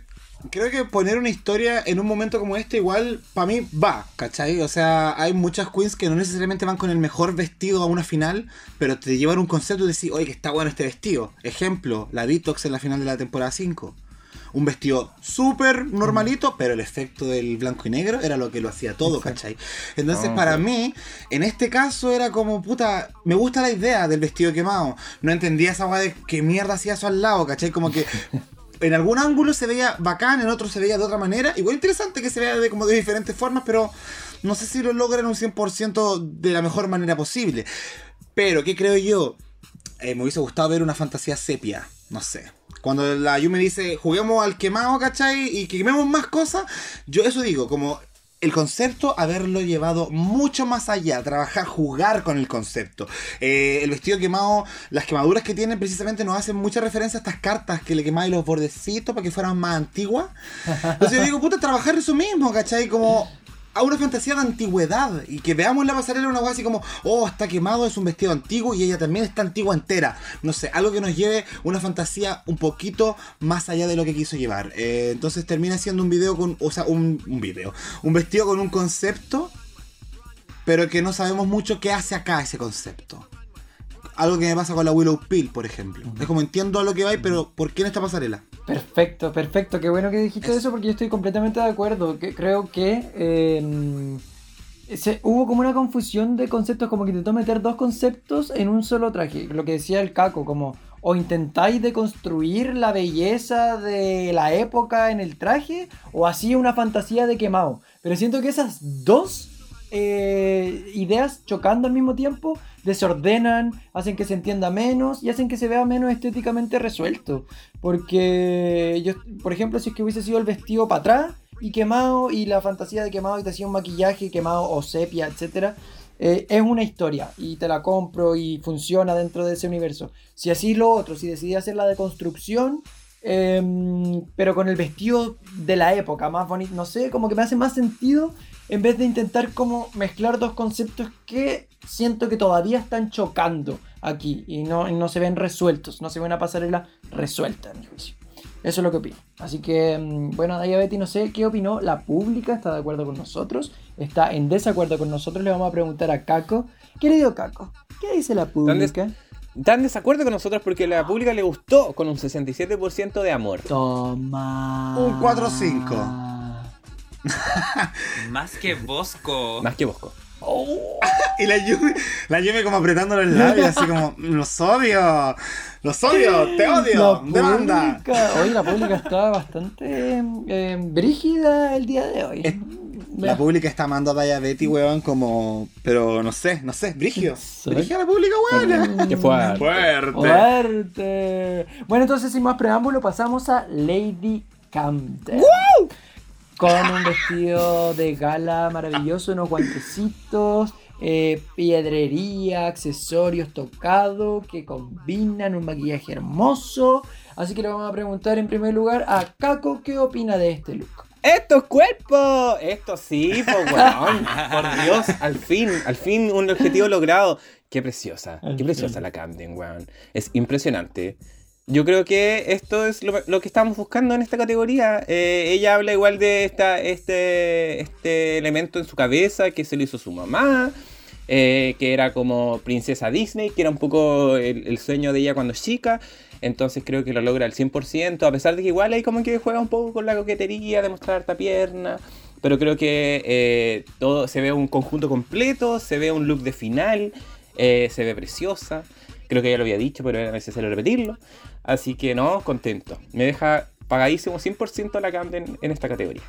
creo que poner una historia en un momento como este igual para mí va, ¿cachai? O sea, hay muchas queens que no necesariamente van con el mejor vestido a una final, pero te llevan un concepto de decir, oye, que está bueno este vestido. Ejemplo, la Detox en la final de la temporada 5 un vestido súper normalito, pero el efecto del blanco y negro era lo que lo hacía todo, ¿cachai? Entonces, ah, para mí, en este caso era como, puta, me gusta la idea del vestido quemado. No entendía esa weá de qué mierda hacía eso al lado, ¿cachai? Como que en algún ángulo se veía bacán, en otro se veía de otra manera. Igual interesante que se vea de, como de diferentes formas, pero no sé si lo logran un 100% de la mejor manera posible. Pero, ¿qué creo yo? Eh, me hubiese gustado ver una fantasía sepia, no sé. Cuando la Yumi dice, juguemos al quemado, ¿cachai? Y quememos más cosas, yo eso digo, como el concepto, haberlo llevado mucho más allá, trabajar, jugar con el concepto. Eh, el vestido quemado, las quemaduras que tiene precisamente nos hacen mucha referencia a estas cartas que le quemáis los bordecitos para que fueran más antiguas. Entonces yo digo, puta, trabajar eso mismo, ¿cachai? Como a una fantasía de antigüedad y que veamos la pasarela una cosa así como, oh, está quemado, es un vestido antiguo y ella también está antigua entera. No sé, algo que nos lleve una fantasía un poquito más allá de lo que quiso llevar. Eh, entonces termina siendo un video con, o sea, un, un video, un vestido con un concepto, pero que no sabemos mucho qué hace acá ese concepto. Algo que me pasa con la Willow Pill, por ejemplo. Es como entiendo a lo que va, pero ¿por qué en esta pasarela? Perfecto, perfecto. Qué bueno que dijiste eso porque yo estoy completamente de acuerdo. Que creo que em, se, hubo como una confusión de conceptos, como que intentó meter dos conceptos en un solo traje. Lo que decía el Caco, como o intentáis deconstruir la belleza de la época en el traje, o así una fantasía de quemado. Pero siento que esas dos eh, ideas chocando al mismo tiempo desordenan, hacen que se entienda menos y hacen que se vea menos estéticamente resuelto. Porque yo, por ejemplo, si es que hubiese sido el vestido para atrás y quemado y la fantasía de quemado y te hacía un maquillaje quemado o sepia, etcétera, eh, es una historia y te la compro y funciona dentro de ese universo. Si así lo otro, si decidí hacer la deconstrucción, em, pero con el vestido de la época, más bonito, no sé, como que me hace más sentido en vez de intentar como mezclar dos conceptos que siento que todavía están chocando aquí y no, no se ven resueltos, no se ve una pasarela resuelta en mi juicio. Eso es lo que opino. Así que, mm, bueno, Daya Betty, no sé qué opinó la pública, está de acuerdo con nosotros, está en desacuerdo con nosotros, le vamos a preguntar a Caco. Querido Caco, ¿qué dice la pública? Están en desacuerdo con nosotros porque la pública le gustó con un 67% de amor. Toma. Un 4-5. Más que Bosco. Más que Bosco. y la Yumi, la Yumi como apretando los labios, así como, los odio, los odio, te odio, demanda. Hoy la pública está bastante eh, brígida el día de hoy. la pública está amando a Daya Betty, weón, como. Pero no sé, no sé, brígido. Brígida la pública, weón. Que fuerte. fuerte. Fuerte. Bueno, entonces, sin más preámbulo, pasamos a Lady Camden con un vestido de gala maravilloso, unos guantecitos, eh, piedrería, accesorios tocados que combinan un maquillaje hermoso. Así que le vamos a preguntar en primer lugar a Kako qué opina de este look. ¡Estos cuerpos! Esto sí, pues weón. Por Dios, al fin, al fin un objetivo logrado. Qué preciosa, qué preciosa la Camden, weón. Es impresionante. Yo creo que esto es lo, que estamos buscando en esta categoría. Eh, ella habla igual de esta, este, este elemento en su cabeza que se le hizo su mamá, eh, que era como princesa Disney, que era un poco el, sueño de ella cuando chica. Entonces creo que lo logra al 100%, a pesar de que igual ahí como que juega un poco con la coquetería de mostrar pierna. Pero creo que eh, todo se ve un conjunto completo, se ve un look de final, se ve preciosa. Creo que ya lo había dicho, pero era necesario repetirlo. Así que no, contento. Me deja pagadísimo 100% la Camden en esta categoría.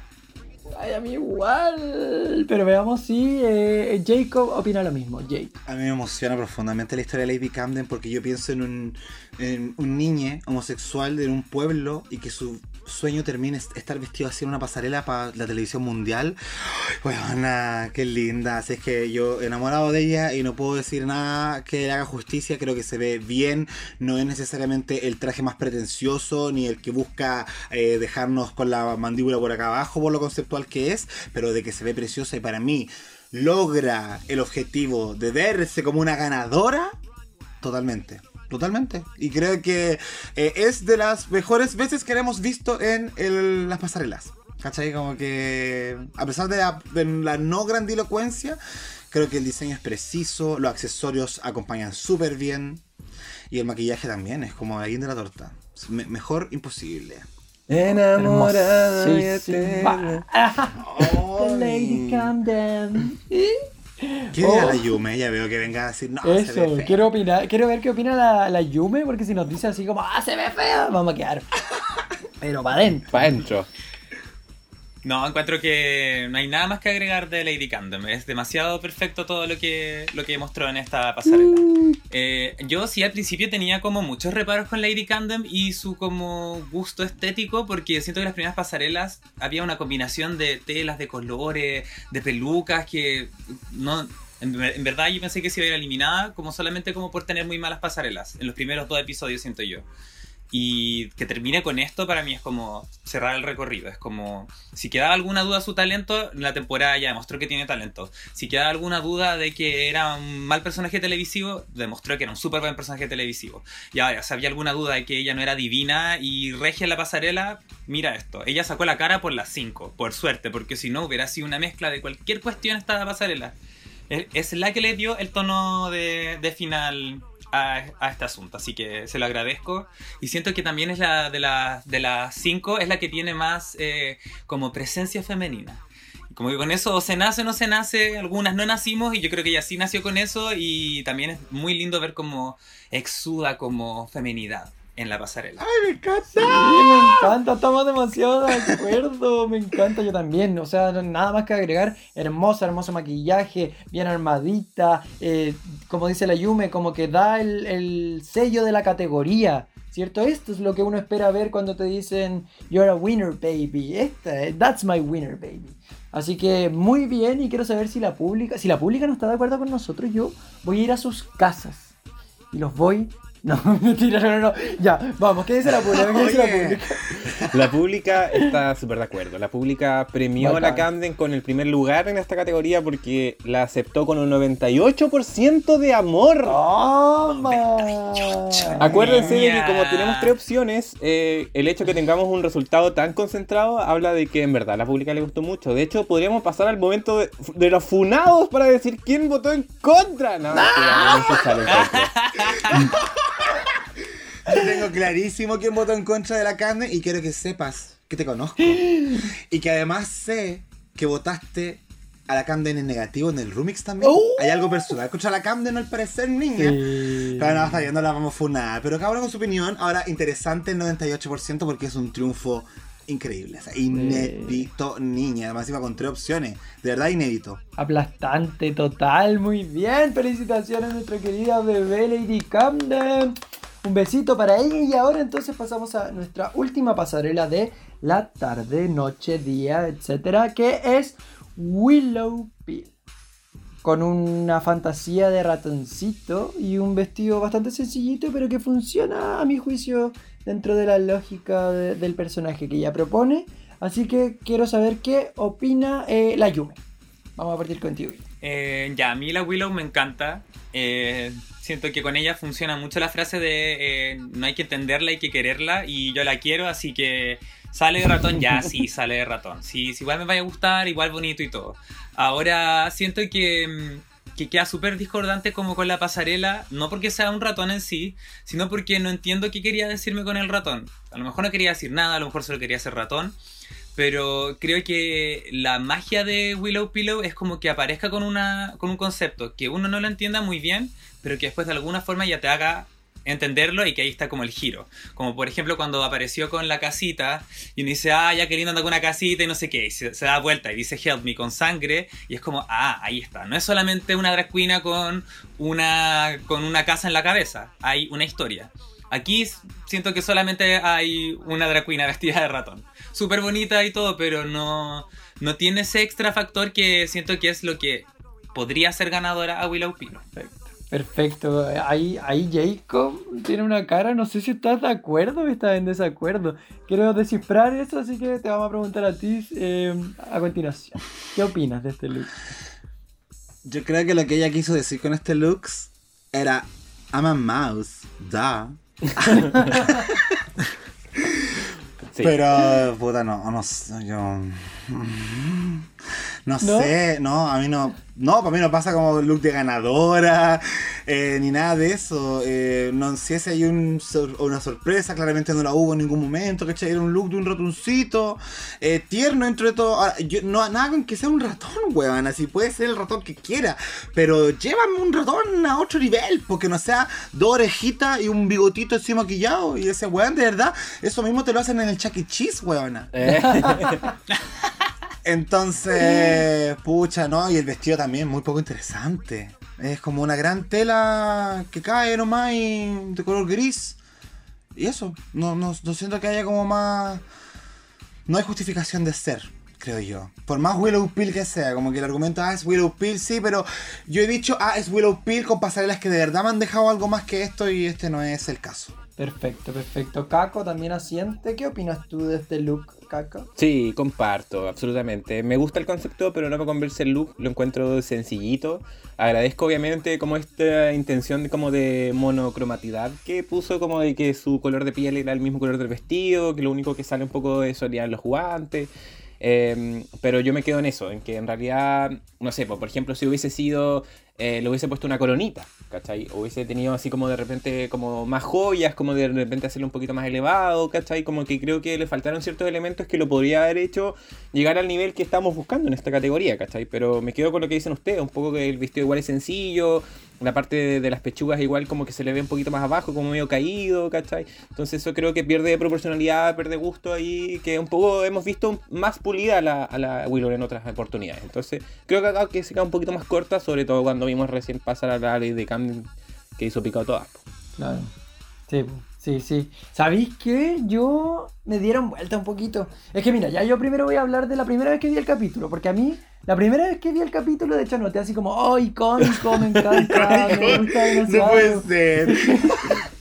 Ay, a mí igual. Pero veamos si eh, Jacob opina lo mismo. Jake. A mí me emociona profundamente la historia de Lady Camden porque yo pienso en un, en un niño homosexual de un pueblo y que su sueño termine estar vestido así en una pasarela para la televisión mundial. Bueno, qué linda. Así es que yo enamorado de ella y no puedo decir nada que le haga justicia. Creo que se ve bien. No es necesariamente el traje más pretencioso ni el que busca eh, dejarnos con la mandíbula por acá abajo por lo conceptual que es, pero de que se ve preciosa y para mí logra el objetivo de verse como una ganadora totalmente. Totalmente. Y creo que eh, es de las mejores veces que hemos visto en las pasarelas. ¿Cachai? Como que a pesar de la, no grandilocuencia, creo que el diseño es preciso, los accesorios acompañan súper bien y el maquillaje también es como ahí de la torta. mejor imposible. Enamorada Lady Camden. ¿Qué oh. la Yume? Ya veo que venga a decir, no, Eso, se ve quiero opinar, quiero ver qué opina la, la Yume, porque si nos dice así como, ah, se ve fea, vamos a quedar. Pero para adentro. Para adentro. No, encuentro que no hay nada más que agregar de Lady Camden. Es demasiado perfecto todo lo que, lo que mostró en esta pasarela. Mm. Eh, yo sí al principio tenía como muchos reparos con Lady Camden y su como gusto estético porque siento que las primeras pasarelas había una combinación de telas, de colores, de pelucas que no... En, en verdad yo pensé que se iba a ir eliminada como solamente como por tener muy malas pasarelas. En los primeros dos episodios siento yo. Y que termine con esto para mí es como cerrar el recorrido. Es como, si quedaba alguna duda su talento, la temporada ya demostró que tiene talento. Si quedaba alguna duda de que era un mal personaje televisivo, demostró que era un súper buen personaje televisivo. Y ahora, si había alguna duda de que ella no era divina y regia la pasarela, mira esto. Ella sacó la cara por las 5, por suerte, porque si no hubiera sido una mezcla de cualquier cuestión esta pasarela. Es la que le dio el tono de final a, este asunto. Así que se lo agradezco. Y siento que también es la de, la, de las cinco, es la que tiene más eh, como presencia femenina. Como que con eso o se nace o no se nace, algunas no nacimos y yo creo que ella sí nació con eso y también es muy lindo ver cómo exuda como femenidad en la pasarela. ¡Ay, me encanta! Sí, me encanta, estamos demasiado de acuerdo, me encanta yo también, o sea, nada más que agregar, hermosa, hermoso maquillaje, bien armadita, eh, como dice la Yume, como que da el, el, sello de la categoría, ¿cierto? Esto es lo que uno espera ver cuando te dicen, you're a winner, baby, Esta, that's my winner, baby. Así que muy bien y quiero saber si la pública, si la pública no está de acuerdo con nosotros, yo voy a ir a sus casas y los voy no, mentira, no, no, Ya, vamos, ¿qué dice la pública? ¿Qué dice la pública? La pública está súper de acuerdo. La pública premió a la Camden con el primer lugar en esta categoría porque la aceptó con un 98% de amor. Acuérdense de que como tenemos tres opciones, eh, el hecho de que tengamos un resultado tan concentrado habla de que en verdad a la pública le gustó mucho. De hecho, podríamos pasar al momento de, los funados para decir quién votó en contra. No, no, yo tengo clarísimo quién votó en contra de la carne y quiero que sepas que te conozco. Y que además sé que votaste a la Camden en negativo en el Rumix también. Oh. Hay algo personal contra la Camden al parecer, niña. Pero no, está no la vamos a funar. Pero cada uno con su opinión. Ahora, interesante el 98% porque es un triunfo increíble. O sea, inédito, niña. Además iba con tres opciones. De verdad, inédito. Aplastante, total. Muy bien. Felicitaciones a nuestra querida bebé Lady Camden. Un besito para ella y ahora entonces pasamos a nuestra última pasarela de la tarde, noche, día, etcétera, que es Willow Pill. Con una fantasía de ratoncito y un vestido bastante sencillito, pero que funciona a mi juicio dentro de la lógica del personaje que ella propone. Así que quiero saber qué opina eh, la Yume. Vamos a partir contigo. Eh, ya, a mí la Willow me encanta. Eh, siento que con ella funciona mucho la frase de eh, no hay que entenderla, hay que quererla y yo la quiero, así que sale de ratón, ya sí, sale de ratón. Sí, si igual me vaya a gustar, igual bonito y todo. Ahora siento que, mm, que queda súper discordante como con la pasarela, no porque sea un ratón en sí, sino porque no entiendo qué quería decirme con el ratón. A lo mejor no quería decir nada, a lo mejor solo quería ser ratón. Pero creo que la magia de Willow Pillow es como que aparezca con, una, con un concepto que uno no lo entienda muy bien, pero que después de alguna forma ya te haga entenderlo y que ahí está como el giro. Como por ejemplo cuando apareció con la casita y uno dice, ah, ya queriendo andar con una casita y no sé qué, y se, da vuelta y dice help me con sangre y es como, ah, ahí está. No es solamente una drag queen con una, con una casa en la cabeza, hay una historia. Aquí siento que solamente hay una drag queen vestida de ratón súper bonita y todo, pero no, no tiene ese extra factor que siento que es lo que podría ser ganadora a Willow Pino. Perfecto. Ahí, ahí Jacob tiene una cara, no sé si estás de acuerdo o estás en desacuerdo. Quiero descifrar eso, así que te vamos a preguntar a ti eh, a continuación. ¿Qué opinas de este look? Yo creo que lo que ella quiso decir con este look era I'm a mouse, da. Pero, puta, no, no yo... No, sé, no, a mí no. No, para mí no pasa como look de ganadora, eh, ni nada de eso. Eh, no sé si hay un, una sorpresa, claramente no la hubo en ningún momento, ¿cachai? Era un look de un ratoncito, eh, tierno dentro de todo. no, nada con que sea un ratón, weón, así puede ser el ratón que quiera, pero llévame un ratón a otro nivel, porque no sea dos orejitas y un bigotito así maquillado. Y ese weón, de verdad, eso mismo te lo hacen en el Chuck E. Cheese, weón. Entonces, pucha, ¿no? Y el vestido también muy poco interesante. Es como una gran tela que cae nomás y de color gris. Y eso, no, no, siento que haya como más... No hay justificación de ser, creo yo. Por más Willow Pill que sea, como que el argumento, ah, es Willow Pill, sí, pero yo he dicho, ah, es Willow Pill con pasarelas que de verdad me han dejado algo más que esto y este no es el caso. Perfecto, perfecto. Caco también asiente. ¿Qué opinas tú de este look, Caco? Sí, comparto, absolutamente. Me gusta el concepto, pero no me convence el look. Lo encuentro sencillito. Agradezco obviamente como esta intención de, como de monocromatidad que puso, como de que su color de piel era el mismo color del vestido, que lo único que sale un poco de serían los guantes. Em, pero yo me quedo en eso, en que en realidad, no sé, por ejemplo, si hubiese sido eh, le hubiese puesto una coronita, ¿cachai? Hubiese tenido así como de repente como más joyas, como de repente hacerlo un poquito más elevado, ¿cachai? Como que creo que le faltaron ciertos elementos que lo podría haber hecho llegar al nivel que estamos buscando en esta categoría, ¿cachai? Pero me quedo con lo que dicen ustedes, un poco que el vestido igual es sencillo, la parte de, las pechugas igual como que se le ve un poquito más abajo, como medio caído, ¿cachai? Entonces eso creo que pierde proporcionalidad, pierde gusto ahí, que un poco hemos visto más pulida a la, a la Willow en otras oportunidades. Entonces creo que acá que se queda un poquito más corta, sobre todo cuando vimos recién pasar a la ley de Camden que hizo picado todas. Claro. Sí, sí, sí. ¿Sabéis qué? Yo me dieron vuelta un poquito. Es que mira, ya yo primero voy a hablar de la primera vez que vi el capítulo, porque a mí, la primera vez que vi el capítulo, de hecho, noté así como, ¡oh, icónico! Me encanta, me gusta demasiado. No puede ser.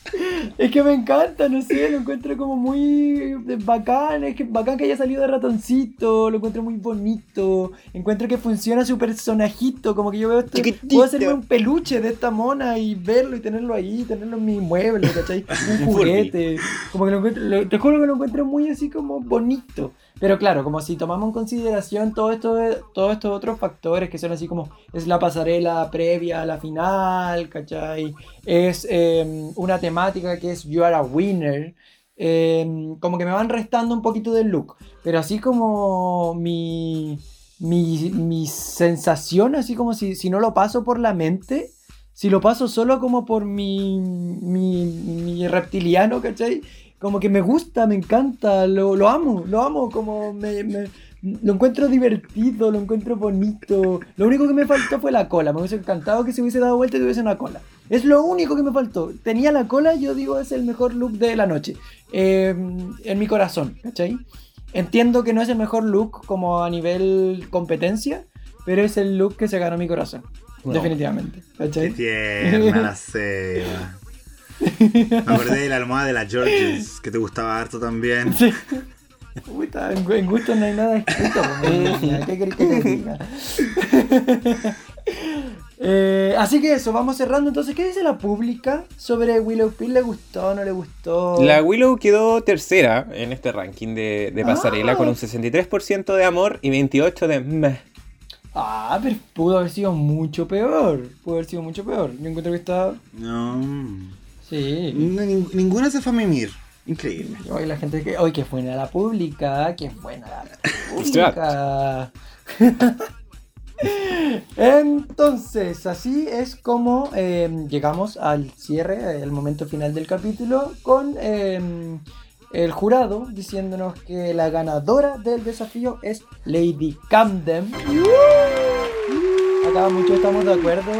Es que me encanta, no sé, lo encuentro como muy bacán, es que bacán que haya salido de ratoncito, lo encuentro muy bonito, encuentro que funciona su personajito, como que yo veo esto, puedo hacerme un peluche de esta mona y verlo y tenerlo ahí, tenerlo en mi mueble, ¿cachai? Un juguete, como que lo encuentro, te juro que lo encuentro muy así como bonito. Pero claro, como si tomamos en consideración todos estos otros factores que son así como es la pasarela previa a la final, ¿cachai? Es em, una temática que es You are a winner. Em, como que me van restando un poquito del look. Pero así como mi, mi, mi sensación, así como si, si no lo paso por la mente, si lo paso solo como por mi, mi, mi reptiliano, ¿cachai? Como que me gusta, me encanta, lo, lo amo, lo amo, como me, me, lo encuentro divertido, lo encuentro bonito. Lo único que me faltó fue la cola, me hubiese encantado que se hubiese dado vuelta y tuviese una cola. Es lo único que me faltó. Tenía la cola, yo digo, es el mejor look de la noche. Em, en mi corazón, ¿cachai? Entiendo que no es el mejor look como a nivel competencia, pero es el look que se ganó mi corazón. Definitivamente. ¿cachai? Qué tierna la Me acordé de la almohada de la Georges, que te gustaba harto también. Sí. en gusto no hay nada escrito, pues, ¿qué querés que te diga? Eh, así que eso, vamos cerrando. Entonces, ¿qué dice la pública sobre Willow Pill? ¿Le gustó o no le gustó? La Willow quedó tercera en este ranking de, de pasarela ah. con un 63% de amor y 28% de meh. Ah, pero pudo haber sido mucho peor. Pudo haber sido mucho peor. Yo encuentro que está. No. Sí. ninguna se fue a mimir. Increíble. Hoy la gente que. Hoy que buena la pública. Que buena la pública. Entonces, así es como em, llegamos al cierre, el momento final del capítulo, con em, el jurado diciéndonos que la ganadora del desafío es Lady Camden. Acá muchos estamos de acuerdo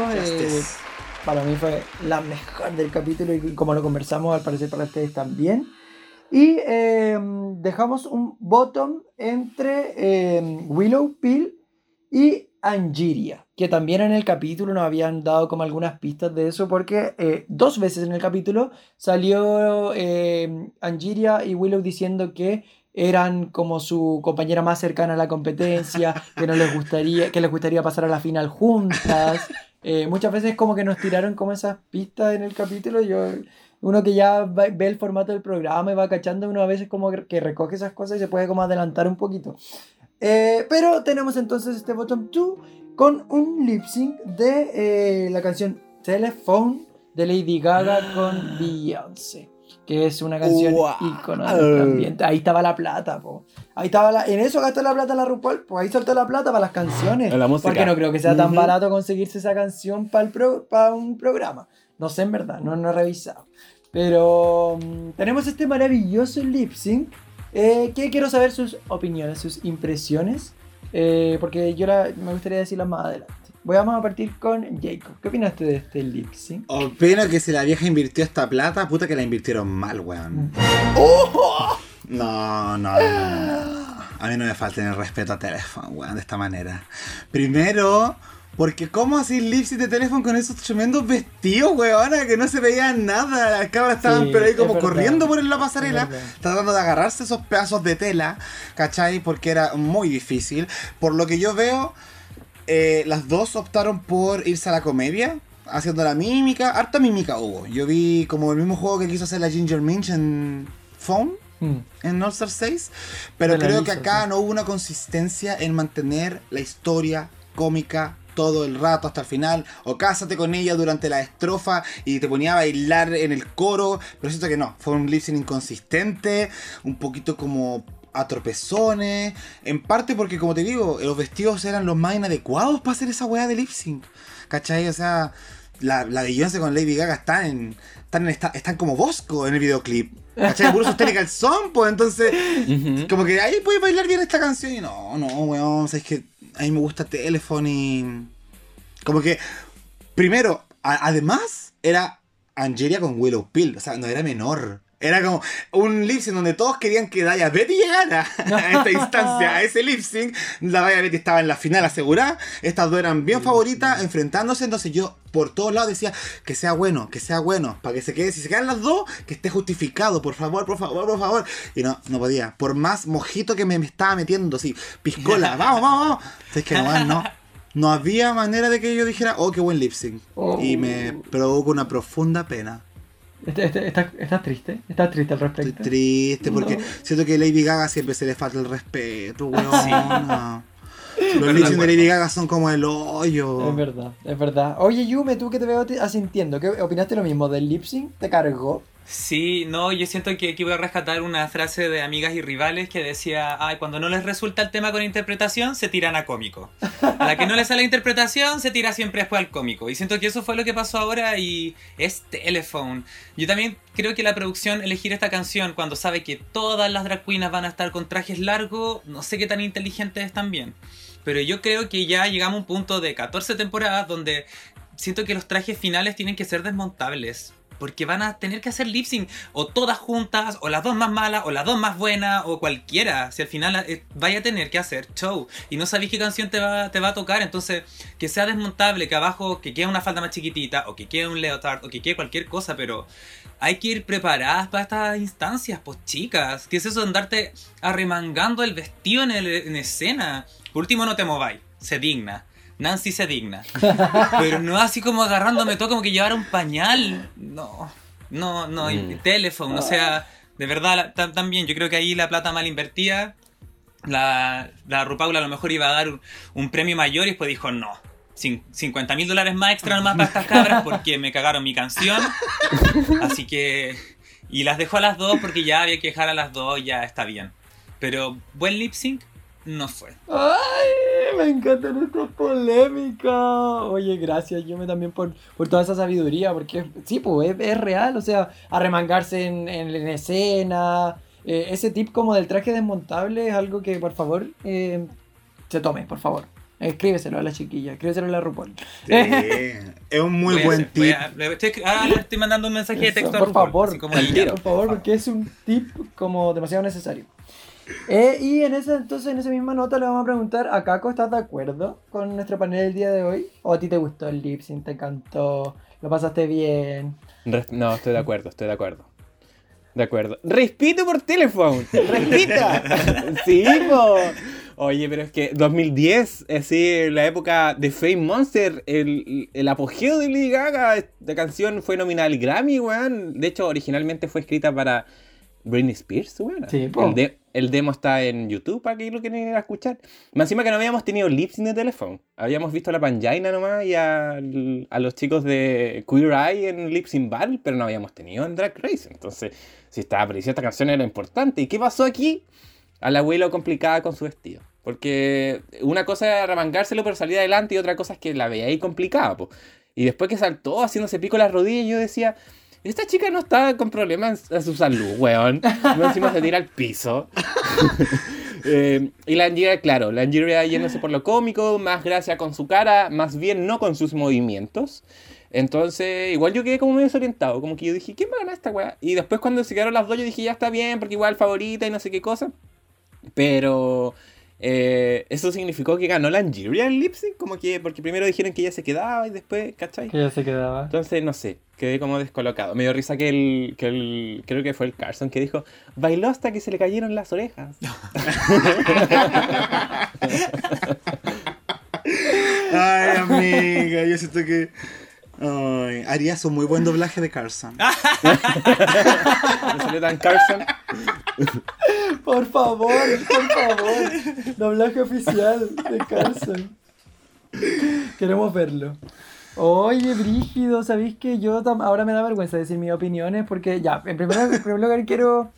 para mí fue la mejor del capítulo y como lo conversamos, al parecer para ustedes también. Y em, dejamos un bottom entre em, Willow Pill y Angiria, que también en el capítulo nos habían dado como algunas pistas de eso, porque eh, dos veces en el capítulo salió eh, Angiria y Willow diciendo que eran como su compañera más cercana a la competencia, que no les gustaría, que les gustaría pasar a la final juntas. Eh, muchas veces como que nos tiraron como esas pistas en el capítulo. Yo, uno que ya ve el formato del programa y va cachando, uno a veces como que recoge esas cosas y se puede como adelantar un poquito. Eh, pero tenemos entonces este bottom 2 con un lip sync de eh, la canción Telephone de Lady Gaga con Beyoncé. Que es una canción icónica también. Ahí estaba la plata, po. Ahí estaba la... En eso gastó la plata la RuPaul, pues ahí soltó la plata para las canciones. Porque no creo que sea tan barato conseguirse esa canción para, para un programa. No sé en verdad, no, no he revisado. Pero mm, tenemos este maravilloso lip sync. Eh, que quiero saber sus opiniones, sus impresiones. Eh, porque yo me gustaría decirlas más adelante. Vamos a partir con Jacob. ¿Qué opinaste de este lip sync? Opino que si la vieja invirtió esta plata, puta que la invirtieron mal, weón. ¡Oh! No, no, no, no, A mí no me falta el respeto a teléfono, weón, de esta manera. Primero, porque cómo así lip sync de teléfono con esos tremendos vestidos, weón, que no se veía nada. Las cabras estaban pero ahí como corriendo por la pasarela, tratando de agarrarse esos pedazos de tela, ¿cachai? Porque era muy difícil. Por lo que yo veo eh, las dos optaron por irse a la comedia, haciendo la mímica. Harta mímica hubo. Yo vi como el mismo juego que quiso hacer la Ginger Minch en Phone. Mm. En All Star 6, pero creo que acá no hubo una consistencia en mantener la historia cómica todo el rato hasta el final, o cásate con ella durante la estrofa y te ponía a bailar en el coro, pero siento que no, fue un lip inconsistente, un poquito como a tropezones. En parte porque, como te digo, los vestidos eran los más inadecuados para hacer esa weá de lip sync. ¿Cachai? O sea, la, la Beyoncé con Lady Gaga están en, están, en, están como Bosco en el videoclip. ¿Cachai? Puro sostén son, pues entonces, como que ahí puede bailar bien esta canción. Y no, no, weón, o sea, es que a mí me gusta Telephone y. Como que, primero, además, era Angelia con Willow Pill, o sea, no era menor. Era como un lip sync donde todos querían que Daya Betty llegara a esta instancia, a ese lip sync. La Daya Betty estaba en la final asegurada. Estas dos eran bien favoritas, enfrentándose. Entonces yo por todos lados decía que sea bueno, que sea bueno, para que se quede. Si se quedan las dos, que esté justificado, por favor, por favor, por favor. Y no, no podía. Por más mojito que me, estaba metiendo, sí, piscola, vamos, vamos, vamos. Es que no, no. No había manera de que yo dijera, oh, qué buen lip sync. Y me oh. provocó una profunda pena. ¿Estás, triste? ¿Estás triste al respecto? Estoy triste porque siento que Lady Gaga siempre se le falta el respeto, weón. Los lip de Lady Gaga son como el hoyo. Es verdad, es verdad. Oye, Yume, tú que te veo asintiendo, ¿qué opinaste lo mismo del lip sync? ¿Te cargó? Sí, no, yo siento que aquí voy a rescatar una frase de amigas y rivales que decía, ay, cuando no les resulta el tema con interpretación, se tiran a cómico. A la que no les sale interpretación, se tira siempre después al cómico. Y siento que eso fue lo que pasó ahora y es Telephone. Yo también creo que la producción elegir esta canción cuando sabe que todas las drag queens van a estar con trajes largos, no sé qué tan inteligentes están bien. Pero yo creo que ya llegamos a un punto de 14 temporadas donde siento que los trajes finales tienen que ser desmontables. Porque van a tener que hacer lip sync o todas juntas, o las dos más malas, o las dos más buenas, o cualquiera. Si al final eh, vaya a tener que hacer show y no sabéis qué canción te va, a tocar, entonces que sea desmontable, que abajo que quede una falda más chiquitita, o que quede un leotard, o que quede cualquier cosa, pero hay que ir preparadas para estas instancias, pues chicas. ¿Qué es eso de andarte arremangando el vestido en, en escena? Por último, no te mováis, se digna. Nancy se digna. Pero no así como agarrándome todo como que llevara un pañal. No, no, no, mm. teléfono, o sea, de verdad también yo creo que ahí la plata mal invertida. La, la Rupaula a lo mejor iba a dar un, premio mayor y después dijo no. 50 mil dólares más extra nomás para estas cabras porque me cagaron mi canción. Así que. Y las dejó a las dos porque ya había que dejar a las dos, ya está bien. Pero buen lip sync, no fue. ¡Ay! Me encanta nuestra polémica. Oye, gracias, yo me también por, por toda esa sabiduría, porque sí, pues es, real, o sea, arremangarse en, en, escena. Eh, ese tip como del traje desmontable es algo que, por favor, eh, se tome, por favor. Escríbeselo a la chiquilla, escríbeselo a la RuPaul. Sí, es un muy buen tip. ah, le estoy mandando un mensaje de texto por favor, como por favor, porque es un tip como demasiado necesario. Eh, y en ese, entonces, en esa misma nota le vamos a preguntar a Caco, ¿estás de acuerdo con nuestro panel del día de hoy? ¿O a ti te gustó el lip sync, te encantó, lo pasaste bien? No, estoy de acuerdo, estoy de acuerdo. De acuerdo. Respito por teléfono. Respita. sí, po. Oye, pero es que 2010, es decir, la época de Fame Monster, el, el apogeo de Lady Gaga, la canción fue nominada al Grammy, weón. De hecho, originalmente fue escrita para Britney Spears, bueno. Sí, el, el, demo está en YouTube para que lo quieran ir a escuchar. Más encima que no habíamos tenido lips de teléfono. Habíamos visto a la Panjaina nomás y a, a, los chicos de Queer Eye en Lips in Battle, pero no habíamos tenido en Drag Race. Entonces, si estaba apareciendo esta canción era importante. ¿Y qué pasó aquí? A la abuela complicada con su vestido. Porque una cosa era remangárselo pero salir adelante y otra cosa es que la veía ahí complicada. Y después que saltó haciéndose pico las rodillas, yo decía, esta chica no está con problemas a su salud, weón. No encima se tira al piso. Eh, y la Angira, claro, la Angira yéndose por lo cómico, más gracia con su cara, más bien no con sus movimientos. Entonces, igual yo quedé como medio desorientado, como que yo dije, ¿quién va a ganar esta weá? Y después cuando se quedaron las dos, yo dije, ya está bien, porque igual favorita y no sé qué cosa. Pero eh, eso significó que ganó la Angeria en Lipsync, como que, porque primero dijeron que ella se quedaba y después, ¿cachai? Que ella se quedaba. Entonces, no sé, quedé como descolocado. Me dio risa que el, que el, creo que fue el Carson que dijo, bailó hasta que se le cayeron las orejas. Ay, amiga, yo siento que... Ay, harías un muy buen doblaje de Carson. ¿No salió tan Carson? Por favor, por favor. Doblaje oficial de Carson. Queremos verlo. Oye, Brígido, ¿sabéis que yo ahora me da vergüenza decir mis opiniones? Porque ya, en primer, en primer lugar quiero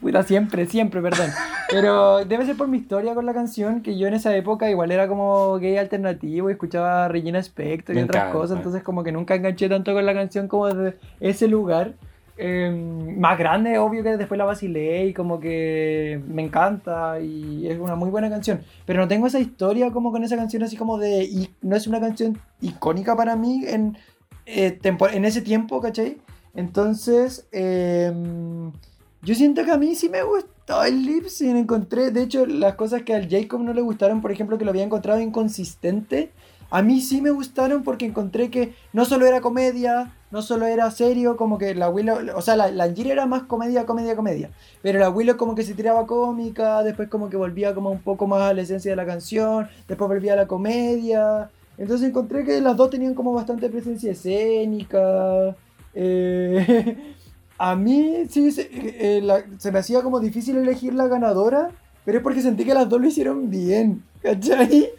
Puta, siempre, siempre, perdón. Pero debe ser por mi historia con la canción, que yo en esa época igual era como gay alternativo y escuchaba Regina Spector y otras cosas, entonces como que nunca enganché tanto con la canción como de ese lugar. Em, más grande, obvio que después la vacilé y como que me encanta y es una muy buena canción. Pero no tengo esa historia como con esa canción así como de... Y no es una canción icónica para mí en, eh, en ese tiempo, ¿cachai? Entonces... Eh, yo siento que a mí sí me gustó el lip sync. Encontré, de hecho, las cosas que al Jacob no le gustaron, por ejemplo, que lo había encontrado inconsistente, a mí sí me gustaron porque encontré que no solo era comedia, no solo era serio, como que la Willow, o sea, la, la era más comedia, comedia, comedia. Pero la Willow como que se tiraba cómica, después como que volvía como un poco más a la esencia de la canción, después volvía a la comedia. Entonces encontré que las dos tenían como bastante presencia escénica. Eh, A mí sí se, eh, se, me hacía como difícil elegir la ganadora, pero es porque sentí que las dos lo hicieron bien, ¿cachai?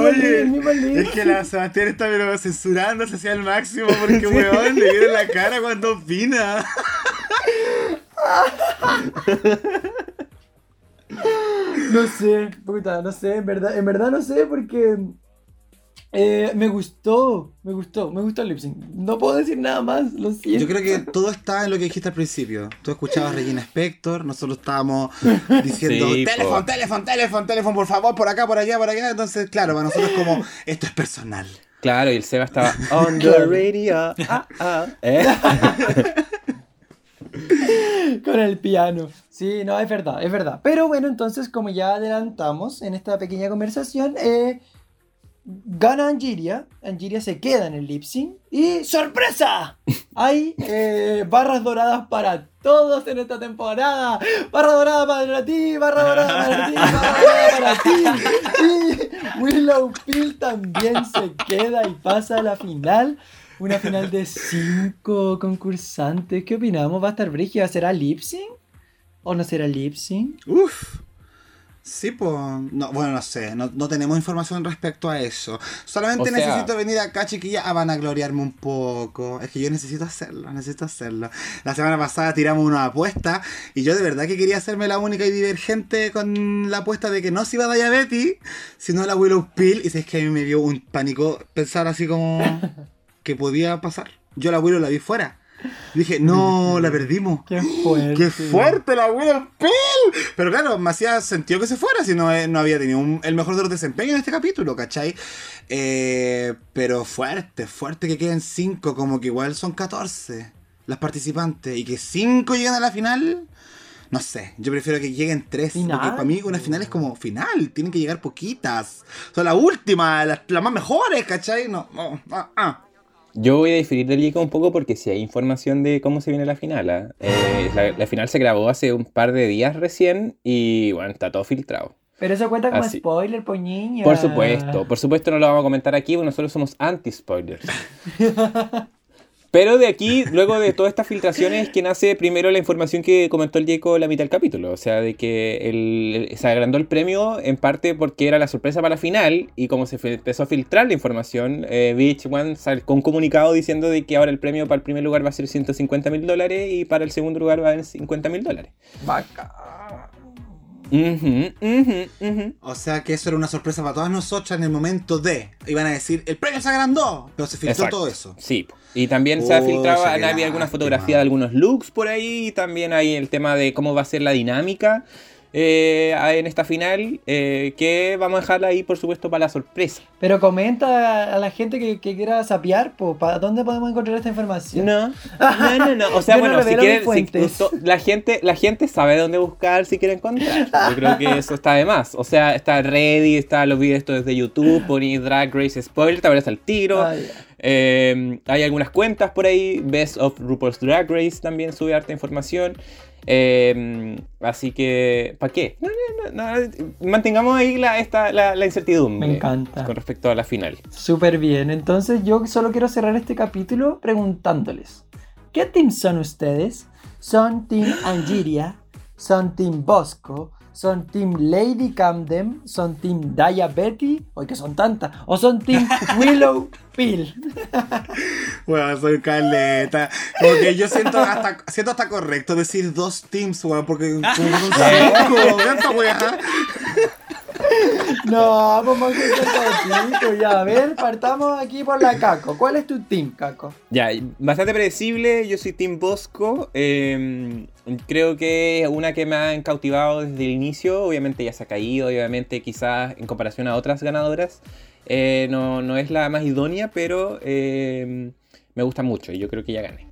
Oye, es que la Sebastián está pero censurándose hacia el máximo porque weón le viene la cara cuando opina. no sé, puta, no sé, en verdad, en verdad no sé porque eh, me gustó, me gustó, me gustó el lip sync. No puedo decir nada más, lo siento. Yo creo que todo está en lo que dijiste al principio. Tú escuchabas a Regina Spector, nosotros estábamos diciendo teléfono, teléfono, teléfono, teléfono, por favor, por acá, por allá, por allá. Entonces, claro, para nosotros como esto es personal. Claro, y el Seba estaba on the radio. Ah, ah. ¿Eh? Con el piano. Sí, no, es verdad, es verdad. Pero bueno, entonces, como ya adelantamos en esta pequeña conversación, eh, Gana Angiria, Angiria se queda en el lip sync y ¡sorpresa! Hay eh, barras doradas para todos en esta temporada. Barra dorada para ti, barra dorada para ti, barra dorada para ti. Y Willow Pill también se queda y pasa a la final. Una final de cinco concursantes. ¿Qué opinamos? ¿Va a estar brígida? ¿Será lip sync? ¿O no será lip sync? Uf. Sí, pues. No, bueno, no sé, no, tenemos información respecto a eso. Solamente necesito venir acá, chiquilla, a vanagloriarme un poco. Es que yo necesito hacerlo, necesito hacerlo. La semana pasada tiramos una apuesta y yo de verdad que quería hacerme la única y divergente con la apuesta de que no se iba a Diabetes, sino la Willow Pill. Y si es que a mí me dio un pánico pensar así como que podía pasar. Yo la Willow la vi fuera. Dije, no, la perdimos. Qué fuerte. Qué fuerte la Will Pill. Pero claro, me hacía sentido que se fuera si no, eh, no había tenido el mejor de los desempeños en este capítulo, ¿cachai? Eh, pero fuerte, fuerte que queden 5, como que igual son 14 las participantes y que 5 lleguen a la final. No sé, yo prefiero que lleguen 3. Porque para mí una final es como final, tienen que llegar poquitas. O sea, la última, las, más mejores, ¿cachai? No, no, ah, ah. Yo voy a diferir del Liga un poco porque si hay información de cómo se viene la final. ¿ah? Eh, la, final se grabó hace un par de días recién y bueno, está todo filtrado. Pero eso cuenta como spoiler, poñiña. Por supuesto, por supuesto no lo vamos a comentar aquí porque nosotros somos anti-spoilers. Pero de aquí, luego de todas estas filtraciones, que nace primero la información que comentó el Jacob la mitad del capítulo. O sea, de que se agrandó el premio en parte porque era la sorpresa para la final. Y como se empezó a filtrar la información, eh, Beach One salió con un comunicado diciendo de que ahora el premio para el primer lugar va a ser 150 mil dólares y para el segundo lugar va a ser 50 mil dólares. Vaca. O sea que eso era una sorpresa para todas nosotras en el momento de. Iban a decir, el premio se agrandó. Pero se filtró todo eso. Sí. Y también se ha filtrado, había alguna fotografía de algunos looks por ahí. Y también hay el tema de cómo va a ser la dinámica. Eh, en esta final, eh, que vamos a dejarla ahí, por supuesto, para la sorpresa. Pero comenta a la gente que, quiera sapear, ¿para dónde podemos encontrar esta información? No, no, no, no. O sea, bueno, si quieren, la, gente, la gente sabe dónde buscar si quiere encontrar. Yo creo que eso está de más. O sea, está ready, está los videos desde YouTube, poní Drag Race Spoiler, te aparece el tiro. Eh, hay algunas cuentas por ahí, Best of RuPaul's Drag Race también sube harta información. Em, así que, ¿para qué? mantengamos ahí la, esta, la, incertidumbre. Me encanta. Con respecto a la final. Súper bien. Entonces yo solo quiero cerrar este capítulo preguntándoles. ¿Qué team son ustedes? ¿Son Team Angiria? ¿Son Team Bosco? ¿Son Team Lady Camden? ¿Son Team Diabetes? Hoy que son tantas. ¿O son Team Willow Pill? bueno, soy caleta. Porque yo siento hasta, siento hasta correcto decir dos teams, weón, porque como son cinco, No, vamos a hacer Ya, a ver, partamos aquí por la Caco. ¿Cuál es tu team, Caco? Ya, bastante predecible. Yo soy Team Bosco. Em, creo que una que me ha cautivado desde el inicio. Obviamente ya se ha caído. Obviamente, quizás en comparación a otras ganadoras, eh, no, no, es la más idónea, pero em, me gusta mucho y yo creo que ya gane.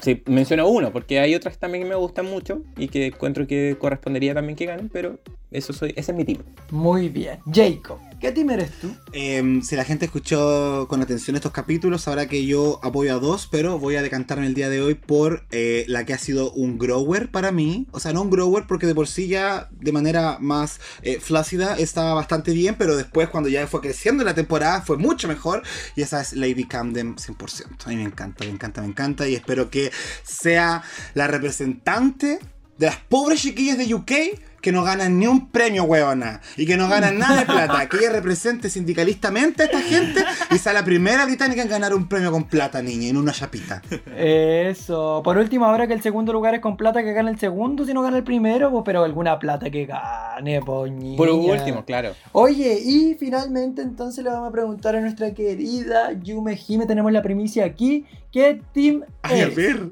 Sí, menciono uno, porque hay otras también que me gustan mucho y que encuentro que correspondería también que ganen, pero eso soy, ese es mi team. Muy bien. Jacob, ¿qué team eres tú? Em, si la gente escuchó con atención estos capítulos, sabrá que yo apoyo a dos, pero voy a decantarme el día de hoy por eh, la que ha sido un grower para mí. O sea, no un grower porque de por sí ya de manera más eh, flácida estaba bastante bien, pero después cuando ya fue creciendo la temporada fue mucho mejor. Y esa es Lady Camden 100%. A mí me encanta, me encanta, me encanta y espero que sea la representante de las pobres chiquillas de UK que no ganan ni un premio, huevona, y que no ganan nada de plata, que ella represente sindicalistamente a esta gente y sea la primera británica en ganar un premio con plata, niña, en una chapita. Eso. Por último, ahora que el segundo lugar es con plata, que gana el segundo si no gana el primero, pues, pero alguna plata que gane, poñita. Por último, claro. Oye, y finalmente entonces le vamos a preguntar a nuestra querida Yume Jime, tenemos la primicia aquí, ¿qué team Ay, A ver.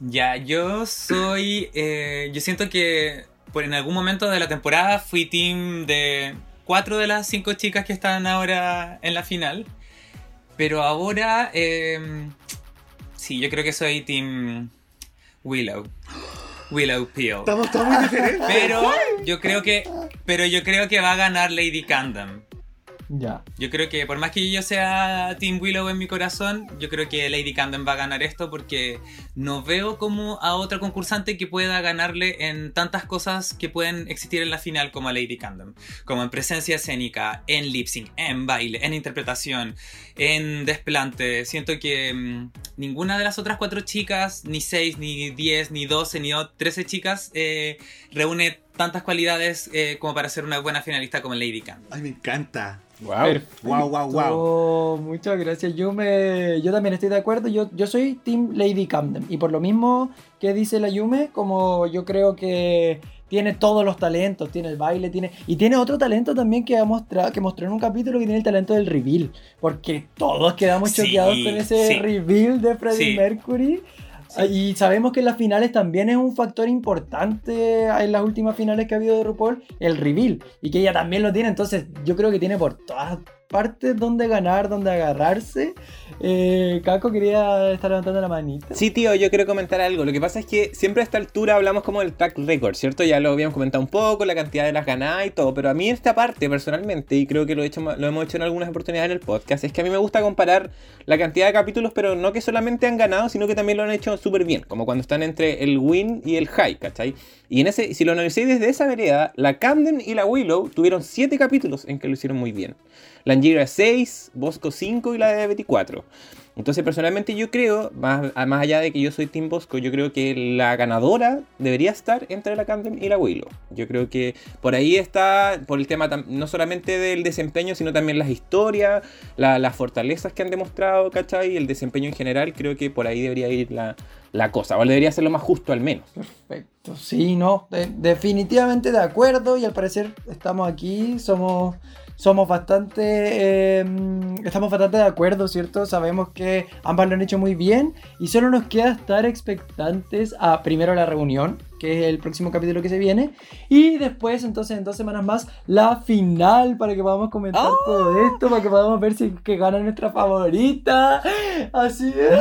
Ya, yo soy. Eh, yo siento que en algún momento de la temporada fui team de cuatro de las cinco chicas que están ahora en la final. Pero ahora, eh, sí, yo creo que soy team Willow. Willow Peel. Estamos todos muy diferentes. Pero yo creo que, pero yo creo que va a ganar Lady Candom. Yo creo que por más que yo sea Team Willow en mi corazón, yo creo que Lady Camden va a ganar esto porque no veo como a otra concursante que pueda ganarle en tantas cosas que pueden existir en la final como a Lady Camden. Como en presencia escénica, en lip sync, en baile, en interpretación, en desplante. Siento que mm, ninguna de las otras cuatro chicas, ni seis, ni diez, ni doce, ni trece chicas, eh, reúne tantas cualidades eh, como para ser una buena finalista como Lady Camden. Ay, me encanta. Wow. wow, wow, wow. Muchas gracias. Yo me, yo también estoy de acuerdo. Yo, yo soy Team Lady Camden. Y por lo mismo que dice la Yume, como yo creo que tiene todos los talentos, tiene el baile, tiene. Y tiene otro talento también que, ha mostrado, que mostró en un capítulo que tiene el talento del reveal. Porque todos quedamos choqueados con ese reveal de Freddie Mercury. Y sabemos que en las finales también es un factor importante en las últimas finales que ha habido de RuPaul, el reveal. Y que ella también lo tiene, entonces yo creo que tiene por todas partes donde ganar, donde agarrarse. Eh, Caco quería estar levantando la manita. Sí, tío, yo quiero comentar algo. Lo que pasa es que siempre a esta altura hablamos como del track record, ¿cierto? Ya lo habíamos comentado un poco, la cantidad de las ganadas y todo. Pero a mí esta parte, personalmente, y creo que lo, he hecho, lo hemos hecho en algunas oportunidades en el podcast, es que a mí me gusta comparar la cantidad de capítulos, pero no que solamente han ganado, sino que también lo han hecho súper bien. Como cuando están entre el win y el high, ¿cachai? Y en ese, si lo analicé desde esa vereda, la Camden y la Willow tuvieron 7 capítulos en que lo hicieron muy bien. Langira 6, Bosco 5 y la de Betty 4. Entonces, personalmente yo creo, más, más allá de que yo soy Team Bosco, yo creo que la ganadora debería estar entre la Camden y la Willow. Yo creo que por ahí está, por el tema no solamente del desempeño, sino también las historias, las fortalezas que han demostrado, ¿cachai? Y el desempeño en general, creo que por ahí debería ir la, cosa, o debería ser lo más justo al menos. Perfecto, sí, no, definitivamente de acuerdo y al parecer estamos aquí, somos somos bastante, em, estamos bastante de acuerdo, ¿cierto? Sabemos que ambas lo han hecho muy bien y solo nos queda estar expectantes a primero la reunión, que es el próximo capítulo que se viene. Y después, entonces, en dos semanas más, la final para que podamos comentar ¡Oh! todo esto, para que podamos ver si que gana nuestra favorita. Así es.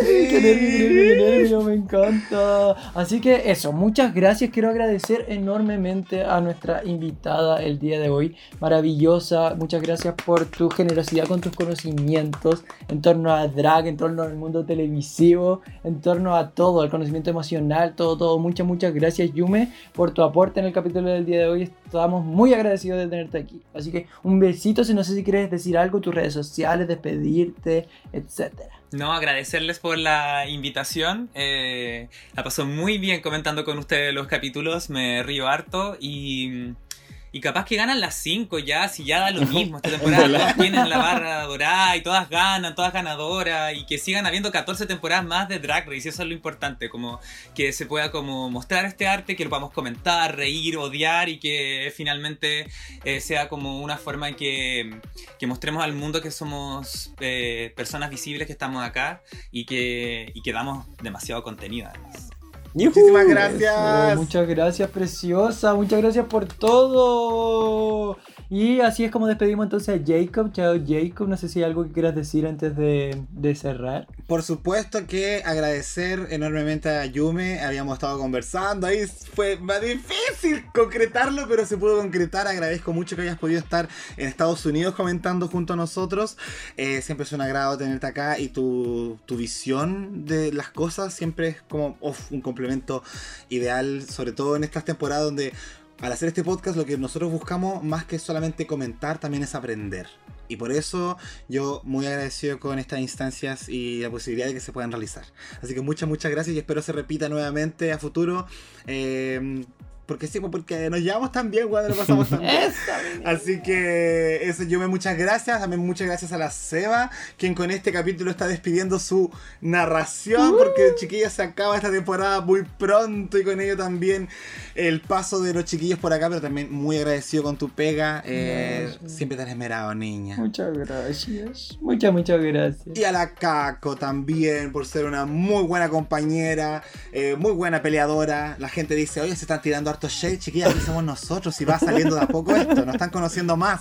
¡Qué nervio, qué nervio, me encanta! Así que eso, muchas gracias. Quiero agradecer enormemente a nuestra invitada el día de hoy. Maravillosa. Muchas gracias por tu generosidad con tus conocimientos en torno a drag, en torno al mundo televisivo, en torno a todo, al conocimiento emocional, todo, todo. Muchas, muchas gracias Yume por tu aporte en el capítulo del día de hoy. Estamos muy agradecidos de tenerte aquí. Así que un besito, si no sé si quieres decir algo, tus redes sociales, despedirte, etcétera. No, agradecerles por la invitación. Eh, la pasó muy bien comentando con ustedes los capítulos. Me río harto y y capaz que ganan las 5 ya, si ya da lo mismo. Esta temporada tienen la barra dorada y todas ganan, todas ganadoras. Y que sigan habiendo 14 temporadas más de Drag Race. Eso es lo importante. Como que se pueda como mostrar este arte, que lo podamos comentar, reír, odiar. Y que finalmente eh, sea como una forma en que, que mostremos al mundo que somos eh, personas visibles que estamos acá. Y que, y que damos demasiado contenido además. Muchísimas gracias. muchas gracias, preciosa. Muchas gracias por todo. Y así es como despedimos entonces a Jacob. Chao, Jacob. No sé si hay algo que quieras decir antes de, cerrar. Por supuesto que agradecer enormemente a Yume. Habíamos estado conversando. Ahí fue más difícil concretarlo, pero se pudo concretar. Agradezco mucho que hayas podido estar en Estados Unidos comentando junto a nosotros. Eh, siempre es un agrado tenerte acá y tu, visión de las cosas siempre es como un complemento ideal, sobre todo en estas temporadas donde al hacer este podcast lo que nosotros buscamos más que solamente comentar también es aprender. Y por eso yo muy agradecido con estas instancias y la posibilidad de que se puedan realizar. Así que muchas, muchas gracias y espero se repita nuevamente a futuro. Eh, porque sí, pues, porque nos llevamos tan bien, cuando lo pasamos tan bien. Así que eso, yo me muchas gracias. También muchas gracias a la Seba, quien con este capítulo está despidiendo su narración. Uh. Porque chiquillos se acaba esta temporada muy pronto. Y con ello también el paso de los chiquillos por acá. Pero también muy agradecido con tu pega. Eh, siempre has esmerado, niña. Muchas gracias. Muchas, muchas gracias. Y a la Caco también, por ser una muy buena compañera, eh, muy buena peleadora. La gente dice, oye, se están tirando hartos shade, chiquillas, aquí somos nosotros y va saliendo de a poco esto, nos están conociendo más.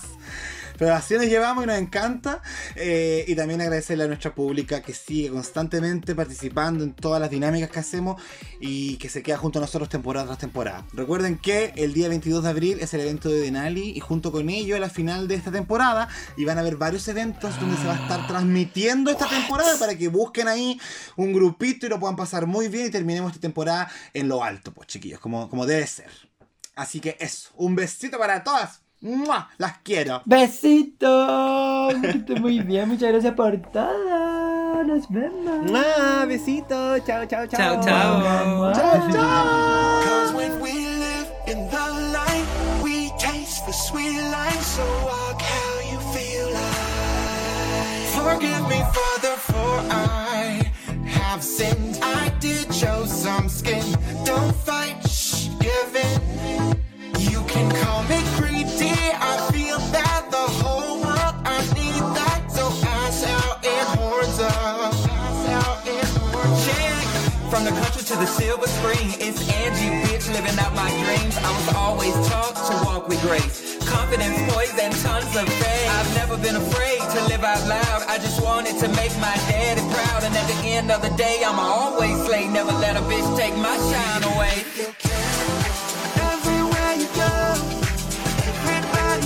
Pero así nos llevamos y nos encanta. Eh, y también agradecerle a nuestra pública que sigue constantemente participando en todas las dinámicas que hacemos y que se queda junto a nosotros temporada tras temporada. Recuerden que el día 22 de abril es el evento de Denali y junto con ello la final de esta temporada. Y van a haber varios eventos donde se va a estar transmitiendo esta temporada para que busquen ahí un grupito y lo puedan pasar muy bien y terminemos esta temporada en lo alto, pues chiquillos, como, como debe ser. Así que eso, un besito para todas. Las quiero. Besito. muy bien. Muchas gracias por todo. Nos vemos. ¡Mua! Besito. Chao, chao, chao. Chao, chao. Chao, chao. Cause when we live in the light, we taste the sweet life. So walk how you feel like. Forgive me, Father, for I have sinned. I did show some skin. Don't fight, shh, give in. To the silver screen, it's Angie, bitch, living out my dreams. I was always taught to walk with grace. Confidence, poise, and tons of faith. I've never been afraid to live out loud. I just wanted to make my daddy proud. And at the end of the day, I'ma always slay. Never let a bitch take my shine away.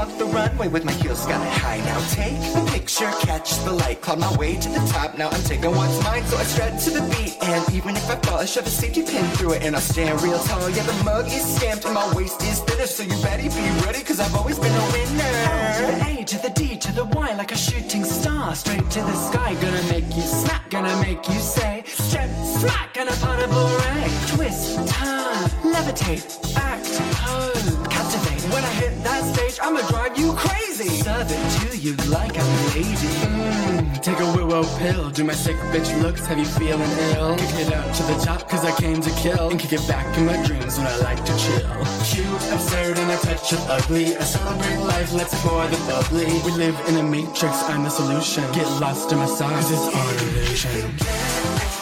Walk the runway with my heels sky high. Now take the picture, catch the light, climb my way to the top. Now I'm taking what's mine, so I strut to the beat. And even if I fall, I shove a safety pin through it, and I'll stand real tall. Yeah, the mug is stamped and my waist is thinner, so you better be ready, cause I've always been a winner. To the A to the D to the Y, like a shooting star, straight to the sky. Gonna make you snap, gonna make you say, step, slack, and a boomerang. Twist, turn, levitate, act, pose, captivate. When I hit that stage, I'ma drive you crazy. Serve it to you like a lady. Mmm, take a willow pill. Do my sick bitch looks, have you feeling ill? Kick it up to the top, cause I came to kill. And kick it back in my dreams when I like to chill. Cute, absurd, and a touch of ugly. I celebrate life, let's pour the bubbly. We live in a matrix, I'm the solution. Get lost in my song, cause it's all illusion.